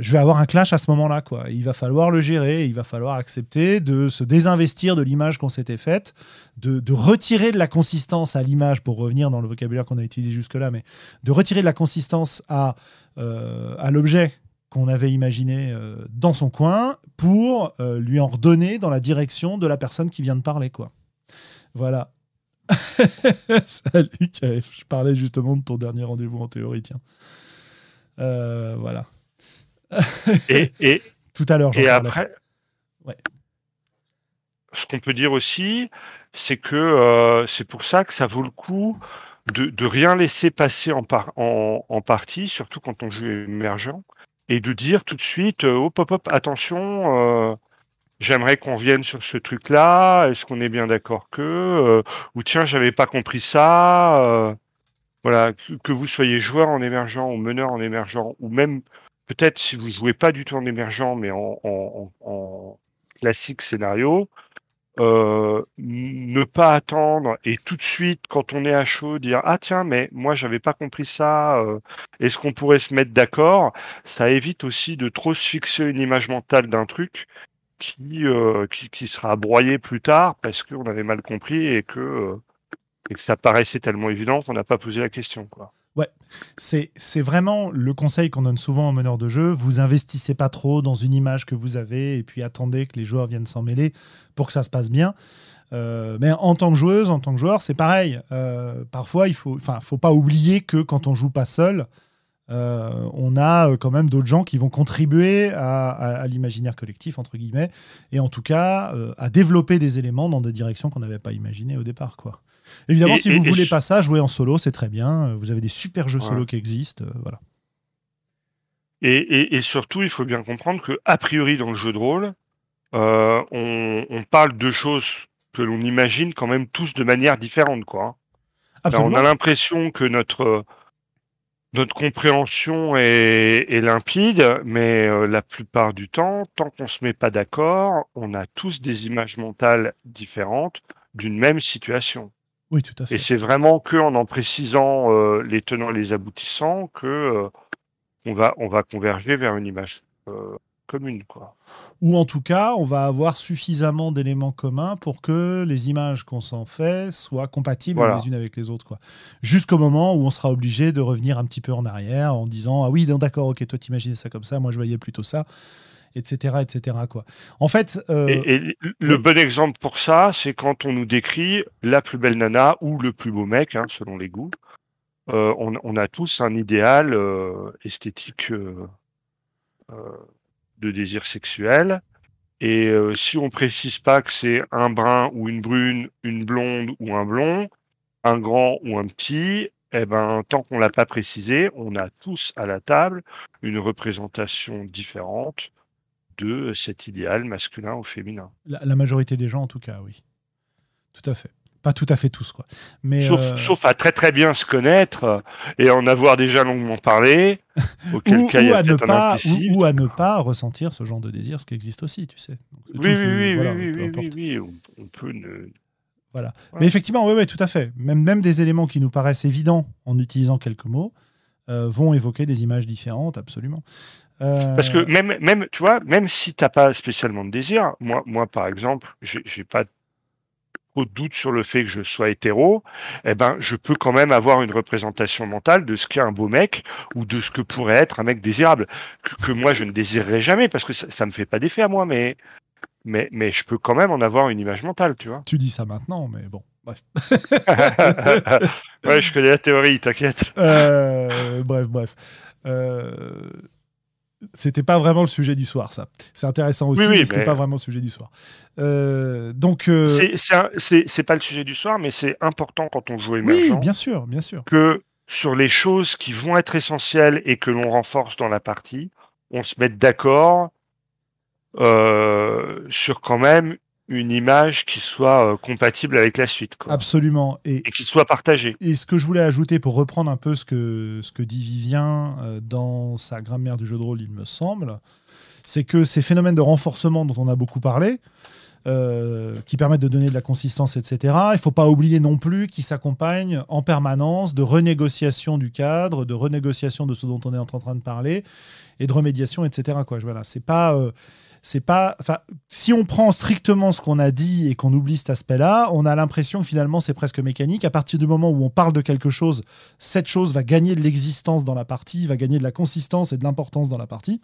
je vais avoir un clash à ce moment-là. Quoi. Il va falloir le gérer, il va falloir accepter de se désinvestir de l'image qu'on s'était faite, de, retirer de la consistance à l'image, pour revenir dans le vocabulaire qu'on a utilisé jusque-là, mais de retirer de la consistance à l'objet qu'on avait imaginé euh, dans son coin pour euh, lui en redonner dans la direction de la personne qui vient de parler. quoi. Voilà. Salut, KF. Je parlais justement de ton dernier rendez-vous en théorie, tiens. Euh, voilà. Et, et, Tout à l'heure, et parlais. après. Ouais. ce qu'on peut dire aussi, c'est que c'est pour ça que ça vaut le coup de, de rien laisser passer en, par, en, en partie, surtout quand on joue émergent, et de dire tout de suite, euh, hop, hop, hop, attention, euh, j'aimerais qu'on vienne sur ce truc-là, est-ce qu'on est bien d'accord que, euh, ou tiens, j'avais pas compris ça, voilà, que, vous soyez joueur en émergent ou meneur en émergent, ou même peut-être si vous jouez pas du tout en émergent, mais en classique scénario, euh, ne pas attendre et tout de suite, quand on est à chaud, dire ah tiens, mais moi j'avais pas compris ça. euh, Est-ce qu'on pourrait se mettre d'accord? Ça évite aussi de trop se fixer une image mentale d'un truc qui, euh, qui qui sera broyé plus tard parce qu'on avait mal compris et que euh, et que ça paraissait tellement évident qu'on n'a pas posé la question quoi. C'est c'est vraiment le conseil qu'on donne souvent aux meneurs de jeu. Vous investissez pas trop dans une image que vous avez et puis attendez que les joueurs viennent s'en mêler pour que ça se passe bien. Euh, mais en tant que joueuse, en tant que joueur, c'est pareil. Euh, parfois, il faut, faut pas oublier que quand on joue pas seul, euh, on a quand même d'autres gens qui vont contribuer à, l'imaginaire collectif entre guillemets, et en tout cas à développer des éléments dans des directions qu'on n'avait pas imaginées au départ. Évidemment, Et- si vous et voulez je- pas ça, jouer en solo, c'est très bien. Euh, Vous avez des super jeux solo qui existent, euh, voilà. Et, et, et surtout, il faut bien comprendre que a priori dans le jeu de rôle, euh, on, on parle de choses que l'on imagine quand même tous de manière différente, quoi. hein. On a l'impression que notre notre compréhension est, est limpide, mais euh, la plupart du temps, tant qu'on se met pas d'accord, on a tous des images mentales différentes d'une même situation. Oui, tout à fait. Et c'est vraiment que en en précisant euh, les tenants et les aboutissants que euh, on va on va converger vers une image euh, commune, quoi. Ou en tout cas, on va avoir suffisamment d'éléments communs pour que les images qu'on s'en fait soient compatibles Voilà. les unes avec les autres. quoi. Jusqu'au moment où on sera obligé de revenir un petit peu en arrière en disant Ah oui, d'accord, ok, toi t'imaginais ça comme ça, moi je voyais plutôt ça, etc. etc. Quoi. En fait, euh, Et, et le oui. bon exemple pour ça, c'est quand on nous décrit la plus belle nana ou le plus beau mec, hein, selon les goûts. Euh, on, on a tous un idéal euh, esthétique de désir sexuel. Et euh, si on précise pas que c'est un brun ou une brune, une blonde ou un blond, un grand ou un petit, eh ben, tant qu'on l'a pas précisé, on a tous à la table une représentation différente de cet idéal masculin ou féminin. la, la majorité des gens, en tout cas, oui. Tout à fait. Pas tout à fait tous, quoi. Mais sauf, euh, sauf à très très bien se connaître euh, et en avoir déjà longuement parlé, auquel ou, cas il y a à ne pas, ou, ou à ne pas ressentir ce genre de désir, ce qui existe aussi, tu sais. Donc, Oui, oui, oui, voilà, oui, oui, oui, oui, on, on peut ne... Voilà. Ouais. Mais effectivement, oui, oui, tout à fait. Même, même des éléments qui nous paraissent évidents en utilisant quelques mots euh, vont évoquer des images différentes, absolument. Euh, Parce que même, même, tu vois, même si t'as pas spécialement de désir, moi, moi par exemple, j'ai pas trop de doute sur le fait que je sois hétéro, eh ben, je peux quand même avoir une représentation mentale de ce qu'est un beau mec ou de ce que pourrait être un mec désirable que, que moi je ne désirerai jamais parce que ça, ça me fait pas d'effet à moi, mais, mais, mais je peux quand même en avoir une image mentale, tu vois. Tu dis ça maintenant, mais bon, bref. ouais, je connais la théorie, t'inquiète. Euh, bref, bref. Euh, C'était pas vraiment le sujet du soir, ça. C'est intéressant aussi, Oui, oui, mais c'était mais- pas vraiment le sujet du soir. Euh, donc, euh, c'est pas le sujet du soir, mais c'est important quand on joue émergent. oui, bien sûr, bien sûr. que sur les choses qui vont être essentielles et que l'on renforce dans la partie, on se mette d'accord euh, sur quand même une image qui soit euh, compatible avec la suite quoi, Absolument. Et, et qui soit partagée. Et ce que je voulais ajouter pour reprendre un peu ce que, ce que dit Vivien euh, dans sa grammaire du jeu de rôle, il me semble, c'est que ces phénomènes de renforcement dont on a beaucoup parlé, euh, qui permettent de donner de la consistance, etc., il ne faut pas oublier non plus qu'ils s'accompagnent en permanence de renégociation du cadre, de renégociation de ce dont on est en train de parler, et de remédiation, etc. Quoi. Voilà, c'est pas... c'est pas. Enfin, si on prend strictement ce qu'on a dit et qu'on oublie cet aspect-là, on a l'impression que finalement c'est presque mécanique. À partir du moment où on parle de quelque chose, cette chose va gagner de l'existence dans la partie, va gagner de la consistance et de l'importance dans la partie.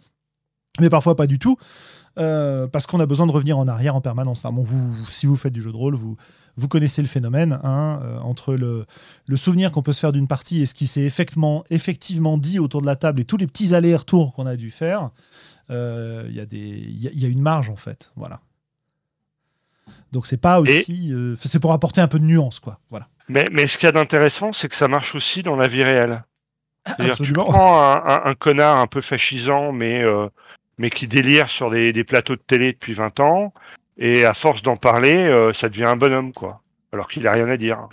Mais parfois pas du tout, euh, parce qu'on a besoin de revenir en arrière en permanence. Enfin, bon, vous, si vous faites du jeu de rôle, vous, vous connaissez le phénomène hein, euh, entre le, souvenir qu'on peut se faire d'une partie et ce qui s'est effectivement dit autour de la table et tous les petits allers-retours qu'on a dû faire. Euh, Il y, a des- y a- il y a une marge en fait. Voilà. Donc c'est pas aussi, euh, c'est pour apporter un peu de nuance, quoi. Voilà. Mais, mais ce qu'il y a d'intéressant, c'est que ça marche aussi dans la vie réelle. C'est-à-dire tu prends un, un- un connard un peu fascisant, mais, euh, mais qui délire sur des, des plateaux de télé depuis 20 ans, et à force d'en parler, euh, ça devient un bonhomme, quoi. Alors qu'il a rien à dire.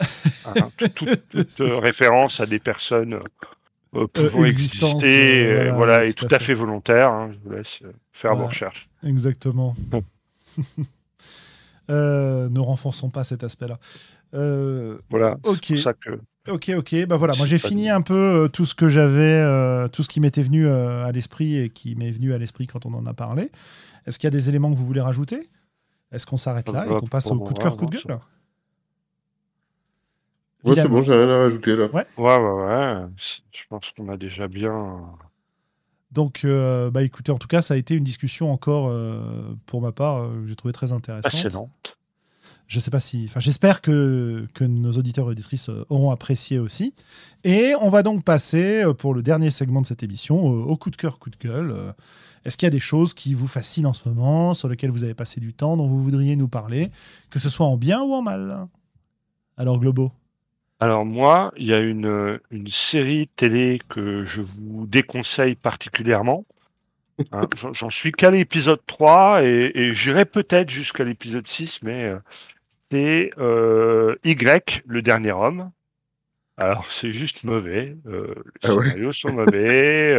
Hein, tout- tout- toute euh, référence à des personnes pouvant existence, exister, euh, euh, voilà, voilà, et tout tout à fait. fait volontaire. hein, je vous laisse euh, faire vos recherches. Exactement. Euh, ne renforçons pas cet aspect-là. Euh, Voilà, Ok. c'est pour ça que Ok, ok. Bah voilà, moi j'ai fini un peu euh, tout ce que j'avais, euh, tout ce qui m'était venu euh, à l'esprit et qui m'est venu à l'esprit quand on en a parlé. Est-ce qu'il y a des éléments que vous voulez rajouter? Est-ce qu'on s'arrête là Euh, et qu'on passe au coup de cœur, coup de gueule? Ouais, c'est bon, j'ai rien à rajouter là. Ouais, ouais, ouais. c- Je pense qu'on a déjà bien. Donc, euh, bah écoutez, en tout cas, ça a été une discussion encore, euh, pour ma part, euh, que j'ai trouvé très intéressante. passionnante. Je sais pas si. Enfin, j'espère que, que nos auditeurs et auditrices euh, auront apprécié aussi. Et on va donc passer euh, pour le dernier segment de cette émission euh, au coup de cœur, coup de gueule. Euh, Est-ce qu'il y a des choses qui vous fascinent en ce moment, sur lesquelles vous avez passé du temps, dont vous voudriez nous parler, que ce soit en bien ou en mal? Alors, Globo. Alors moi, il y a une, une série télé que je vous déconseille particulièrement. Hein, J'en suis qu'à l'épisode 3 et, et j'irai peut-être jusqu'à l'épisode 6, mais euh, c'est euh, Y, le dernier homme. Alors c'est juste mauvais. euh, les Ah ouais? scénarios sont mauvais.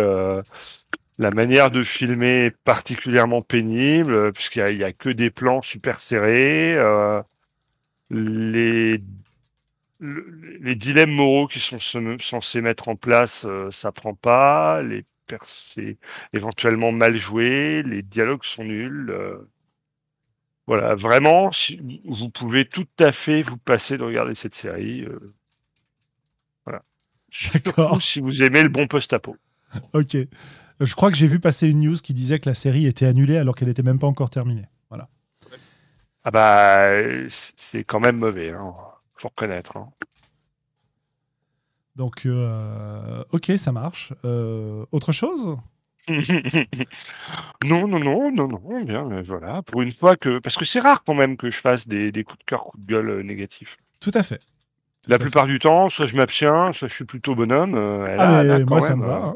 la manière de filmer est particulièrement pénible, puisqu'il n'y a, a que des plans super serrés. les le- les dilemmes moraux qui sont censés mettre en place, euh, ça prend pas. Les c'est éventuellement mal joué. Les dialogues sont nuls. euh. voilà, vraiment, si, vous pouvez tout à fait vous passer de regarder cette série. euh. voilà. D'accord. Surtout si vous aimez le bon post-apo. Ok. Je crois que j'ai vu passer une news qui disait que la série était annulée alors qu'elle n'était même pas encore terminée. Voilà. Ah bah, c'est quand même mauvais. Hein. Faut reconnaître. hein. Donc, euh, ok, ça marche. Euh, autre chose? Non, non, non, non, non, bien, mais voilà. Pour une fois que. Parce que c'est rare quand même que je fasse des, des coups de cœur, coups de gueule euh, négatifs. Tout à fait. Tout La à fait. plupart du temps, soit je m'abstiens, soit je suis plutôt bonhomme. euh, Ah, là- là, moi, ça me va. hein.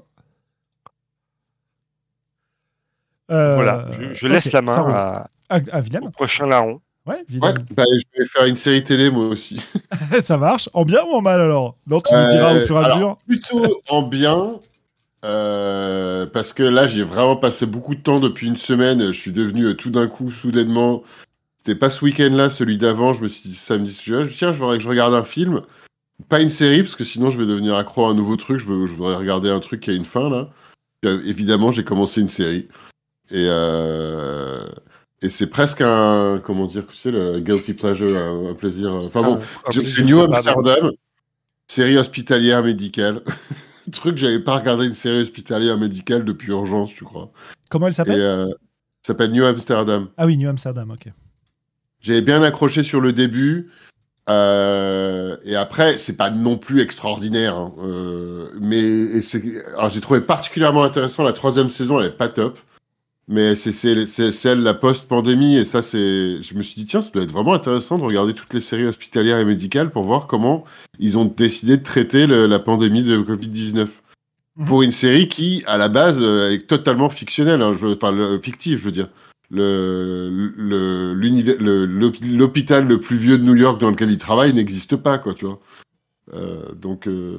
Euh, Voilà, je, je laisse la main à- À, à Willem au prochain larron. Ouais, bah, je vais faire une série télé moi aussi. ça marche. En bien ou en mal alors? Non, tu nous diras au Euh, fur et à mesure. Plutôt en bien, euh, parce que là, j'ai vraiment passé beaucoup de temps depuis une semaine. Je suis devenu euh, tout d'un coup, soudainement. C'était pas ce week-end-là, celui d'avant. Je me suis dit samedi, je tiens, je voudrais que je regarde un film. Pas une série, parce que sinon, je vais devenir accro à un nouveau truc. Je, veux, je voudrais regarder un truc qui a une fin, là. Puis, euh, évidemment, j'ai commencé une série. Et, euh, et c'est presque un, comment dire, tu sais, le guilty pleasure, un, un plaisir. euh, Enfin bon, Ah, oui, c'est New bon. Amsterdam, série hospitalière médicale. Truc, j'avais pas regardé une série hospitalière médicale depuis urgence, je crois. Comment elle s'appelle? Euh, ça s'appelle New Amsterdam. Ah oui, New Amsterdam, ok. J'avais bien accroché sur le début. euh, et après, c'est pas non plus extraordinaire. hein, euh, mais j'ai trouvé particulièrement intéressant la troisième saison, elle est pas top. Mais c'est celle la post-pandémie. Et ça, c'est. Je me suis dit, tiens, ça doit être vraiment intéressant de regarder toutes les séries hospitalières et médicales pour voir comment ils ont décidé de traiter le- la pandémie de Covid-19. Mhm. Pour une série qui, à la base, euh, est totalement fictionnelle, hein, je enfin, le- fictive, je veux dire. Le, le- l'hôpital le plus vieux de New York dans lequel il travaille n'existe pas, quoi, tu vois. Euh, donc, euh,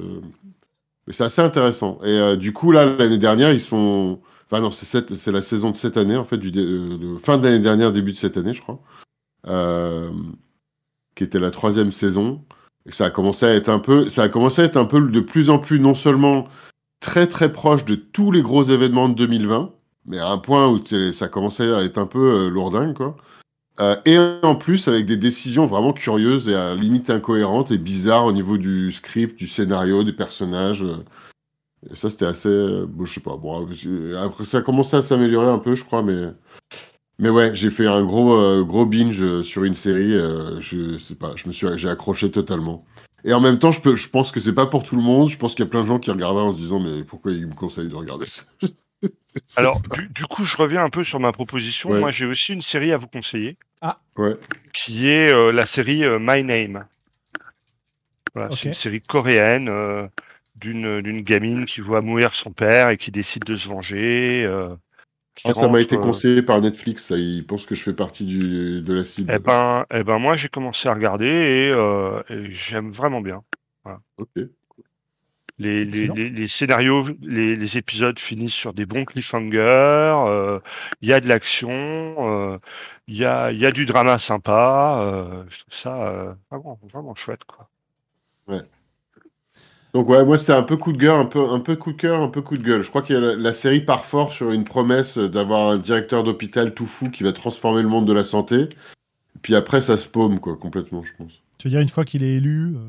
c'est assez intéressant. Et euh, du coup, là, l'année dernière, ils sont. Enfin, non, c'est la saison de cette année, en fait, du dé- euh, de fin de l'année dernière, début de cette année, je crois. Euh, qui était la troisième saison. Ça a commencé à être un peu. Ça a commencé à être un peu de plus en plus, non seulement très très proche de tous les gros événements de 2020, mais à un point où ça commençait à être un peu euh, lourdingue, quoi. Euh, et en plus avec des décisions vraiment curieuses et à limite incohérentes et bizarres au niveau du script, du scénario, des personnages. Euh. Et ça, c'était assez. euh, bon, je sais pas. Bon, j'ai- après, ça a commencé à s'améliorer un peu, je crois, mais. Mais ouais, j'ai fait un gros, euh, gros binge euh, sur une série. euh, je sais pas, je me suis, j'ai accroché totalement. Et en même temps, je, peux, je pense que c'est pas pour tout le monde. Je pense qu'il y a plein de gens qui regarderaient en se disant, mais pourquoi ils me conseillent de regarder ça? Alors, du, du coup, je reviens un peu sur ma proposition. Ouais. Moi, j'ai aussi une série à vous conseiller. Ah. Ouais. Qui est euh, la série euh, My Name. Voilà. C'est une série coréenne euh, d'une gamine qui voit mourir son père et qui décide de se venger. euh, Ah, ça m'a été euh, conseillé par Netflix. Ça. Ils pensent que je fais partie du, de la cible. Eh ben, eh ben moi j'ai commencé à regarder et, euh, et j'aime vraiment bien. Ok. Les, les, les- les scénarios, les, les épisodes finissent sur des bons cliffhangers. euh, Il y a de l'action, euh, il y, a, il y a du drama sympa. euh, je trouve ça euh, vraiment, vraiment chouette. Quoi. Donc ouais, moi c'était un peu coup de gueule, un peu, un peu coup de cœur, un peu coup de gueule. Je crois que la, la série part fort sur une promesse d'avoir un directeur d'hôpital tout fou qui va transformer le monde de la santé. Puis après ça se paume quoi, complètement, je pense. Tu veux dire, une fois qu'il est élu. euh,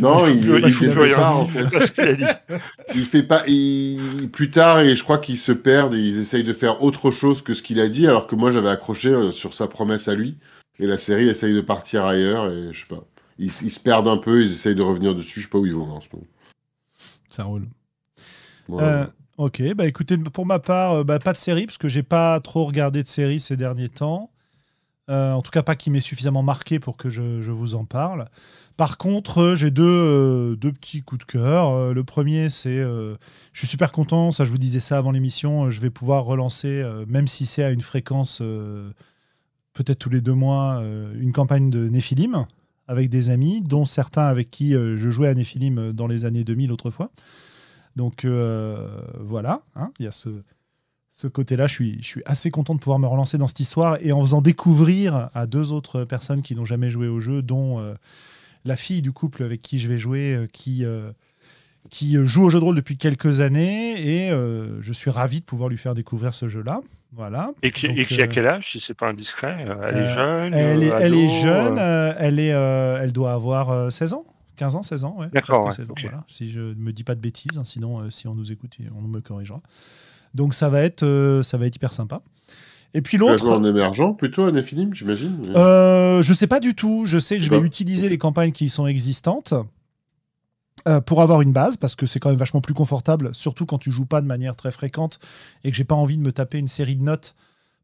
Non, pas- il- fait pas il sous fait plus rien, rien, en il fait. pas. Il fait il- plus tard et je crois qu'ils se perdent et ils essayent de faire autre chose que ce qu'il a dit, alors que moi j'avais accroché euh, sur sa promesse à lui. Et la série essaye de partir ailleurs et je sais pas. Ils, ils se perdent un peu, ils essayent de revenir dessus, je sais pas où ils vont en ce moment. Ça roule. Voilà. Euh, ok, bah écoutez, pour ma part, euh, bah, pas de série, parce que j'ai pas trop regardé de séries ces derniers temps. Euh, en tout cas, pas qui m'ait suffisamment marqué pour que je, je vous en parle. Par contre, euh, j'ai deux, euh, deux petits coups de cœur. Le premier, c'est. je suis super content, ça, je vous disais ça avant l'émission. je vais pouvoir relancer, même si c'est à une fréquence, peut-être tous les deux mois, une campagne de Néphilim avec des amis, dont certains avec qui euh, je jouais à Néphilim euh, dans les années 2000 autrefois. Donc euh, voilà, hein, il y a ce, côté-là. Je suis, je suis assez content de pouvoir me relancer dans cette histoire et en faisant découvrir à deux autres personnes qui n'ont jamais joué au jeu, dont la fille du couple avec qui je vais jouer, qui, qui joue au jeu de rôle depuis quelques années et je suis ravi de pouvoir lui faire découvrir ce jeu-là. Voilà. Et qui, Donc, et qui a euh, quel âge, si c'est pas indiscret euh, Elle euh, est jeune Elle est, euh, elle est ado, jeune, euh, euh, elle, est, euh, elle doit avoir euh, 16 ans 15 ans, 16 ans, ouais. D'accord, ouais, 16 ans, ok. voilà. Si je ne me dis pas de bêtises, hein, sinon, euh, si on nous écoute, on me corrigera. Donc ça va être, euh, ça va être hyper sympa. Et puis l'autre, en émergent plutôt à Nephilim, j'imagine. euh, je sais pas du tout. Je sais que je vais utiliser les campagnes qui sont existantes euh, pour avoir une base, parce que c'est quand même vachement plus confortable, surtout quand tu joues pas de manière très fréquente et que j'ai pas envie de me taper une série de notes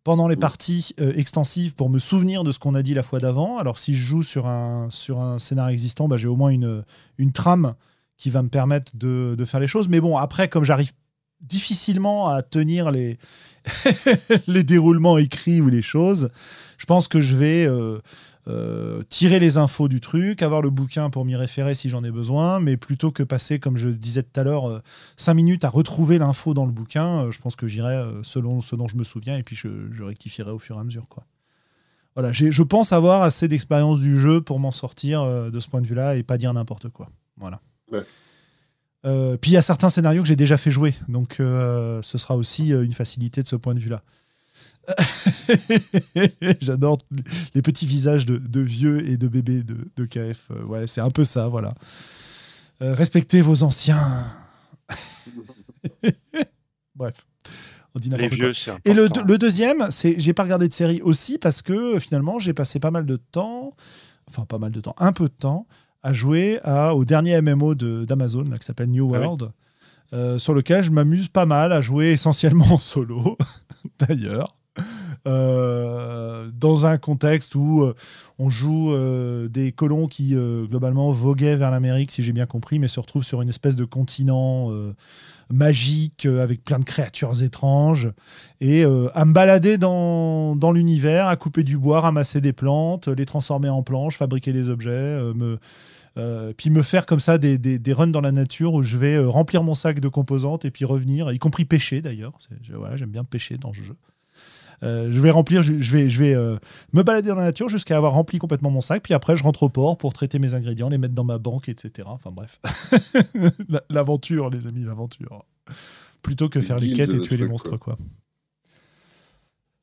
pendant les Mm. parties euh, extensives pour me souvenir de ce qu'on a dit la fois d'avant. Alors si je joue sur un, sur un scénario existant, bah, j'ai au moins une, une trame qui va me permettre de, de faire les choses. Mais bon, après, comme j'arrive difficilement à tenir les, les déroulements écrits ou les choses, je pense que je vais euh, euh, tirer les infos du truc, avoir le bouquin pour m'y référer si j'en ai besoin, mais plutôt que passer, comme je disais tout à l'heure, euh, cinq minutes à retrouver l'info dans le bouquin, euh, je pense que j'irai euh, selon ce dont je me souviens et puis je, je rectifierai au fur et à mesure. Quoi. Voilà, je pense avoir assez d'expérience du jeu pour m'en sortir euh, de ce point de vue-là et pas dire n'importe quoi. Voilà. Ouais. Euh, puis il y a certains scénarios que j'ai déjà fait jouer, donc euh, ce sera aussi euh, une facilité de ce point de vue-là. J'adore les petits visages de, de vieux et de bébés de, de KF. Euh, ouais, c'est un peu ça, voilà. Euh, respectez vos anciens. Bref, on dit Les quoi. vieux, c'est Et le, deuxième, c'est j'ai pas regardé de série aussi parce que euh, finalement j'ai passé pas mal de temps, enfin pas mal de temps, un peu de temps à jouer à, au dernier MMO de- d'Amazon là, qui s'appelle New Ah oui. World, euh, sur lequel je m'amuse pas mal à jouer essentiellement en solo d'ailleurs. Euh, dans un contexte où euh, on joue euh, des colons qui globalement voguaient vers l'Amérique, si j'ai bien compris, mais se retrouvent sur une espèce de continent magique avec plein de créatures étranges et à me balader dans, l'univers, à couper du bois, ramasser des plantes, les transformer en planches, fabriquer des objets, me, puis me faire comme ça des, runs dans la nature où je vais remplir mon sac de composantes et puis revenir, y compris pêcher d'ailleurs. Voilà, J'aime bien pêcher dans ce jeu. Euh, je vais remplir, je, je vais, je vais euh, me balader dans la nature jusqu'à avoir rempli complètement mon sac, puis après je rentre au port pour traiter mes ingrédients, les mettre dans ma banque, etc. Enfin bref, La- l'aventure, les amis, l'aventure. Plutôt que faire les quêtes et tuer les monstres, quoi.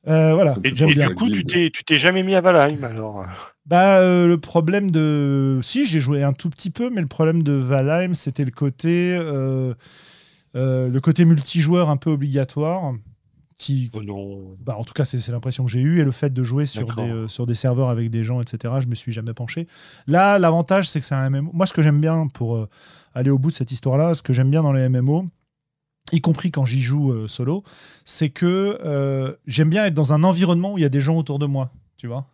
Euh, voilà, Et, j'aime et bien. du coup, tu t'es, tu t'es jamais mis à Valheim alors? Bah, euh, le problème de. Si, j'ai joué un tout petit peu, mais le problème de Valheim, c'était le côté. euh, euh, le côté multijoueur un peu obligatoire. Qui, Oh non. bah, en tout cas, c'est l'impression que j'ai eue. Et le fait de jouer sur des, euh, sur des serveurs avec des gens, etc., je me suis jamais penché. Là, l'avantage, c'est que c'est un MMO. Moi, ce que j'aime bien pour euh, aller au bout de cette histoire-là, ce que j'aime bien dans les MMO, y compris quand j'y joue euh, solo, c'est que j'aime bien être dans un environnement où il y a des gens autour de moi. tu vois.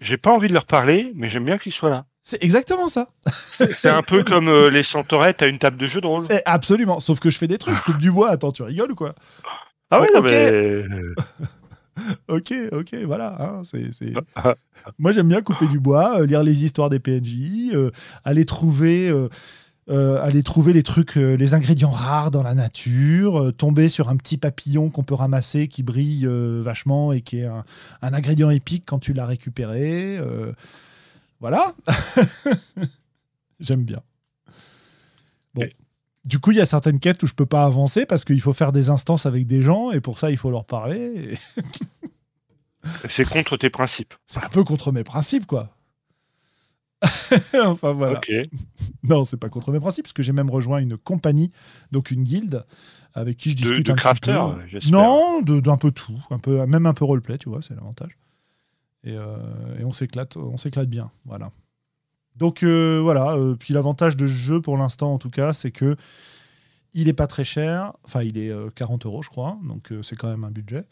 J'ai pas envie de leur parler, mais j'aime bien qu'ils soient là. C'est exactement ça. C'est un peu comme euh, les centaurettes à une table de jeu de rôle. Absolument. Sauf que je fais des trucs, je coupe du bois. Attends, tu rigoles ou quoi? Ah ouais, Oh, mais... Ok, ok, voilà. hein, c'est, c'est- Moi, j'aime bien couper du bois, euh, lire les histoires des PNJ, euh, aller trouver. euh, aller trouver les trucs, les ingrédients rares dans la nature, tomber sur un petit papillon qu'on peut ramasser qui brille vachement et qui est un, un ingrédient épique quand tu l'as récupéré. voilà. J'aime bien. Bon. Du coup, il y a certaines quêtes où je peux pas avancer parce qu'il faut faire des instances avec des gens et pour ça, il faut leur parler. et C'est contre tes principes. C'est un peu contre mes principes, quoi. enfin voilà. Non, c'est pas contre mes principes, parce que j'ai même rejoint une compagnie, donc une guilde, avec qui je discute de un petit crafter, peu. j'espère. Non, de- d'un peu tout, un peu, même un peu roleplay, tu vois, c'est l'avantage. Et, euh, et on s'éclate, on s'éclate bien, voilà. Donc euh, voilà, euh, puis l'avantage de ce jeu pour l'instant en tout cas, c'est que il est pas très cher, enfin il est euh, 40 euros je crois, donc euh, c'est quand même un budget.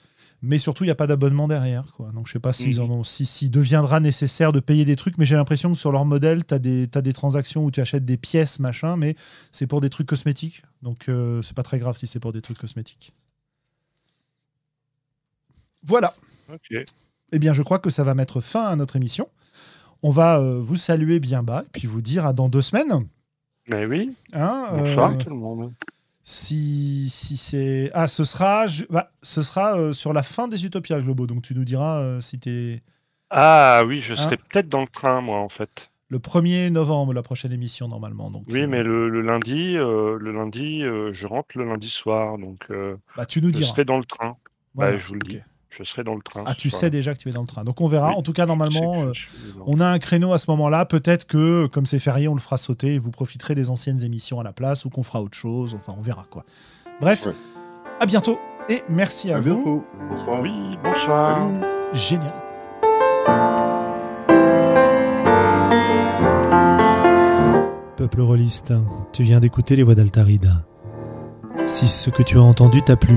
Mais surtout, il n'y a pas d'abonnement derrière. Quoi. Donc, je sais pas s'ils en ont, si, si deviendra nécessaire de payer des trucs, mais j'ai l'impression que sur leur modèle, tu as, des transactions où tu achètes des pièces, machin, mais c'est pour des trucs cosmétiques. Donc, euh, c'est pas très grave si c'est pour des trucs cosmétiques. Voilà. Ok. Eh bien, je crois que ça va mettre fin à notre émission. On va euh, vous saluer bien bas et puis vous dire à dans deux semaines. Mais oui. Hein, Bonsoir euh, tout le monde. si, si c'est. Ah, ce sera, bah, ce sera euh, sur la fin des Utopias Globo. Donc, tu nous diras si tu es Ah oui, je Hein serai peut-être dans le train, moi, en fait. le 1er novembre, la prochaine émission, normalement. Donc, Oui, euh, mais le, le lundi, euh, le lundi, euh, je rentre le lundi soir, donc bah, tu nous je diras. serai dans le train. Voilà, bah, je vous le dis. Je serai dans le train. Ah, tu soir. sais déjà que tu es dans le train. Donc, on verra. Oui, En tout cas, Je sais normalement. euh, On a un créneau à ce moment-là. Peut-être que, comme c'est férié, on le fera sauter et vous profiterez des anciennes émissions à la place ou qu'on fera autre chose. Enfin, on verra quoi. Bref, Ouais. à bientôt et merci à, À vous. bientôt. Bonsoir. Oui, bonsoir. Salut. Génial. Peuple rôliste, tu viens d'écouter les voix d'Altarida. Si ce que tu as entendu t'a plu,